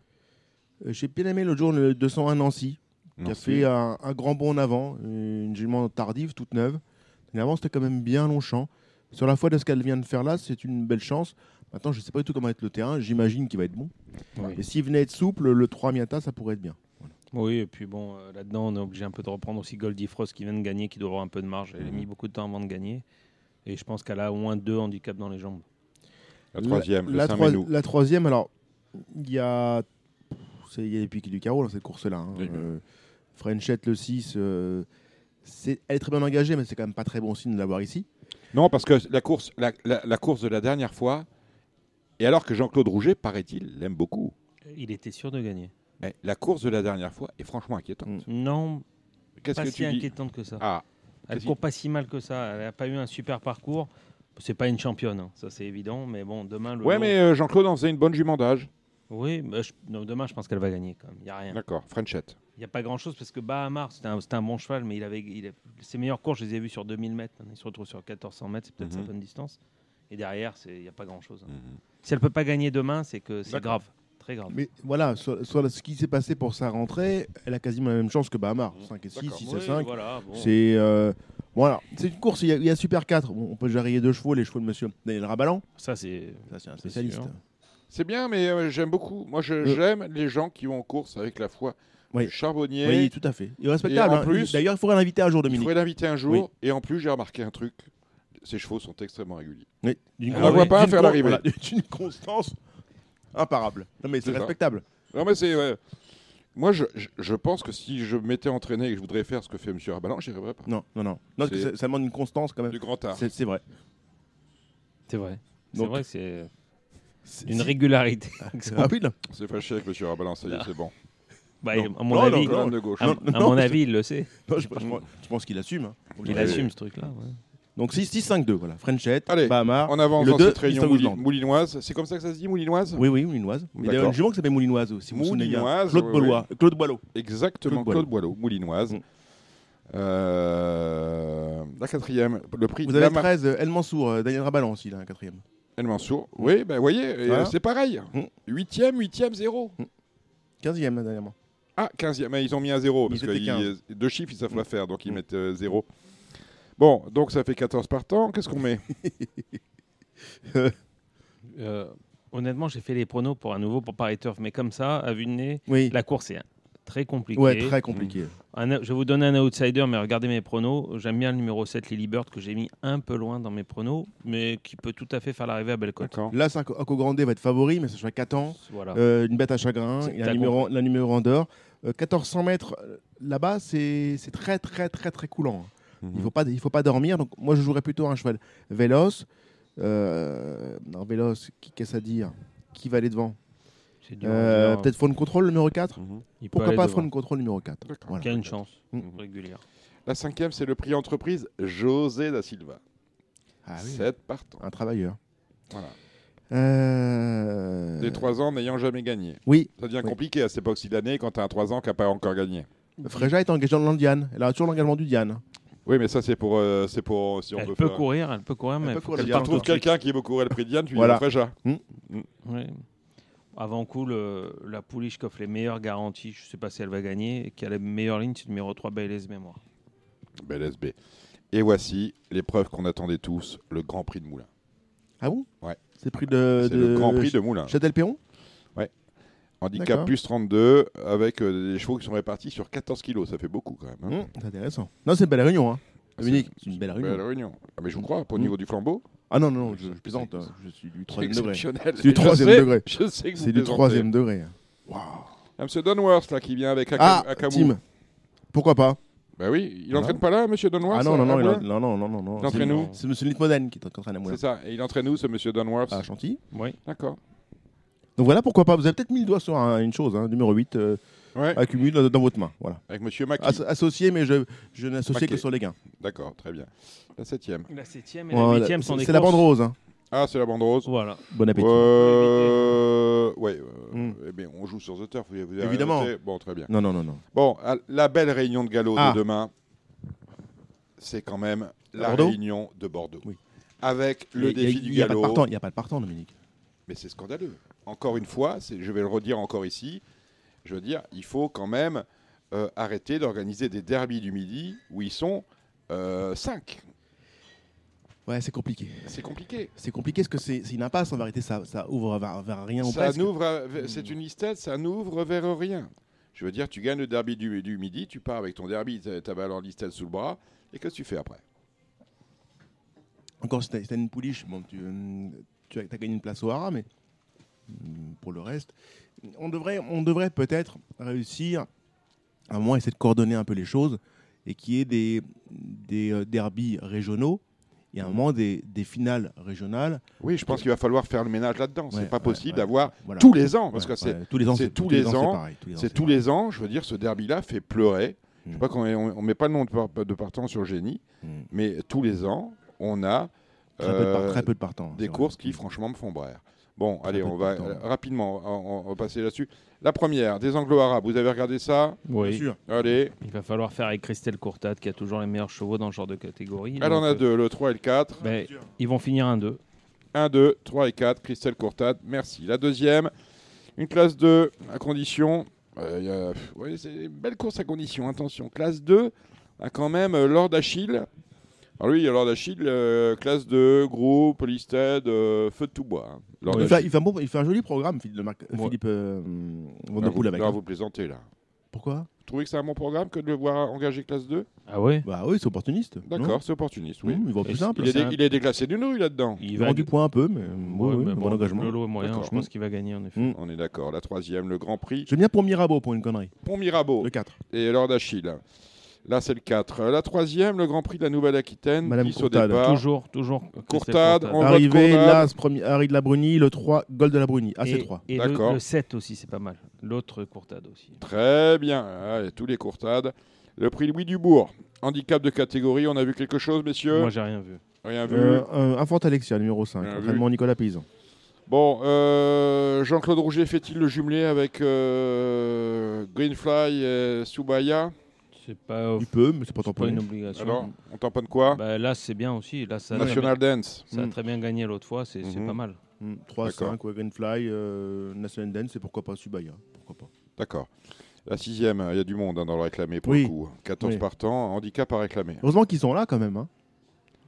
euh, J'ai bien aimé l'autre jour le 201 Nancy, qui a Nancy. fait un, un grand bond en avant, une jument tardive, toute neuve. Mais avant, c'était quand même bien Longchamp. Sur la foi de ce qu'elle vient de faire là, c'est une belle chance. Maintenant, je ne sais pas du tout comment va être le terrain. J'imagine qu'il va être bon. Oui. Et s'il venait être souple, le 3 Miata, ça pourrait être bien. Oui, et puis bon, euh, là-dedans, on est obligé un peu de reprendre aussi Goldie Frost qui vient de gagner, qui doit avoir un peu de marge. Elle a Mhm. mis beaucoup de temps avant de gagner. Et je pense qu'elle a au moins deux handicaps dans les jambes. La troisième, le la, troi- troisième, alors, il y a, il y a les piques du carreau dans cette course-là. hein. Oui. Euh, Frenchette, le 6, euh, elle est très bien engagée, mais c'est quand même pas très bon signe de l'avoir ici. Non, parce que la course, la, la- la course de la dernière fois, et alors que Jean-Claude Rouget, paraît-il, l'aime beaucoup. Il était sûr de gagner. Eh, la course de la dernière fois est franchement inquiétante. Non, Qu'est-ce pas que si tu dis inquiétante que ça. Ah, Elle Qu'est-ce court pas si mal que ça. Elle n'a pas eu un super parcours. C'est pas une championne, hein, ça c'est évident. Mais bon, demain le. ouais, mais euh, Jean-Claude en faisait une bonne jument d'âge. Oui, bah, je- non, demain je pense qu'elle va gagner quand même. Il y a rien. D'accord, Frenchette. Il n'y a pas grand chose parce que Bahamar c'était un, c'était un bon cheval, mais il avait, il a- ses meilleurs cours je les ai vus sur 2000 mètres. Il se retrouve sur 1400 mètres, c'est peut-être Mhm. sa bonne distance. Et derrière, il n'y a pas grand chose. Si elle peut pas gagner demain, c'est que c'est D'accord. grave, très grave. Mais voilà, sur, sur ce qui s'est passé pour sa rentrée, elle a quasiment la même chance que Bahamar. 5 et 6, D'accord. 6 Oui, et 5. voilà, bon. C'est euh, voilà, c'est une course, il y, a, il y a Super 4. Bon, on peut jarrier deux chevaux, les chevaux de monsieur Daniel Rabalan. Ça c'est. Ça, c'est un spécialiste. C'est bien, mais euh, j'aime beaucoup. Moi, Euh. j'aime les gens qui vont en course avec la foi Oui. charbonnier. Oui, tout à fait. Il est respectable. Hein. plus- D'ailleurs, il faudrait l'inviter un jour, Il Dominique. faudrait l'inviter un jour. Oui. Et en plus, j'ai remarqué un truc. Ces chevaux sont extrêmement réguliers. Oui, On la voit pas faire l'arrivée. voilà, D'une constance imparable. Non, mais c'est C'est respectable. Non, mais c'est. ouais. Moi, je, je- je pense que si je m'étais entraîné et que je voudrais faire ce que fait M. Rabalan, j'y arriverais pas. Non, non, non. non parce que C'est- ça, ça demande une constance quand même. Du grand art. C'est c'est vrai. C'est vrai. C'est Donc- vrai que c'est C'est- une régularité. Ah oui, s'est fâché avec M. Rabalan, ça y est, c'est bon. Bah, Non. à mon Non, avis, non, Colonne de gauche. à, non, à non, mon je- avis, il le sait. Non, je, je pense- je pense qu'il assume. hein. Il assume ce truc-là. ouais. Donc 6-6-5-2, voilà. Frenchette, Allez, Bahamar. On avance le dans deux, cette réunion mouli- moulinoise. C'est comme ça que ça se dit, moulinoise? Oui, oui, moulinoise. Il y a un jument qui s'appelle moulinoise aussi. Moulinoise, Claude Boileau. Claude Boileau. Exactement, Claude Boileau, moulinoise. Mm. Euh, la quatrième, le prix Vous avez la mar- 13, euh, El Mansour, euh, Daniel Rabalan aussi, là, un quatrième. El Mansour. Oui, ben voyez, euh, Voilà. c'est pareil. Mm. Huitième, huitième, zéro. 15e, hein, dernièrement. Ah, 15e, mais ils ont mis un zéro, parce que ils- 15. deux chiffres, ils savent Mm. pas faire, donc ils Mm. mettent euh, zéro. Bon, donc ça fait 14 partants. Qu'est-ce qu'on met? Euh, honnêtement, j'ai fait les pronos pour un nouveau pour Paris Turf, mais comme ça, à vue de nez, Oui. la course est très compliquée. Ouais, très compliqué. Un- je vais vous donner un outsider, mais regardez mes pronos. J'aime bien le numéro 7, Lily Bird, que j'ai mis un peu loin dans mes pronos, mais qui peut tout à fait faire l'arrivée à Bellecote. Là, Saco Grande va être favori, mais ce sera 4 ans. Voilà. Euh, une bête à chagrin. Il y a t'as un numéro, la numéro en d'or. Euh, 1400 mètres là-bas, c'est c'est très, très, très, très coulant. Il Mhm. ne faut, pas- il faut pas dormir. Donc, moi, je jouerais plutôt un cheval véloce. Euh, non, véloce, qui- qu'est-ce à dire? Qui va aller devant? Euh. Peut-être Phone Control numéro 4 Mhm. Il Pourquoi pas devant. Phone Control numéro 4 D'accord. Voilà. Qui a une chance Mm. régulière. La cinquième, c'est le prix entreprise José da Silva. Ah oui, 7 partants. un travailleur. Voilà. Euh, Des 3 ans n'ayant jamais gagné. Oui, Ça devient Oui. compliqué à cette époque d'année quand tu as un 3 ans qui n'a pas encore gagné. Fréja est engagée dans le Diane. Elle a toujours l'engagement du Diane. Oui, mais ça, c'est pour, euh, c'est pour si on Elle peut faire- courir, elle peut courir, mais peut faut courir quelqu'un qui veut courir le prix de Diane, tu Voilà. lui offres déjà. Oui. Avant coup, le- la pouliche qui offre les meilleures garanties, je ne sais pas si elle va gagner, et qui a la meilleure ligne, c'est le numéro 3, Bayless Mémoire. Bel SB. Et voici l'épreuve qu'on attendait tous, le Grand Prix de Moulin. Ah bon? Ouais. C'est prix de, c'est de le Grand Prix de Moulin. Châtel-Perron? Handicap plus 32 avec euh, des chevaux qui sont répartis sur 14 kilos. Ça fait beaucoup quand même. hein. Hum, C'est intéressant. Non, c'est une belle réunion. Hein. Ah, Dominique, c'est- une belle Belle réunion. Ah, mais je vous crois, pour au Mm. niveau du flambeau. Ah non, non, je, plaisante. hein. Je suis du troisième degré. exceptionnel. C'est du Je troisième sais- degré. Je sais que vous C'est du plaisantez. troisième degré. Il y a M. Dunworth là qui vient avec Ah, Aka- Akamu. Tim. Pourquoi pas? Bah oui, il Voilà. entraîne pas là, M. Dunworth Ah non, non, non, il en- non, non, non, non, non. Il entraîne C'est- où? C'est Monsieur Litmoden qui est en train de C'est ça. Et il entraîne où, ce M. Dunworth à Chantilly. Oui. D'accord. Donc voilà, pourquoi pas. Vous avez peut-être mis le doigt sur un- une chose, hein, numéro 8, euh, Ouais. accumule dans, dans votre main. Voilà. Avec M. Maki. As- associé, mais je, je n'associe Maquet. que sur les gains. D'accord, très bien. La septième. La 7e et la Voilà. 8e sont des C'est la courses- bande rose. hein. Ah, c'est la bande rose. Voilà. Bon appétit. Euh, ouais, euh, Mm. eh bien, on joue sur The Turf. Vous, vous avez Évidemment. noté Bon, très bien. Non, non, non, non. Bon, à- la belle réunion de galop Ah. de demain, c'est quand même la Bordeaux réunion de Bordeaux. Oui. Avec Il y le a- défi il du y a pas de galop. partant, Il n'y a pas de partant, Dominique. Mais c'est scandaleux. Encore une fois, je vais le redire encore ici. Je veux dire, il faut quand même euh, arrêter d'organiser des derbies du midi où ils sont 5. Ouais, c'est compliqué. C'est compliqué. C'est compliqué parce que c'est une impasse en vérité. Ça, ça ouvre vers, vers rien ou Ça n'ouvre, c'est une listette, ça n'ouvre vers rien. Je veux dire, tu gagnes le derby du, du midi, tu pars avec ton derby, ta valeur listette sous le bras, et qu'est-ce que tu fais après? Encore as, une pouliche, bon, tu, tu as, gagné une place au Hara, mais pour le reste, on devrait, on devrait peut-être réussir à un moment essayer de coordonner un peu les choses et qu'il y ait des, des euh, derbies régionaux et à un moment des, des finales régionales. Oui, je pense qu'il va falloir faire le ménage là-dedans. Ouais, c'est pas ouais, possible ouais. d'avoir Voilà. tous les ans, parce que c'est tous les ans, c'est tous tous les ans, c'est tous les ans. Je veux dire, ce derby-là fait pleurer. Je sais Mm. pas qu'on on, met pas le nom de, de partant sur génie, Mm. mais tous les ans, on a Très, peu de par- euh, très peu de partants. des c'est vrai. courses qui, franchement, me font braire. Bon, allez, on va euh, rapidement, on, on va passer là-dessus. La première, des anglo-arabes. Vous avez regardé ça? Oui. Bien sûr. Allez, Il va falloir faire avec Christelle Courtade qui a toujours les meilleurs chevaux dans ce genre de catégorie. elle en a euh, deux, le 3 et le 4. ben, ils vont finir un 2. 1, 2, 3 et 4, Christelle Courtade, merci. La deuxième, une classe 2, à condition. euh, ouais, c'est une belle course à condition, attention. Classe 2, a quand même euh, Lord Achille. Alors lui, il y a Lord Achille, euh, classe 2, groupe, listed, euh, feu de tout bois. hein. Lord Il fait, Achille. il fait un, bon- il fait un joli programme, Philippe, de Marc- Ouais. Philippe euh, Van der vous, Poel avec. là, hein. vous plaisantez, là. Pourquoi? Vous trouvez que c'est un bon programme que de le voir engager classe 2 Ah ouais? Bah oui, c'est opportuniste. D'accord, c'est opportuniste, oui. Oui, il va Et plus c'est- simple. Il est, c'est dé- un- il est déclassé d'une rue là-dedans. Il Il va vend du point un peu, mais, Ouais, mais bon bon, engagement. Le lot est moyen, D'accord. je pense qu'il va gagner en effet. Mm. On est d'accord. La troisième, le Grand Prix, J'aime bien pour Mirabeau pour une connerie. Pont Mirabeau. Le 4. et Lord Achille? Là, c'est le 4. La troisième, le Grand Prix de la Nouvelle-Aquitaine. Madame 10 au Courtade. départ. Toujours, toujours. Courtade, on Arrivé, là, premier, Harry de la Bruni, le 3, Gold de la Bruni. Ah, c'est Et, 3. et le, D'accord. le 7 aussi, c'est pas mal. L'autre Courtade aussi. Très bien. Allez, tous les courtades. Le prix Louis Dubourg. Handicap de catégorie. On a vu quelque chose, messieurs Moi, j'ai rien vu. Rien vu. Euh, un, un Fort Alexia, numéro 5. Bien vu. Entraînement Nicolas Paysan. Bon, euh, Jean-Claude Rouget fait-il le jumelé avec euh, Greenfly et Subaya C'est pas, Il peut, mais c'est pas une obligation. Alors, on tamponne quoi Bah, là, c'est bien aussi. Là, ça, National Dance. ça a Mm. très bien gagné l'autre fois. C'est Mhm. pas mal. 3, D'accord. 5, Wagon Fly, euh, National Dance, et pourquoi pas Subaya. Pourquoi pas. D'accord. La sixième, il y a du monde hein, dans le réclamé pour Oui. le coup. 14 Oui. partants, handicap à réclamer. Heureusement qu'ils sont là quand même. Hein.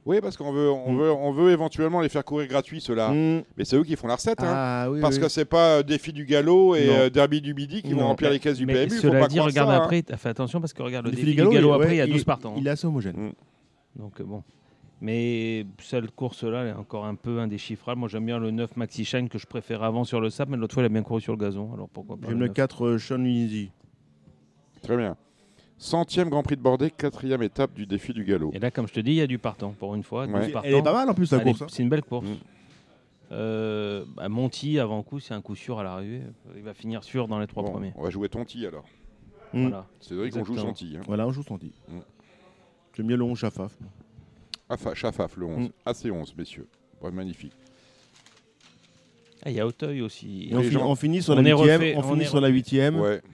Oui, parce qu'on veut, on Mm. veut, on veut éventuellement les faire courir gratuits, ceux-là. Mm. Mais c'est eux qui font la recette. hein. Ah oui, Parce oui. que c'est pas euh, défi du galop et euh, derby du midi qui vont remplir les caisses du Mais PMU. Faut cela pas dit, regarde ça, hein. après, fais attention parce que regarde le Le défi défi du galop, galop il- après, ouais, il y a il- 12 partants. Il est assez homogène. Mm. Donc euh, bon. Mais cette course-là, elle est encore un peu indéchiffrable. Moi, j'aime bien le 9 Maxi Shine que je préfère avant sur le sable, mais l'autre fois, il a bien couru sur le gazon. Alors pourquoi pas J'aime le 9. 4, euh, Sean Lindsay. Très bien. Centième Grand Prix de Bordeaux, quatrième étape du défi du galop. Et là, comme je te dis, il y a du partant pour une fois. 12 Ouais. Elle est pas mal en plus, la course. hein. C'est une belle course. Mm. Euh, bah, Monty, avant coup, c'est un coup sûr à l'arrivée. Il va finir sûr dans les trois Bon, premiers. on va jouer Tonti alors. Mm. Voilà. C'est vrai qu'on joue. Tonti. Hein. Voilà, un joue son dit. Mm. J'aime bien le 11 Chafaf. Afa- Chafaf, le 11. Mm. AC11, messieurs. Ouais, magnifique. Ah, il y a Auteuil aussi. Et on, finit, gens- on finit sur On la est 8 refait, On on finit sur la 8ème. Ouais. Ah, il y a Auteuil.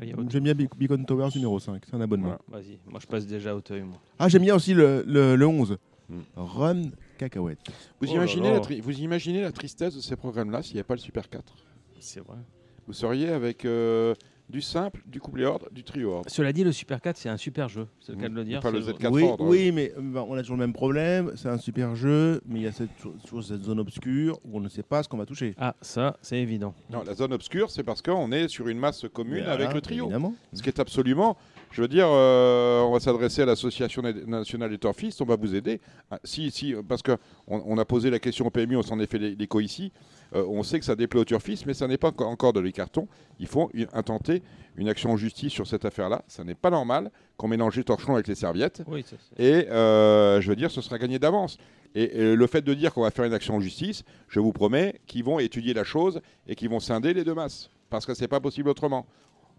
J'aime bien Be- Beacon Towers numéro 5. C'est un abonnement. Voilà. Vas-y, moi je passe déjà à Auteuil. Moi. Ah, j'aime bien aussi le, le, le 11. Mm. Run Cacahuète. Vous, Oh imaginez. La tri- vous imaginez la tristesse de ces programmes-là s'il n'y avait pas le Super 4 C'est vrai. Vous seriez avec euh, du simple, du couplet ordre, du trio ordre. Cela dit, le Super 4, c'est un super jeu. C'est le cas de le Mm. dire. Pas le C'est- Z4 oui, ordre. oui, mais euh, bah, on a toujours le même problème. C'est un super jeu, mais il y a cette, toujours cette zone obscure où on ne sait pas ce qu'on va toucher. Ah, ça, c'est évident. Non, la zone obscure, c'est parce qu'on est sur une masse commune Voilà, avec le trio. Évidemment. Ce qui est absolument, je veux dire, euh, on va s'adresser à l'association na- nationale des torfistes, on va vous aider. Ah, si, si, parce que on, on a posé la question au PMU, on s'en est fait l'é- l'écho ici. Euh, on sait que ça déplaît aux turfistes, mais ça n'est pas encore- de l'écarton. Il faut intenter une action en justice sur cette affaire-là. Ça n'est pas normal qu'on mélange les torchons avec les serviettes. Oui, ça, c'est- Et euh, je veux dire, ce sera gagné d'avance. Et, et le fait de dire qu'on va faire une action en justice, je vous promets qu'ils vont étudier la chose et qu'ils vont scinder les deux masses. Parce que c'est pas possible autrement.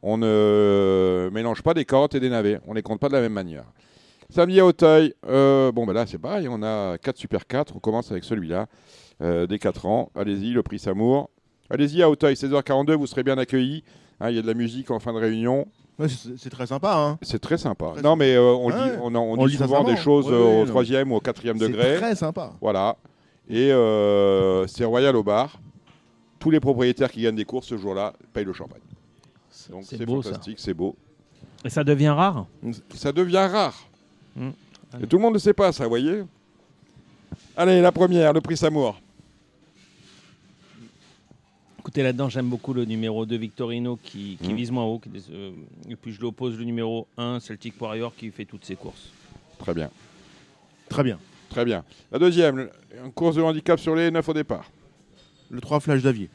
On ne mélange pas des carottes et des navets. On les compte pas de la même manière. Samedi à Auteuil, euh, bon ben là c'est pareil, on a 4 Super 4, on commence avec celui-là, euh, des 4 ans. Allez-y, le prix Samour. Allez-y à Auteuil, 16h42, vous serez bien accueillis. Hein, Il y a de la musique en fin de réunion. Ouais, c'est c'est très sympa. Hein. C'est très sympa. Très non, mais euh, on, Ouais. dit, on, en- on On dit dit souvent des choses Ouais, euh, au non. troisième ou au quatrième C'est degré. très sympa. Voilà. Et euh, c'est royal au bar. Tous les propriétaires qui gagnent des courses ce jour-là payent le champagne. Donc c'est c'est beau ça. fantastique, c'est beau. Et ça devient rare Ça devient rare. Mm. Et tout le monde ne sait pas ça, vous voyez Allez, la première, le prix Samour. Écoutez, là-dedans, j'aime beaucoup le numéro 2 Victorino qui, qui Mm. vise moins haut. qui euh, et puis je l'oppose le numéro 1 Celtic Warrior qui fait toutes ses courses. Très bien. Très bien. Très bien. La deuxième, une course de handicap sur les 9 au départ. Le 3 Flash d'Avier.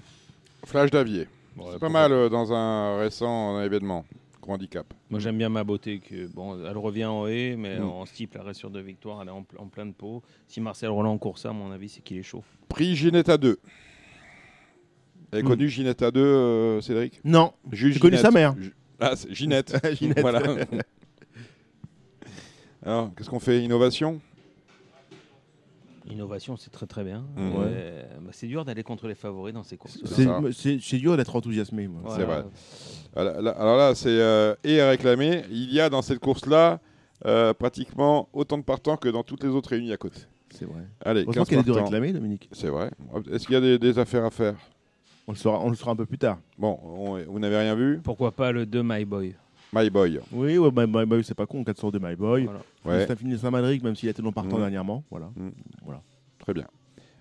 Flash d'Avier. C'est pas mal euh, dans un récent événement. Gros handicap. Moi j'aime bien ma beauté. Que, bon, elle revient en haie, mais Mm. en steeple, elle reste sur deux victoires. Elle est en, pl- en pleine peau. Si Marcel Roland court ça, à mon avis, c'est qu'il est chaud. Prix Ginetta 2. Vous avez Mm. connu Ginetta 2, euh, Cédric? Non. Jules J'ai connu Ginette. sa mère. Ju- Ah, c'est Ginette. Ginette. voilà. Alors, qu'est-ce qu'on fait? Innovation? Innovation, c'est très très bien. Mhm. Euh, bah, c'est dur d'aller contre les favoris dans ces courses. C'est- ça. C'est c'est dur d'être enthousiasmé. moi. C'est vrai. Alors là, alors là, c'est euh, et à réclamer. Il y a dans cette course-là euh, pratiquement autant de partants que dans toutes les autres réunies à côté. C'est vrai. Allez, Heureusement 15 qu'il y a des deux partants. réclamés, Dominique. C'est vrai. Est-ce qu'il y a des, des affaires à faire? On le saura, on le saura un peu plus tard. Bon, on- vous n'avez rien vu? Pourquoi pas le 2 My Boy? My Boy. Oui, ouais, My, My Boy, c'est pas con, 4 sur 2 My Boy. Voilà. Ouais. C'est un film de Saint-Madric, même s'il a été non partant Mm. dernièrement. Voilà. Mm. voilà. Très bien.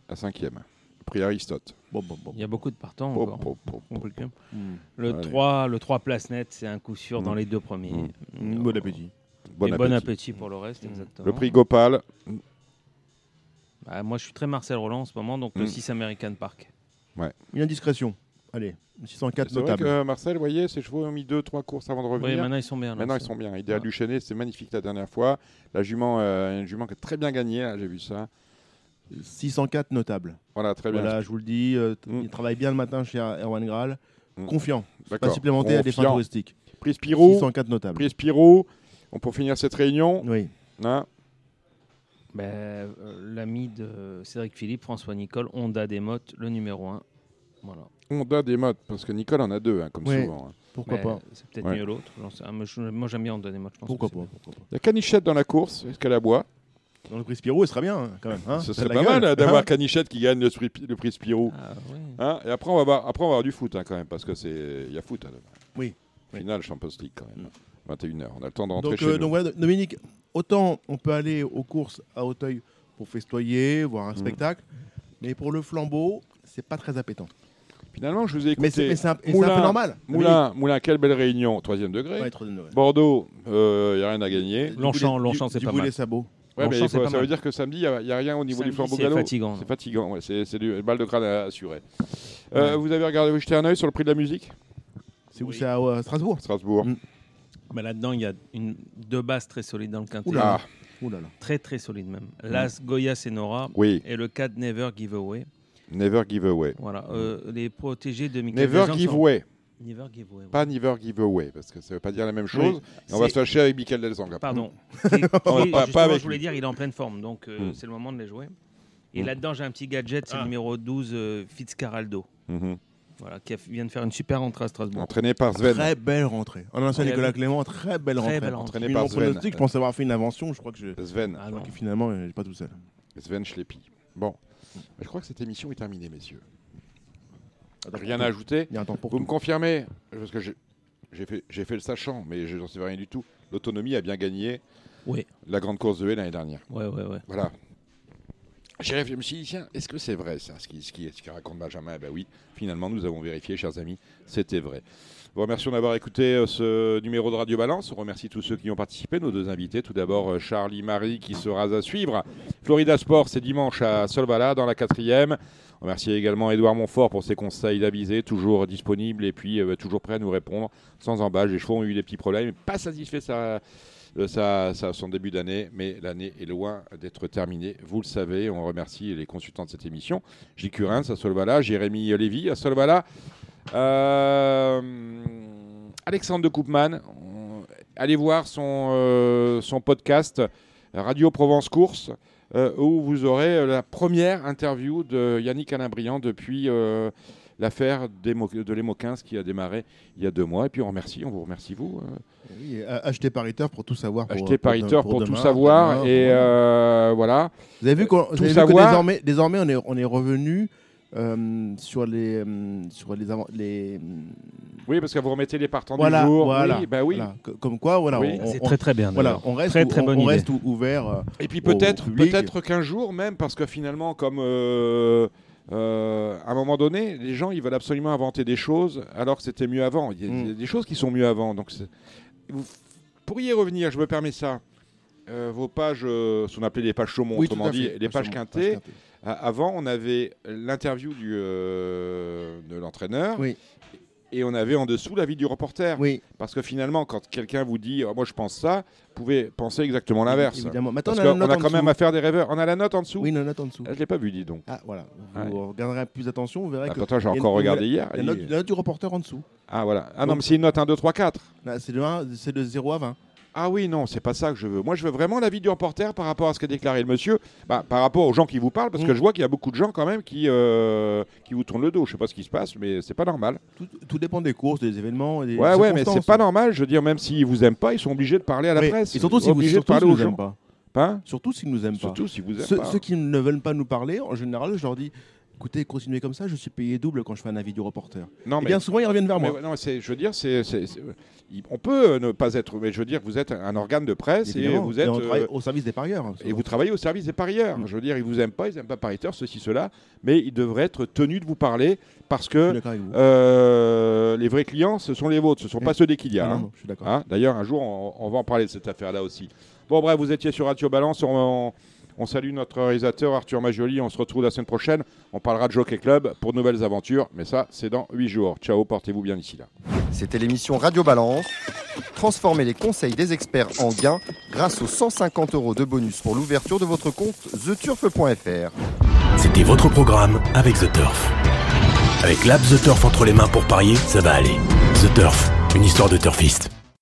La cinquième. Prix Aristote. Bon, bon, bon. Il y a beaucoup de partants encore. peut le dire. Mm. Le Allez. 3, le 3 place net, c'est un coup sûr dans les deux premiers. Bon appétit. Bon Et appétit. bon appétit pour le reste, exactement. Le prix Gopal. Bah, moi, je suis très Marcel Roland en ce moment, donc le Mm. 6 American Park. Une indiscrétion. Allez, 604 C'est vrai notable. que Marcel, vous voyez, ses chevaux ont mis deux, trois courses avant de Oui, revenir. maintenant ils sont bien. là, Maintenant, ils sont bien. Idéal du Chenet, c'est magnifique la dernière fois. La jument, euh, une jument qui a très bien gagné, là, j'ai vu ça. 604 notable. Voilà, très bien. Voilà, je vous le dis, euh, Mm. il travaille bien le matin chez Erwan Graal. Mm. Confiant. Pas supplémenté à des fins Confiant. touristiques. Prix Spirou. 604 notables. Prix Spirou. On peut finir cette réunion. Oui. Hein euh, L'ami de Cédric Philippe, François Nicole, Honda Desmottes, le numéro 1. Voilà. Honda des modes, parce que Nicole en a deux, hein, comme souvent. hein. Pourquoi Mais pas C'est peut-être Ouais. mieux l'autre. j'en sais- ah, moi, je- Moi j'aime bien Honda Desmottes. je pense Pourquoi que pas, c'est- pourquoi pas. Il y a Canichette dans la course. Est-ce qu'elle aboie? Dans le prix Spirou, il serait bien, hein, quand même. hein. Ce serait pas gueule, mal d'avoir hein. Canichette qui gagne le, prix- le prix Spirou. Ah, oui. Hein et après on, va avoir, après, on va avoir du foot hein, quand même, parce que c'est il y a foot. hein, demain. Oui. Oui. Finale Champions League quand même. 21h. On a le temps de rentrer Donc, chez euh, nous. donc voilà, Dominique, autant on peut aller aux courses à Auteuil pour festoyer, voir un Mm. spectacle, mais pour le flambeau, c'est pas très appétant. Finalement, je vous ai écouté. Mais c'est mais c'est un, c'est un Moulin, peu normal. Moulin, Moulin, quelle belle réunion. Troisième degré. Ouais, degré. Bordeaux, il n'y a rien à gagner. Du Longchamp, Longchamp, du- c'est du pas mal. des sabots. Ouais, mais pas ça veut dire que samedi, il n'y a, rien au niveau du Samedi, flambeau c'est fatigant. C'est fatigant, ouais, c'est c'est du balle de crâne à assurer. Euh, Ouais. Vous avez regardé, vous jetez un œil sur le prix de la musique? C'est où Oui. C'est à euh, Strasbourg Strasbourg. Mm. Mais Là-dedans, il y a une, deux bases très solides dans le quintet. Oula. Là. Très très solides même. Las, Goya, Senora Oui, et le 4 Never Give Away. Never Give Away. Voilà. euh, les protégés de Michael Never Give sont- Away. Never Give Away. ouais. Pas Never Give Away, parce que ça ne veut pas dire la même chose. Et on va se fâcher avec Michael Delzang. Pardon. On Qui- pas- qui- pas justement, avec je voulais lui. dire, il est en pleine forme, donc euh, Mm. c'est le moment de les jouer. Et Mm. là-dedans, j'ai un petit gadget, c'est Ah. le numéro 12, euh, Fitzcarraldo, Mhm. voilà, qui a- vient de faire une super entrée à Strasbourg. Entraîné par Sven. Très belle rentrée. En ancien Ouais, Nicolas. Clément, très belle Très rentrée. belle rentrée. Entraîné par mon Sven. pronostic, je pense avoir fait une invention. Je crois que, je... je Sven. Ah non. crois que finalement, j'ai pas tout seul. Sven Schleppi. Bon. Je crois que cette émission est terminée, messieurs. Attends, Rien à ajouter Il y a un temps pour Vous tout. me confirmez, parce que j'ai fait, le sachant, mais je n'en sais rien du tout. L'autonomie a bien gagné Oui. la grande course de haie l'année dernière. Ouais, ouais, ouais. Voilà. Je me suis dit, tiens, est-ce que c'est vrai ça, ce qui, qui, qui raconte Benjamin? Eh Ben oui, finalement, nous avons vérifié, chers amis, c'était vrai. Vous remercions d'avoir écouté euh, ce numéro de Radio Balance. On remercie tous ceux qui ont participé, nos deux invités. Tout d'abord, euh, Charlie Marie qui sera à suivre. Florida Sport, c'est dimanche à Solvala, dans la quatrième. On remercie également Édouard Montfort pour ses conseils d'aviser, toujours disponible et puis euh, toujours prêt à nous répondre sans embâche. Les chevaux ont eu des petits problèmes, pas satisfait ça de sa, sa- son début d'année, mais l'année est loin d'être terminée. Vous le savez, on remercie les consultants de cette émission. Gilles Curins à Solvala, Jérémy Lévy à Solvala, euh, Alexandre de Koopman. Allez voir son, euh, son podcast Radio Provence Course, euh, où vous aurez euh, la première interview de Yannick Alain-Briand depuis euh, l'affaire de l'Emo 15 qui a démarré il y a deux mois. Et puis on remercie, on vous remercie vous. euh, Oui, a- acheter pariteur pour tout savoir. Pour, Acheter pariteur pour, tout demain, savoir. demain, et pour- euh, voilà. Vous avez vu, qu'on- vous tout avez vu savoir- que désormais, désormais on est, on est revenu euh, sur les euh, sur les, avant- les Oui, parce que vous remettez les partants voilà, du jour. voilà, oui, bah oui. voilà. Comme quoi, voilà, Oui. C'est très très bien. voilà, on reste, très on, on reste ouvert. euh, Et puis peut-être peut-être qu'un jour même, parce que finalement, comme euh, à un moment donné, les gens ils veulent absolument inventer des choses alors que c'était mieux avant. Il y a, Mm. il y a des choses qui sont mieux avant. Donc vous pourriez revenir, je me permets ça. euh, vos pages, euh, ce qu'on appelait les pages Oui, tout autrement dit, les pages quintées. Avant, on avait l'interview euh, de l'entraîneur. Oui. Et on avait en dessous l'avis du reporter. Oui. Parce que finalement, quand quelqu'un vous dit Ah, Moi je pense ça, vous pouvez penser exactement l'inverse. Évidemment. Maintenant, Parce on a la note a quand même dessous. affaire des rêveurs. On a la note en dessous Oui, une note en dessous. Ah, Je l'ai pas vu, dis donc. Ah, voilà. Vous regarderez plus attention, vous verrez Ah, que. pourtant, j'ai il y a encore une- regardé la- hier, La note, la note du reporter en dessous. Ah voilà. Ah non, Donc- mais c'est une note 1, 2, 3, 4. Là, C'est de, un- c'est de 0 à 20. Ah oui, non, c'est pas ça que je veux. Moi, je veux vraiment l'avis du reporter par rapport à ce qu'a déclaré le monsieur, bah, par rapport aux gens qui vous parlent, parce que Mm. je vois qu'il y a beaucoup de gens quand même qui, euh, qui vous tournent le dos. Je sais pas ce qui se passe, mais c'est pas normal. Tout, tout dépend des courses, des événements. Des Ouais, ouais, mais c'est pas normal. Je veux dire, même s'ils vous aiment pas, ils sont obligés de parler à la presse. Et surtout si vous, surtout de parler s'ils aux nous gens. aiment pas. Hein? Surtout s'ils nous aiment pas. Surtout s'ils vous aiment ceux, pas. ceux qui ne veulent pas nous parler, en général, je leur dis écoutez, continuez comme ça, je suis payé double quand je fais un avis du reporter. Non, Et mais bien souvent, ils reviennent vers moi. non, je veux dire, c'est, on peut ne pas être, mais je veux dire, vous êtes un organe de presse et vous êtes travaille euh, au service des parieurs. hein, et vous travaillez au service des parieurs. Je veux dire, ils vous aiment pas, ils aiment pas parieurs, ceci, cela, mais ils devraient être tenus de vous parler parce que euh, les vrais clients, ce sont les vôtres, ce sont Oui. pas ceux des Kilia. Ah hein. non, je suis d'accord. Hein D'ailleurs, un jour, on, on va en parler de cette affaire-là aussi. Bon, bref, vous étiez sur Radio Balance. On, on salue notre réalisateur Arthur Majoli. On se retrouve la semaine prochaine. On parlera de Jockey Club pour de nouvelles aventures. Mais ça, c'est dans 8 jours. Ciao, portez-vous bien ici là. C'était l'émission Radio Balance. Transformez les conseils des experts en gains grâce aux 150 euros de bonus pour l'ouverture de votre compte theturf.fr. C'était votre programme avec The Turf. Avec l'app The Turf entre les mains pour parier, ça va aller. The Turf, une histoire de turfiste.